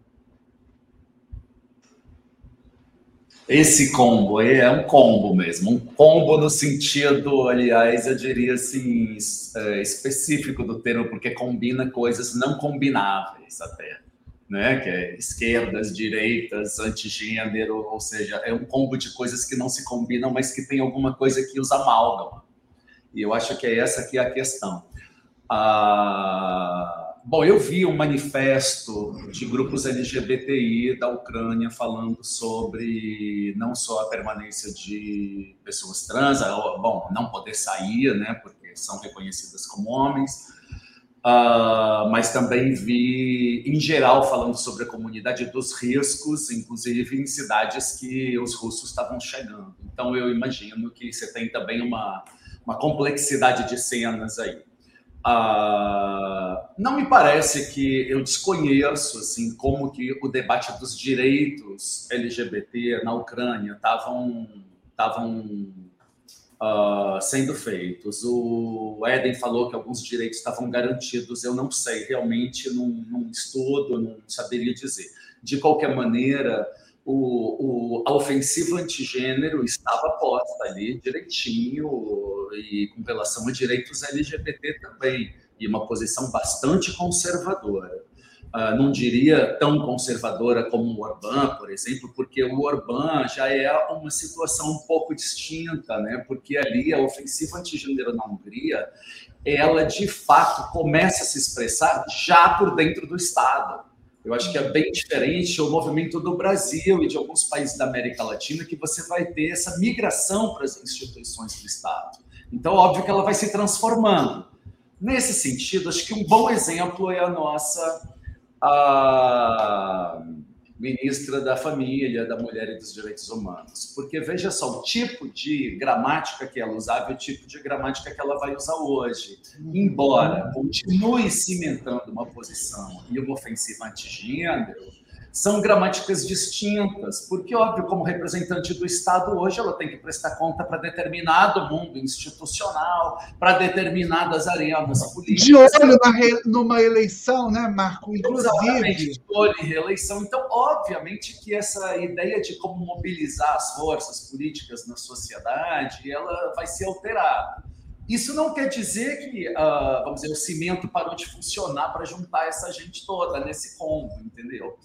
Esse combo é um combo mesmo, um combo no sentido, aliás, eu diria assim, é, específico do termo, porque combina coisas não combináveis até, né? Que é esquerdas, direitas, antigênero, ou seja, é um combo de coisas que não se combinam, mas que tem alguma coisa que os amalgam. E eu acho que é essa que é a questão. Ah Bom, eu vi um manifesto de grupos LGBTI da Ucrânia falando sobre não só a permanência de pessoas trans, bom, não poder sair, né, porque são reconhecidas como homens, uh, mas também vi, em geral, falando sobre a comunidade dos riscos, inclusive em cidades que os russos estavam chegando. Então, eu imagino que você tem também uma, uma complexidade de cenas aí. Ah, não me parece que eu desconheço assim como que o debate dos direitos LGBT na Ucrânia estavam estavam uh, sendo feitos. O Eden falou que alguns direitos estavam garantidos. Eu não sei realmente, num estudo, não saberia dizer. De qualquer maneira, o, o, a ofensiva antigênero estava posta ali direitinho e com relação a direitos LGBT também, e uma posição bastante conservadora. uh, não diria tão conservadora como o Orbán, por exemplo, porque o Orbán já é uma situação um pouco distinta, né? porque ali a ofensiva antigênero na Hungria, ela de fato começa a se expressar já por dentro do Estado. Eu acho que é bem diferente o movimento do Brasil e de alguns países da América Latina, que você vai ter essa migração para as instituições do Estado. Então, óbvio que ela vai se transformando. Nesse sentido, acho que um bom exemplo é a nossa a ministra da Família, da Mulher e dos Direitos Humanos. Porque veja só, o tipo de gramática que ela usava e o tipo de gramática que ela vai usar hoje. Embora continue cimentando uma posição e uma ofensiva antigênero, são gramáticas distintas, porque, óbvio, como representante do Estado hoje, ela tem que prestar conta para determinado mundo institucional, para determinadas arenas políticas. De olho re... numa eleição, né, Marco? Inclusive. Exatamente, de olho em reeleição. Então, obviamente que essa ideia de como mobilizar as forças políticas na sociedade, ela vai ser alterada. Isso não quer dizer que, uh, vamos dizer, o cimento parou de funcionar para juntar essa gente toda nesse combo, entendeu?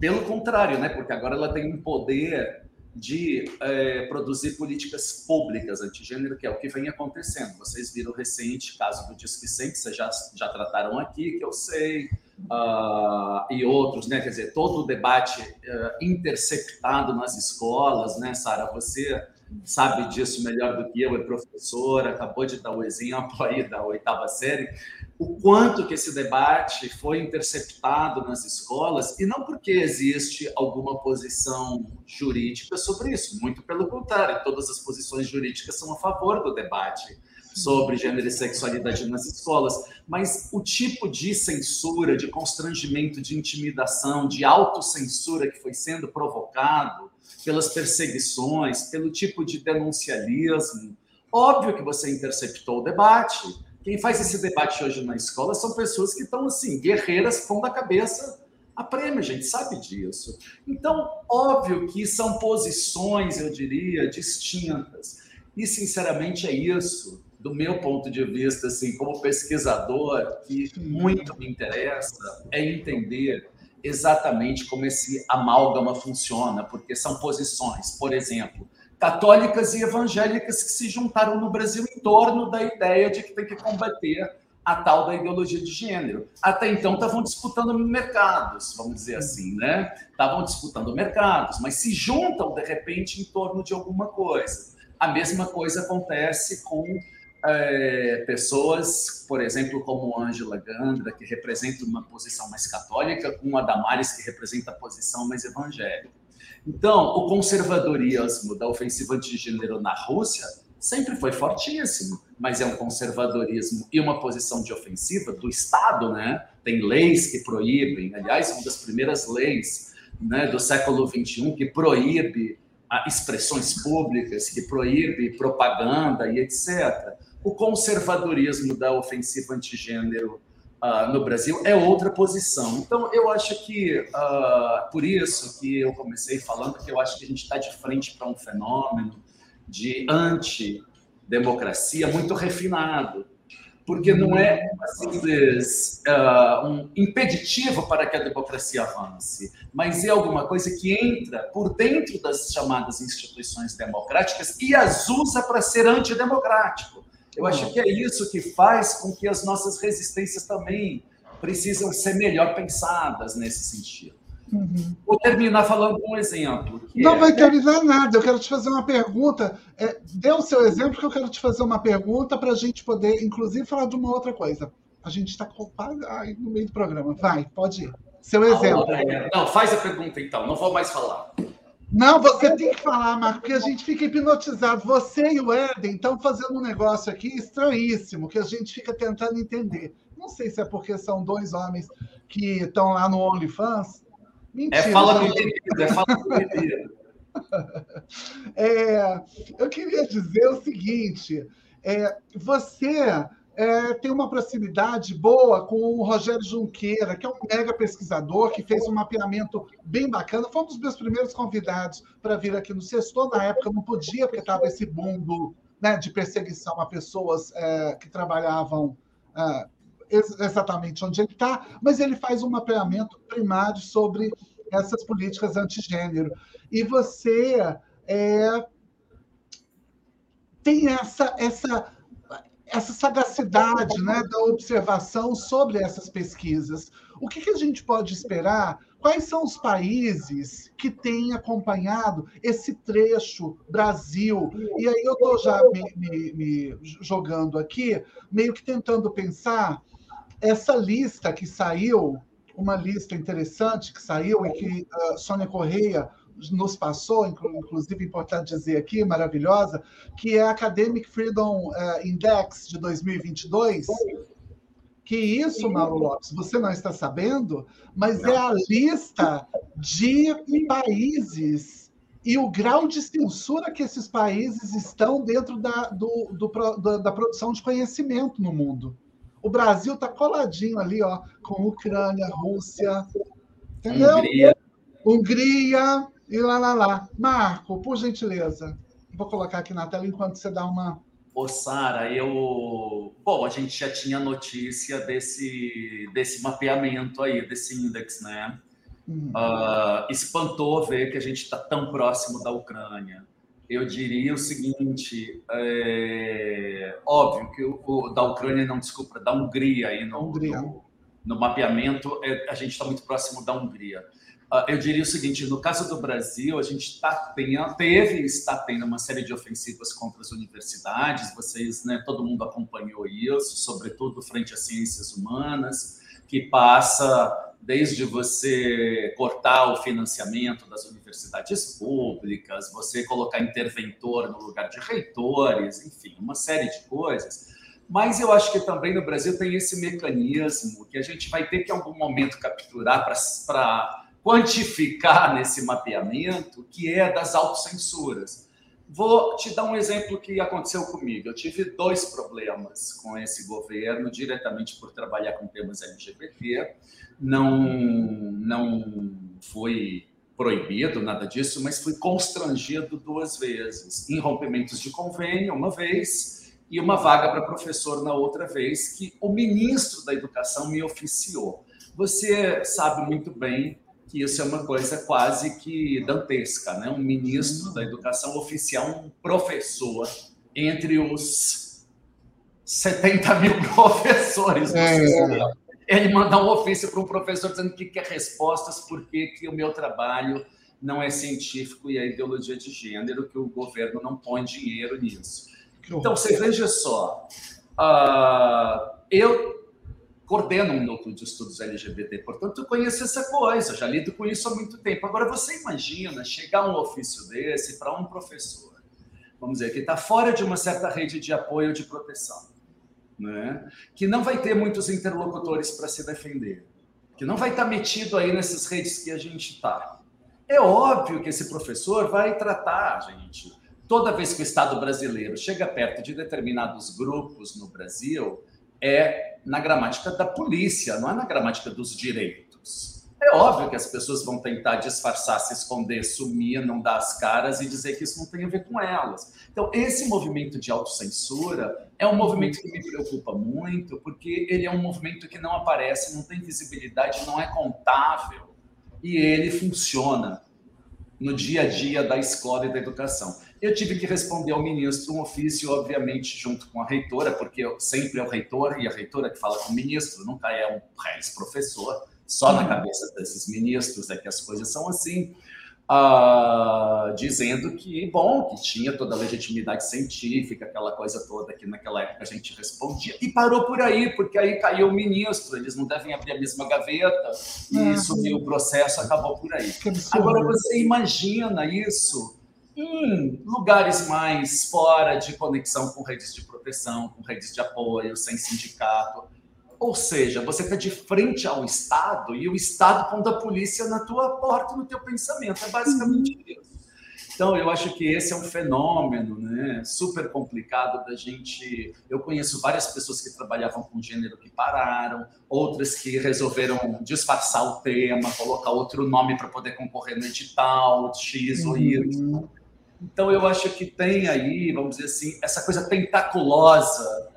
Pelo contrário, né? Porque agora ela tem um poder de é, produzir políticas públicas antigênero, que é o que vem acontecendo. Vocês viram o recente caso do Disque 100, que vocês já, já trataram aqui, que eu sei, uh, e outros, né? Quer dizer, todo o debate uh, interceptado nas escolas, né, Sara? Você sabe disso melhor do que eu, é professora, acabou de dar o exemplo (laughs) aí da oitava série o quanto que esse debate foi interceptado nas escolas, e não porque existe alguma posição jurídica sobre isso, muito pelo contrário, todas as posições jurídicas são a favor do debate sobre gênero e sexualidade nas escolas, mas o tipo de censura, de constrangimento, de intimidação, de autocensura que foi sendo provocado pelas perseguições, pelo tipo de denuncialismo, óbvio que você interceptou o debate, quem faz esse debate hoje na escola são pessoas que estão assim, guerreiras, pão da cabeça a prêmio, a gente sabe disso. Então, óbvio que são posições, eu diria, distintas. E, sinceramente, é isso, do meu ponto de vista, assim, como pesquisador, que muito me interessa, é entender exatamente como esse amálgama funciona, porque são posições, por exemplo, católicas e evangélicas que se juntaram no Brasil em torno da ideia de que tem que combater a tal da ideologia de gênero. Até então estavam disputando mercados, vamos dizer assim, né? Estavam disputando mercados, mas se juntam de repente em torno de alguma coisa. A mesma coisa acontece com é, pessoas, por exemplo, como Ângela Gandra, que representa uma posição mais católica, com a Damares, que representa a posição mais evangélica. Então, o conservadorismo da ofensiva antigênero na Rússia sempre foi fortíssimo, mas é um conservadorismo e uma posição de ofensiva do Estado, né? Tem leis que proíbem, aliás, uma das primeiras leis né, do século XXI que proíbe expressões públicas, que proíbe propaganda e etc. O conservadorismo da ofensiva antigênero uh, no Brasil é outra posição. Então, eu acho que, uh, por isso que eu comecei falando que eu acho que a gente está de frente para um fenômeno de antidemocracia muito refinado, porque não é simples uh, um impeditivo para que a democracia avance, mas é alguma coisa que entra por dentro das chamadas instituições democráticas e as usa para ser antidemocrático. Eu acho que é isso que faz com que as nossas resistências também precisam ser melhor pensadas nesse sentido. Uhum. Vou terminar falando um exemplo. Não é... vai terminar nada, eu quero te fazer uma pergunta. É, dê o seu exemplo, que eu quero te fazer uma pergunta para a gente poder, inclusive, falar de uma outra coisa. A gente está no meio do programa. Vai, pode ir. Seu exemplo. Não, faz a pergunta então, não vou mais falar. Não, você tem que falar, Marco, porque a gente fica hipnotizado. Você e o Éden estão fazendo um negócio aqui estranhíssimo, que a gente fica tentando entender. Não sei se é porque são dois homens que estão lá no OnlyFans. Mentira. É fala com é fala com. (laughs) É, eu queria dizer o seguinte: é, você é, tem uma proximidade boa com o Rogério Junqueira, que é um mega pesquisador, que fez um mapeamento bem bacana. Foi um dos meus primeiros convidados para vir aqui no Sextor. Na época não podia, porque estava esse mundo né, de perseguição a pessoas é, que trabalhavam é, exatamente onde ele está, mas ele faz um mapeamento primário sobre essas políticas antigênero. E você é, tem essa, essa, essa sagacidade né, da observação sobre essas pesquisas. O que, que a gente pode esperar? Quais são os países que têm acompanhado esse trecho Brasil? E aí eu estou já me, me, me jogando aqui, meio que tentando pensar essa lista que saiu, uma lista interessante que saiu e que uh, Sônia Correia nos passou, inclusive importante dizer aqui, maravilhosa, que é a Academic Freedom uh, Index de 2022. Que isso, Mauro Lopes, você não está sabendo, mas é a lista de países e o grau de censura que esses países estão dentro da, do, do, da produção de conhecimento no mundo. O Brasil está coladinho ali, ó, com Ucrânia, Rússia, entendeu? Hungria. Hungria e lá, lá, lá. Marco, por gentileza, vou colocar aqui na tela enquanto você dá uma. Ô, Sara, eu. Bom, a gente já tinha notícia desse, desse mapeamento aí, desse índice, né? Uhum. Uh, espantou ver que a gente está tão próximo da Ucrânia eu diria o seguinte: é, óbvio que o, o, da Ucrânia, não, desculpa, da Hungria aí no, Hungria. no, no mapeamento, é, a gente está muito próximo da Hungria. Uh, eu diria o seguinte: no caso do Brasil, a gente tá, tem, teve e está tendo uma série de ofensivas contra as universidades, vocês, né, todo mundo acompanhou isso, sobretudo frente às ciências humanas, que passa desde você cortar o financiamento das universidades públicas, você colocar interventor no lugar de reitores, enfim, uma série de coisas. Mas eu acho que também no Brasil tem esse mecanismo que a gente vai ter que, em algum momento, capturar para quantificar nesse mapeamento, que é das autocensuras. Vou te dar um exemplo que aconteceu comigo. Eu tive dois problemas com esse governo, diretamente por trabalhar com temas LGBT não, não foi proibido, nada disso, mas fui constrangido duas vezes. Em rompimentos de convênio, uma vez, e uma vaga para professor na outra vez, que o ministro da Educação me oficiou. Você sabe muito bem que isso é uma coisa quase que dantesca, né? Um ministro da Educação oficial um professor entre os 70 mil (laughs) professores. É, ele mandar um ofício para um professor dizendo que quer respostas por que o meu trabalho não é científico e é ideologia de gênero, que o governo não põe dinheiro nisso. Então, você veja só, uh, eu coordeno um núcleo de estudos LGBT, portanto, eu conheço essa coisa, já lido com isso há muito tempo. Agora, você imagina chegar um ofício desse para um professor, vamos dizer, que está fora de uma certa rede de apoio de proteção né? que não vai ter muitos interlocutores para se defender, que não vai estar tá metido aí nessas redes que a gente está. É óbvio que esse professor vai tratar, gente, toda vez que o Estado brasileiro chega perto de determinados grupos no Brasil, é na gramática da polícia, não é na gramática dos direitos. É óbvio que as pessoas vão tentar disfarçar, se esconder, sumir, não dar as caras e dizer que isso não tem a ver com elas. Então, esse movimento de autocensura é um movimento que me preocupa muito, porque ele é um movimento que não aparece, não tem visibilidade, não é contável e ele funciona no dia a dia da escola e da educação. Eu tive que responder ao ministro um ofício, obviamente, junto com a reitora, porque sempre é o reitor e a reitora que fala com o ministro, nunca é um ex-professor. Só na cabeça desses ministros é que as coisas são assim, uh, dizendo que, bom, que tinha toda a legitimidade científica, aquela coisa toda que naquela época a gente respondia. E parou por aí, porque aí caiu o ministro, eles não devem abrir a mesma gaveta, e ah, sumiu o processo, acabou por aí. Agora você imagina isso em lugares mais fora de conexão com redes de proteção, com redes de apoio, sem sindicato ou seja, você está de frente ao Estado e o Estado pondo a polícia na tua porta, no teu pensamento. É basicamente uhum. isso. Então, eu acho que esse é um fenômeno né, super complicado da gente. Eu conheço várias pessoas que trabalhavam com gênero que pararam, outras que resolveram disfarçar o tema, colocar outro nome para poder concorrer no edital, X ou Y. Uhum. Então, eu acho que tem aí, vamos dizer assim, essa coisa tentaculosa,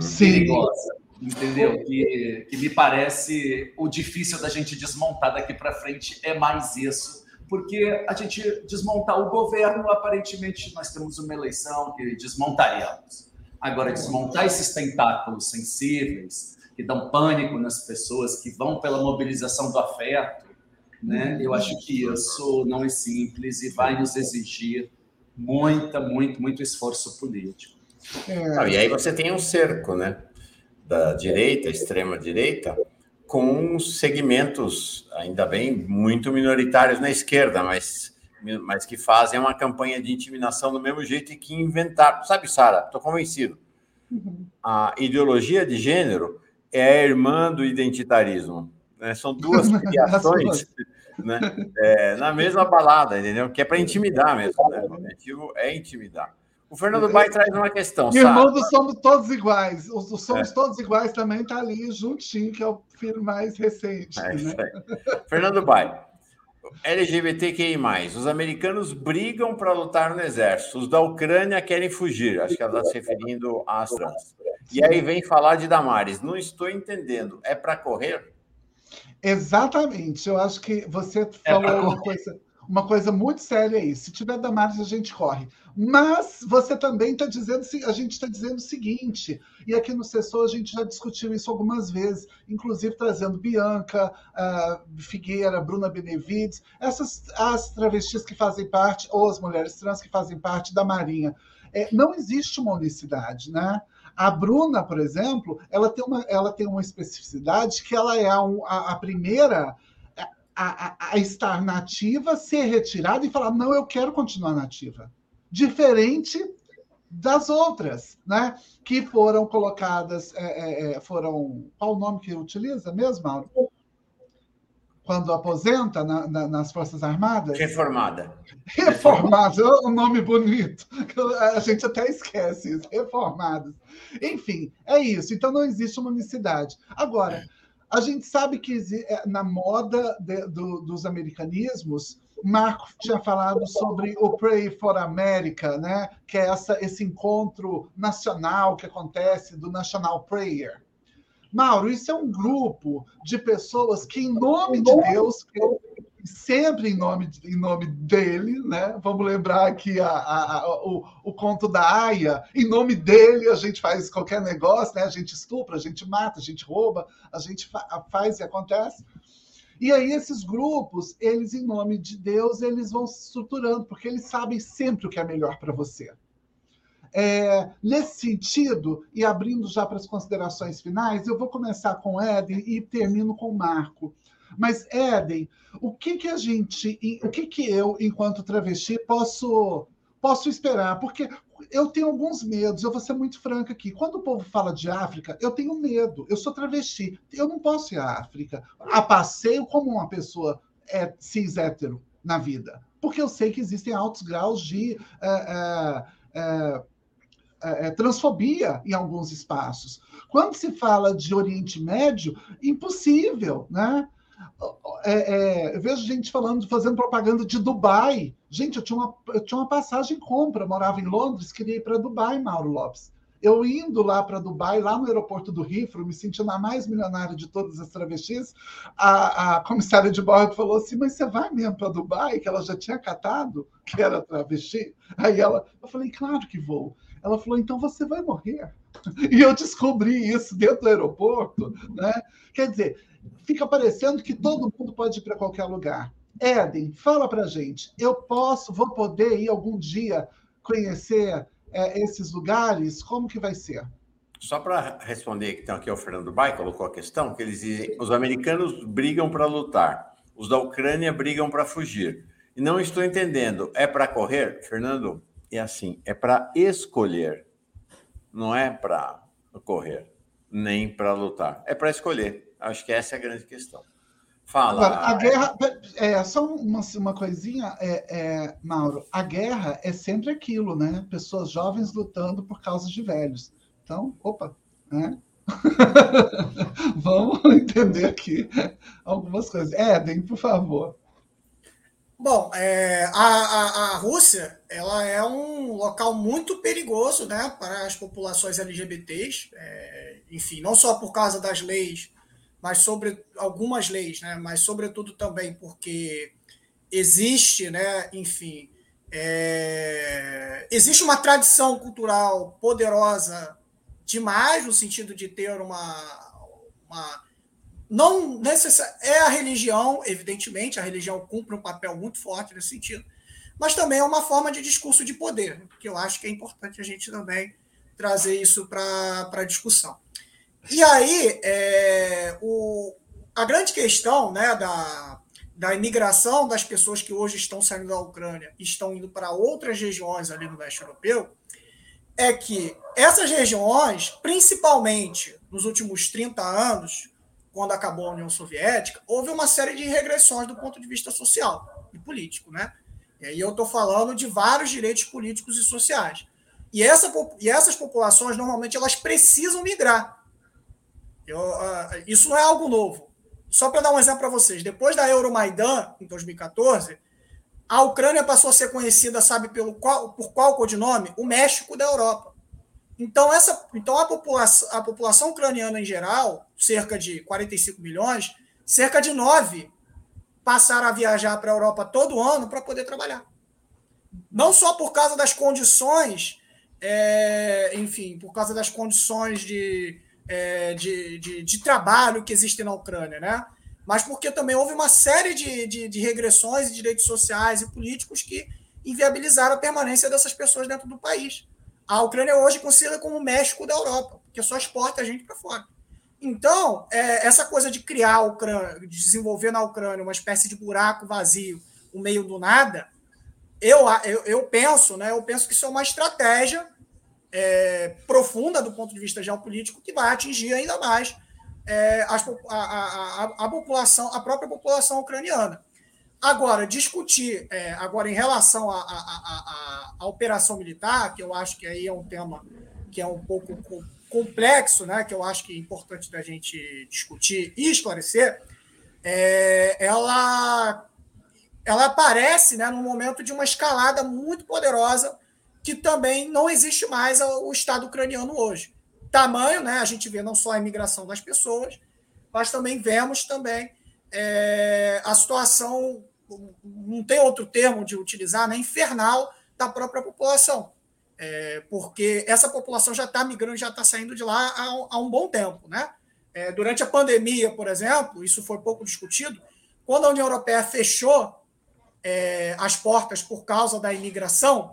Sim. perigosa entendeu? Que, que me parece o difícil da gente desmontar daqui para frente é mais isso, porque a gente desmontar o governo, aparentemente nós temos uma eleição que desmontaríamos. Agora, desmontar esses tentáculos sensíveis que dão pânico nas pessoas, que vão pela mobilização do afeto, né? Eu acho que isso não é simples e vai nos exigir muita, muito, muito esforço político. É. e aí você tem um cerco, né? Da direita, extrema direita, com segmentos, ainda bem, muito minoritários na esquerda, mas, mas que fazem uma campanha de intimidação do mesmo jeito e que inventaram. Sabe, Sara, estou convencido. Uhum. A ideologia de gênero é a irmã do identitarismo. Né? São duas (laughs) criações né? É, na mesma balada, entendeu? Que é para intimidar mesmo. Né? O objetivo é intimidar. O Fernando Bai traz uma questão. Irmão do Somos Todos Iguais. O, o Somos é. Todos Iguais também está ali juntinho, que é o filho mais recente. É né? Fernando Bai. LGBTQI+, os americanos brigam para lutar no exército, os da Ucrânia querem fugir, acho que ela está se referindo às trans. E aí vem falar de Damares, não estou entendendo, é para correr? Exatamente, eu acho que você é falou é uma coisa, uma coisa muito séria aí. Se tiver Damares, a gente corre. Mas você também está dizendo, a gente está dizendo o seguinte, e aqui no Cessor a gente já discutiu isso algumas vezes, inclusive trazendo Bianca, uh, Figueira, Bruna Benevides, essas as travestis que fazem parte, ou as mulheres trans que fazem parte da Marinha. É, não existe uma unicidade, né? A Bruna, por exemplo, ela tem uma, ela tem uma especificidade que ela é a, a, a primeira a, a, estar nativa, ser retirada e falar: não, eu quero continuar nativa. Diferente das outras, né? Que foram colocadas, é, é, é foram. Qual o nome que utiliza mesmo, Mauro? Quando aposenta na, na, nas Forças Armadas? Reformada. Reformada, um nome bonito. A gente até esquece isso. Reformadas. Enfim, é isso. Então não existe uma unicidade. Agora, a gente sabe que é, na moda de, do, dos americanismos, Marco tinha falado sobre o Pray for America, né? que é essa, esse encontro nacional que acontece do National Prayer. Mauro, isso é um grupo de pessoas que, em nome de Deus, sempre em nome, em nome dele, né? Vamos lembrar aqui a, a, a, o, o conto da Aya, em nome dele a gente faz qualquer negócio, né? A gente estupra, a gente mata, a gente rouba, a gente fa faz e acontece. E aí esses grupos, eles em nome de Deus, eles vão se estruturando, porque eles sabem sempre o que é melhor para você. É, nesse sentido, e abrindo já para as considerações finais, eu vou começar com Éden e termino com Marco. Mas, Éden, o que, que a gente, o que, que eu, enquanto travesti, posso, posso esperar? Porque eu tenho alguns medos, eu vou ser muito franca aqui. Quando o povo fala de África, eu tenho medo. Eu sou travesti, eu não posso ir à África a passeio como uma pessoa é, cis hétero na vida. Porque eu sei que existem altos graus de. É, é, é, é, transfobia em alguns espaços. Quando se fala de Oriente Médio, impossível, né? É, é, eu vejo gente falando, fazendo propaganda de Dubai. Gente, eu tinha uma, eu tinha uma passagem compra, morava em Londres, queria ir para Dubai, Mauro Lopes. Eu indo lá para Dubai, lá no aeroporto do Heathrow, me sentindo a mais milionária de todas as travestis, a, a comissária de bordo falou assim: Mas você vai mesmo para Dubai? Que ela já tinha catado, que era travesti. Aí ela, eu falei: Claro que vou. Ela falou: então você vai morrer. (laughs) E eu descobri isso dentro do aeroporto. Né? Quer dizer, fica parecendo que todo mundo pode ir para qualquer lugar. Éden, fala para gente. Eu posso, vou poder ir algum dia conhecer é, esses lugares? Como que vai ser? Só para responder, então, aqui o Fernando Bai colocou a questão, que eles dizem, os americanos brigam para lutar, os da Ucrânia brigam para fugir. E não estou entendendo, é para correr? Fernando, é assim, é para escolher, não é para correr, nem para lutar. É para escolher. Acho que essa é a grande questão. Fala. Agora, a guerra, é, só uma, uma coisinha, é, é, Mauro. A guerra é sempre aquilo, né? Pessoas jovens lutando por causa de velhos. Então, opa, né? (laughs) Vamos entender aqui algumas coisas. Éden, por favor. Bom, é, a, a, a, Rússia ela é um local muito perigoso né, para as populações LGBTs. É, enfim, não só por causa das leis, mas sobre algumas leis, né? mas sobretudo também porque existe, né, enfim, é, existe uma tradição cultural poderosa demais no sentido de ter uma, uma não necessariamente é a religião, evidentemente, a religião cumpre um papel muito forte nesse sentido, mas também é uma forma de discurso de poder, que eu acho que é importante a gente também trazer isso para a discussão. E aí, é, o, a grande questão né, da, da imigração das pessoas que hoje estão saindo da Ucrânia e estão indo para outras regiões ali no leste europeu é que essas regiões, principalmente nos últimos 30 anos, quando acabou a União Soviética, houve uma série de regressões do ponto de vista social e político, né? E aí eu estou falando de vários direitos políticos e sociais. E, essa, e essas populações, normalmente, elas precisam migrar. Eu, uh, isso não é algo novo. Só para dar um exemplo para vocês, depois da Euromaidan, em 2014, a Ucrânia passou a ser conhecida, sabe, pelo qual, por qual codinome? O México da Europa. Então, essa, então a, população, a população ucraniana em geral, cerca de 45 milhões, cerca de 9 passaram a viajar para a Europa todo ano para poder trabalhar. Não só por causa das condições, é, enfim, por causa das condições de, é, de, de, de, trabalho que existem na Ucrânia, né? mas porque também houve uma série de, de, de regressões e direitos sociais e políticos que inviabilizaram a permanência dessas pessoas dentro do país. A Ucrânia hoje é conhecida como o México da Europa, porque só exporta a gente para fora. Então, é, essa coisa de criar a Ucrânia, de desenvolver na Ucrânia uma espécie de buraco vazio, no meio do nada, eu, eu, eu penso, né? Eu penso que isso é uma estratégia é, profunda do ponto de vista geopolítico que vai atingir ainda mais é, a, a, a, a, população, a própria população ucraniana. Agora, discutir é, agora em relação à operação militar, que eu acho que aí é um tema que é um pouco complexo, né, que eu acho que é importante da gente discutir e esclarecer, é, ela, ela aparece né, no momento de uma escalada muito poderosa que também não existe mais o Estado ucraniano hoje. Tamanho, né, a gente vê não só a imigração das pessoas, mas também vemos também é, a situação não tem outro termo de utilizar, né, infernal da própria população. É, porque essa população já está migrando, já está saindo de lá há, há, um bom tempo. Né? É, durante a pandemia, por exemplo, isso foi pouco discutido, quando a União Europeia fechou é, as portas por causa da imigração,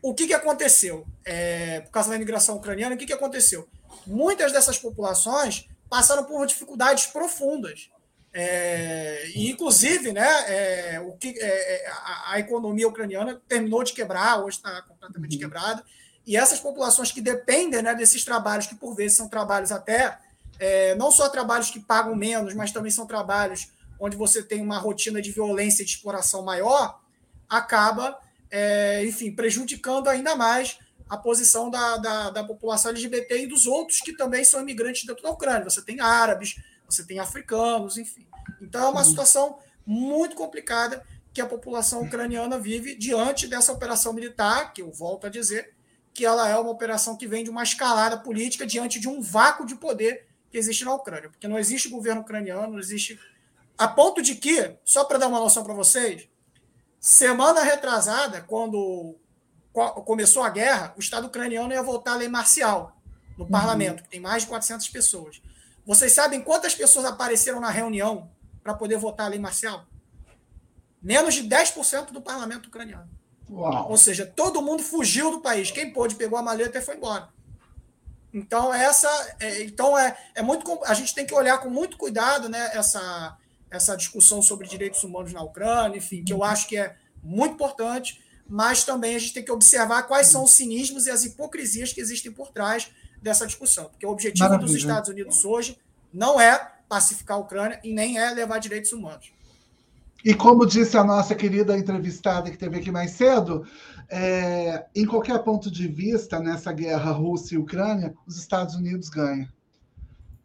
o que, que aconteceu? É, por causa da imigração ucraniana, o que, que aconteceu? Muitas dessas populações passaram por dificuldades profundas. É, e, inclusive, né, é, o que, é, é, a, a, economia ucraniana terminou de quebrar, hoje está completamente uhum. quebrada, e essas populações que dependem né, desses trabalhos, que por vezes são trabalhos até, é, não só trabalhos que pagam menos, mas também são trabalhos onde você tem uma rotina de violência e de exploração maior, acaba, é, enfim, prejudicando ainda mais a posição da, da, da população LGBT e dos outros que também são imigrantes dentro da Ucrânia. Você tem árabes, você tem africanos, enfim. Então é uma situação muito complicada que a população ucraniana vive diante dessa operação militar, que eu volto a dizer, que ela é uma operação que vem de uma escalada política diante de um vácuo de poder que existe na Ucrânia, porque não existe governo ucraniano, não existe a ponto de que, só para dar uma noção para vocês, semana retrasada, quando começou a guerra, o Estado ucraniano ia votar a lei marcial no uhum. parlamento, que tem mais de 400 pessoas. Vocês sabem quantas pessoas apareceram na reunião para poder votar a lei marcial? Menos de 10% do parlamento ucraniano. Uau. Ou seja, todo mundo fugiu do país. Quem pôde pegou a maleta e foi embora. Então essa, é, então é, é muito a gente tem que olhar com muito cuidado, né, essa essa discussão sobre direitos humanos na Ucrânia, enfim, que eu acho que é muito importante, mas também a gente tem que observar quais são os cinismos e as hipocrisias que existem por trás dessa discussão, porque o objetivo Maravilha. dos Estados Unidos hoje não é pacificar a Ucrânia e nem é levar direitos humanos. E como disse a nossa querida entrevistada que teve aqui mais cedo, é, em qualquer ponto de vista nessa guerra Rússia e Ucrânia, os Estados Unidos ganham.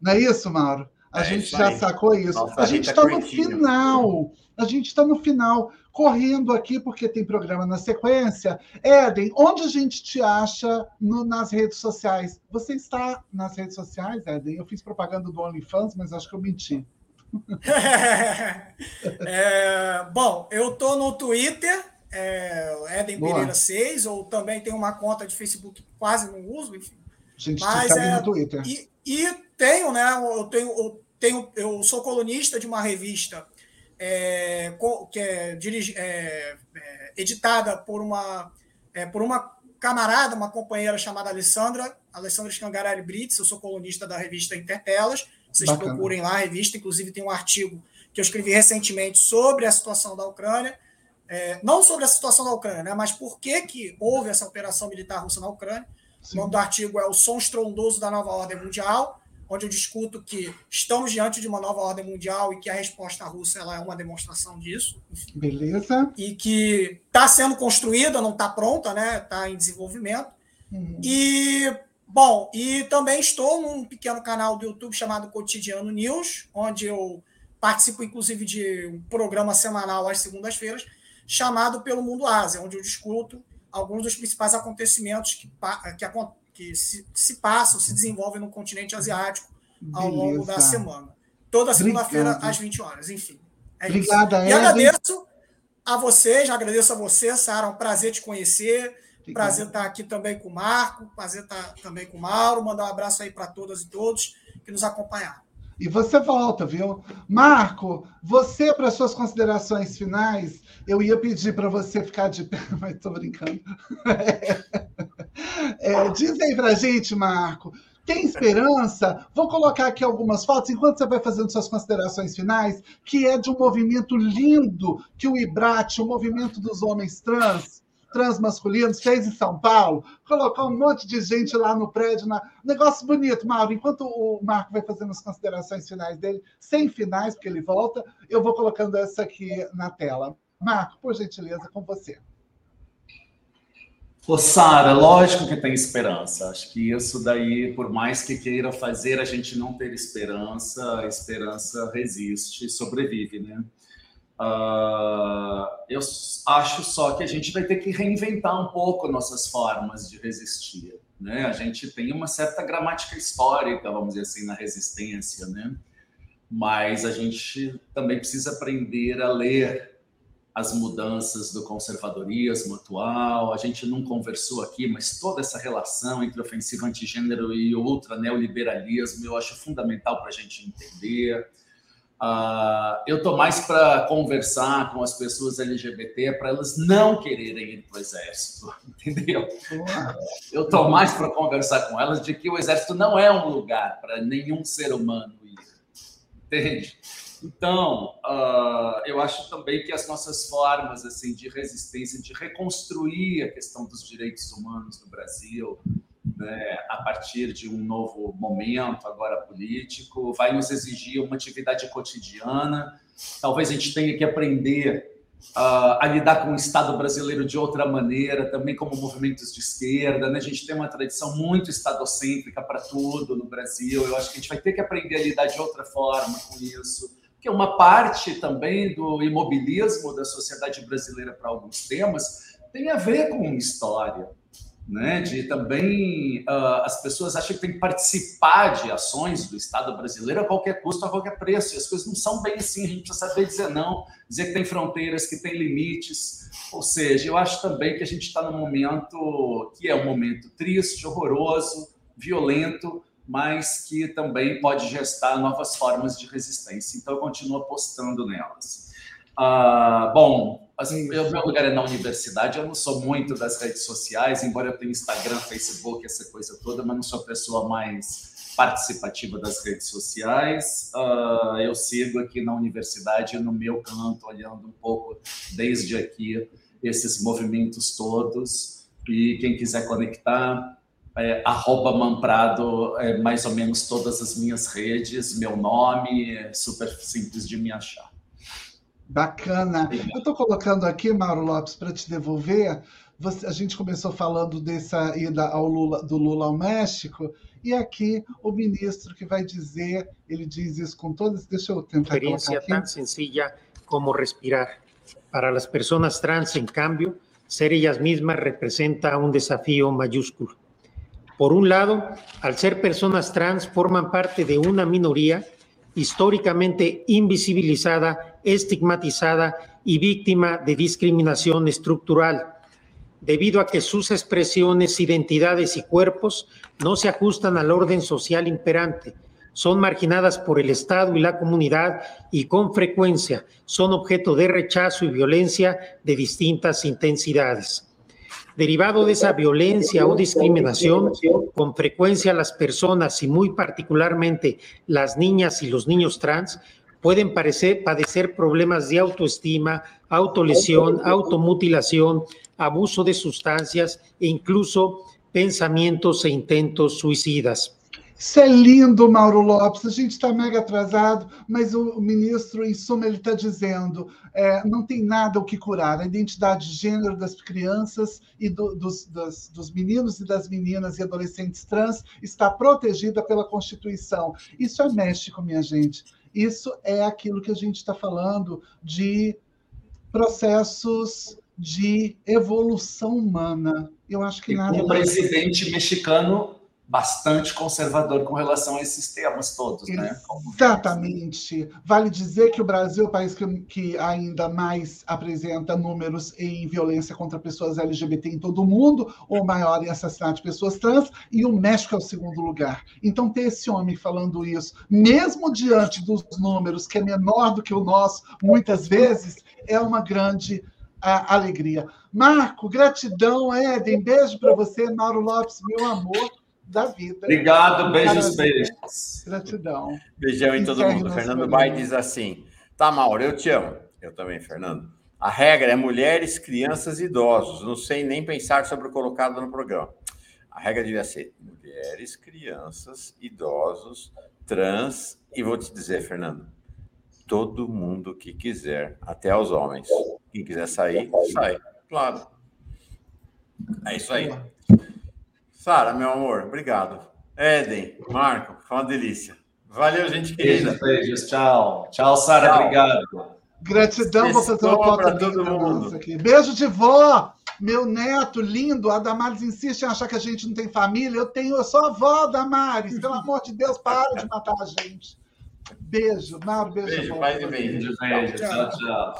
Não é isso, Mauro? A é, gente já sacou isso. Nossa, a gente está no final. A gente está no final. correndo aqui, porque tem programa na sequência. Éden, onde a gente te acha no, nas redes sociais? Você está nas redes sociais, Éden? Eu fiz propaganda do OnlyFans, mas acho que eu menti. (laughs) é, bom, eu estou no Twitter, é, Eden Boa. Pereira 6, ou também tem uma conta de Facebook que quase não uso, enfim. A gente mas, é, no Twitter. E, e, tenho, né? Eu tenho, eu tenho, eu sou colunista de uma revista é, que é, dirige, é, é, editada por uma, é, por uma camarada, uma companheira chamada Alessandra, Alessandra Scangarelli Brits, eu sou colunista da revista Intertelas, vocês Bacana. procurem lá a revista, inclusive tem um artigo que eu escrevi recentemente sobre a situação da Ucrânia, é, não sobre a situação da Ucrânia, né, mas por que, que houve essa operação militar russa na Ucrânia. Sim. O nome do artigo é O Som Estrondoso da Nova Ordem Mundial, onde eu discuto que estamos diante de uma nova ordem mundial e que a resposta russa ela é uma demonstração disso. Enfim. Beleza. E que está sendo construída, não está pronta, né? Está em desenvolvimento. Uhum. E Bom, e também estou num pequeno canal do YouTube chamado Cotidiano News, onde eu participo, inclusive, de um programa semanal às segundas-feiras, chamado Pelo Mundo Ásia, onde eu discuto alguns dos principais acontecimentos que, que, que se, se, passam, se desenvolvem no continente asiático ao Beleza. longo da semana. Toda segunda-feira, às 20 horas, enfim. É Obrigada, isso. E agradeço a vocês, agradeço a você, Sara, é um prazer te conhecer Prazer estar aqui também com o Marco, prazer estar também com o Mauro. Mandar um abraço aí para todas e todos que nos acompanharam. E você volta, viu? Marco, você, para suas considerações finais, eu ia pedir para você ficar de pé, (laughs) mas estou brincando. (laughs) É, diz aí para a gente, Marco, tem esperança? Vou colocar aqui algumas fotos, enquanto você vai fazendo suas considerações finais, que é de um movimento lindo que o IBRAT, o movimento dos homens trans, transmasculinos, fez em São Paulo, colocou um monte de gente lá no prédio. Na... Negócio bonito, Mauro. Enquanto o Marco vai fazendo as considerações finais dele, sem finais, porque ele volta, eu vou colocando essa aqui na tela. Marco, por gentileza, com você. Ô, Sara, lógico que tem esperança. Acho que isso daí, por mais que queira fazer a gente não ter esperança, a esperança resiste, sobrevive, né? Uh, eu acho só que a gente vai ter que reinventar um pouco nossas formas de resistir. Né? A gente tem uma certa gramática histórica, vamos dizer assim, na resistência, né? mas a gente também precisa aprender a ler as mudanças do conservadorismo atual. A gente não conversou aqui, mas toda essa relação entre ofensiva antigênero e ultra neoliberalismo eu acho fundamental para a gente entender Uh, eu estou mais para conversar com as pessoas LGBT para elas não quererem ir para o exército, (laughs) entendeu? Eu estou mais para conversar com elas de que o exército não é um lugar para nenhum ser humano ir, entende? Então, uh, eu acho também que as nossas formas assim de resistência, de reconstruir a questão dos direitos humanos no Brasil, né, a partir de um novo momento agora político, vai nos exigir uma atividade cotidiana. Talvez a gente tenha que aprender uh, a lidar com o Estado brasileiro de outra maneira, também como movimentos de esquerda. Né? A gente tem uma tradição muito estadocêntrica para tudo no Brasil. Eu acho que a gente vai ter que aprender a lidar de outra forma com isso. Porque uma parte também do imobilismo da sociedade brasileira para alguns temas tem a ver com história né, de também uh, as pessoas acham que tem que participar de ações do Estado brasileiro a qualquer custo, a qualquer preço. E as coisas não são bem assim. A gente precisa saber dizer não, dizer que tem fronteiras, que tem limites. Ou seja, eu acho também que a gente está num momento que é um momento triste, horroroso, violento, mas que também pode gestar novas formas de resistência. Então, eu continuo apostando nelas. Uh, bom, Assim, meu, meu lugar é na universidade, eu não sou muito das redes sociais, embora eu tenha Instagram, Facebook, essa coisa toda, mas não sou a pessoa mais participativa das redes sociais. Uh, eu sigo aqui na universidade, no meu canto, olhando um pouco desde aqui esses movimentos todos. E quem quiser conectar, é, arroba Mamprado, é mais ou menos todas as minhas redes, meu nome, é super simples de me achar. Bacana. Eu estou colocando aqui, Mauro Lopes, para te devolver. Você, a gente começou falando dessa ida ao Lula, do Lula ao México, e aqui o ministro que vai dizer, ele diz isso com todas. Deixa eu tentar Experiência tão sencilla como respirar. Para las personas trans, en cambio, ser ellas mismas representa un desafío mayúsculo. Por un lado, al ser personas trans, forman parte de una minoría históricamente invisibilizada, estigmatizada y víctima de discriminación estructural, debido a que sus expresiones, identidades y cuerpos no se ajustan al orden social imperante, son marginadas por el Estado y la comunidad y con frecuencia son objeto de rechazo y violencia de distintas intensidades. Derivado de esa violencia o discriminación, con frecuencia las personas y muy particularmente las niñas y los niños trans pueden parecer, padecer problemas de autoestima, autolesión, automutilación, abuso de sustancias e incluso pensamentos e intentos suicidas. Isso é lindo, Mauro Lopes. A gente está mega atrasado, mas o, o, ministro, em suma, ele está dizendo: é, não tem nada o que curar. A identidade de gênero das crianças e do, dos, das, dos meninos e das meninas e adolescentes trans está protegida pela Constituição. Isso é México, minha gente. Isso é aquilo que a gente está falando de processos de evolução humana. Eu acho que e nada. Um presidente mexicano bastante conservador com relação a esses temas todos, né? Exatamente. Vale dizer que o Brasil é o país que, que, ainda mais apresenta números em violência contra pessoas LGBT em todo o mundo, ou maior em assassinato de pessoas trans, e o México é o segundo lugar. Então, ter esse homem falando isso, mesmo diante dos números, que é menor do que o nosso, muitas vezes, é uma grande a, alegria. Marco, gratidão, Eden, beijo para você, Mauro Lopes, meu amor da vida. Obrigado, beijos, beijos. Gratidão. Beijão em todo mundo. Fernando Bai diz assim: Tá, Mauro, eu te amo. Eu também, Fernando. A regra é mulheres, crianças e idosos. Não sei nem pensar sobre o colocado no programa. A regra devia ser mulheres, crianças, idosos, trans e vou te dizer, Fernando, todo mundo que quiser, até os homens. Quem quiser sair, sai. Claro. É isso aí. Sara, meu amor, obrigado. Eden, Marco, foi uma delícia. Valeu, gente querida. Beijos, beijos. Tchau. Tchau, Sara. Obrigado. Gratidão por fazer uma foto todo mundo. Aqui. Beijo de vó. Meu neto lindo, a Damares insiste em achar que a gente não tem família. Eu tenho, eu sou avó, Damares. Pelo amor de Deus, para de matar a gente. Beijo, Mauro, beijo. Beijo, pai de beijo. Beijo, beijo. Tchau, tchau.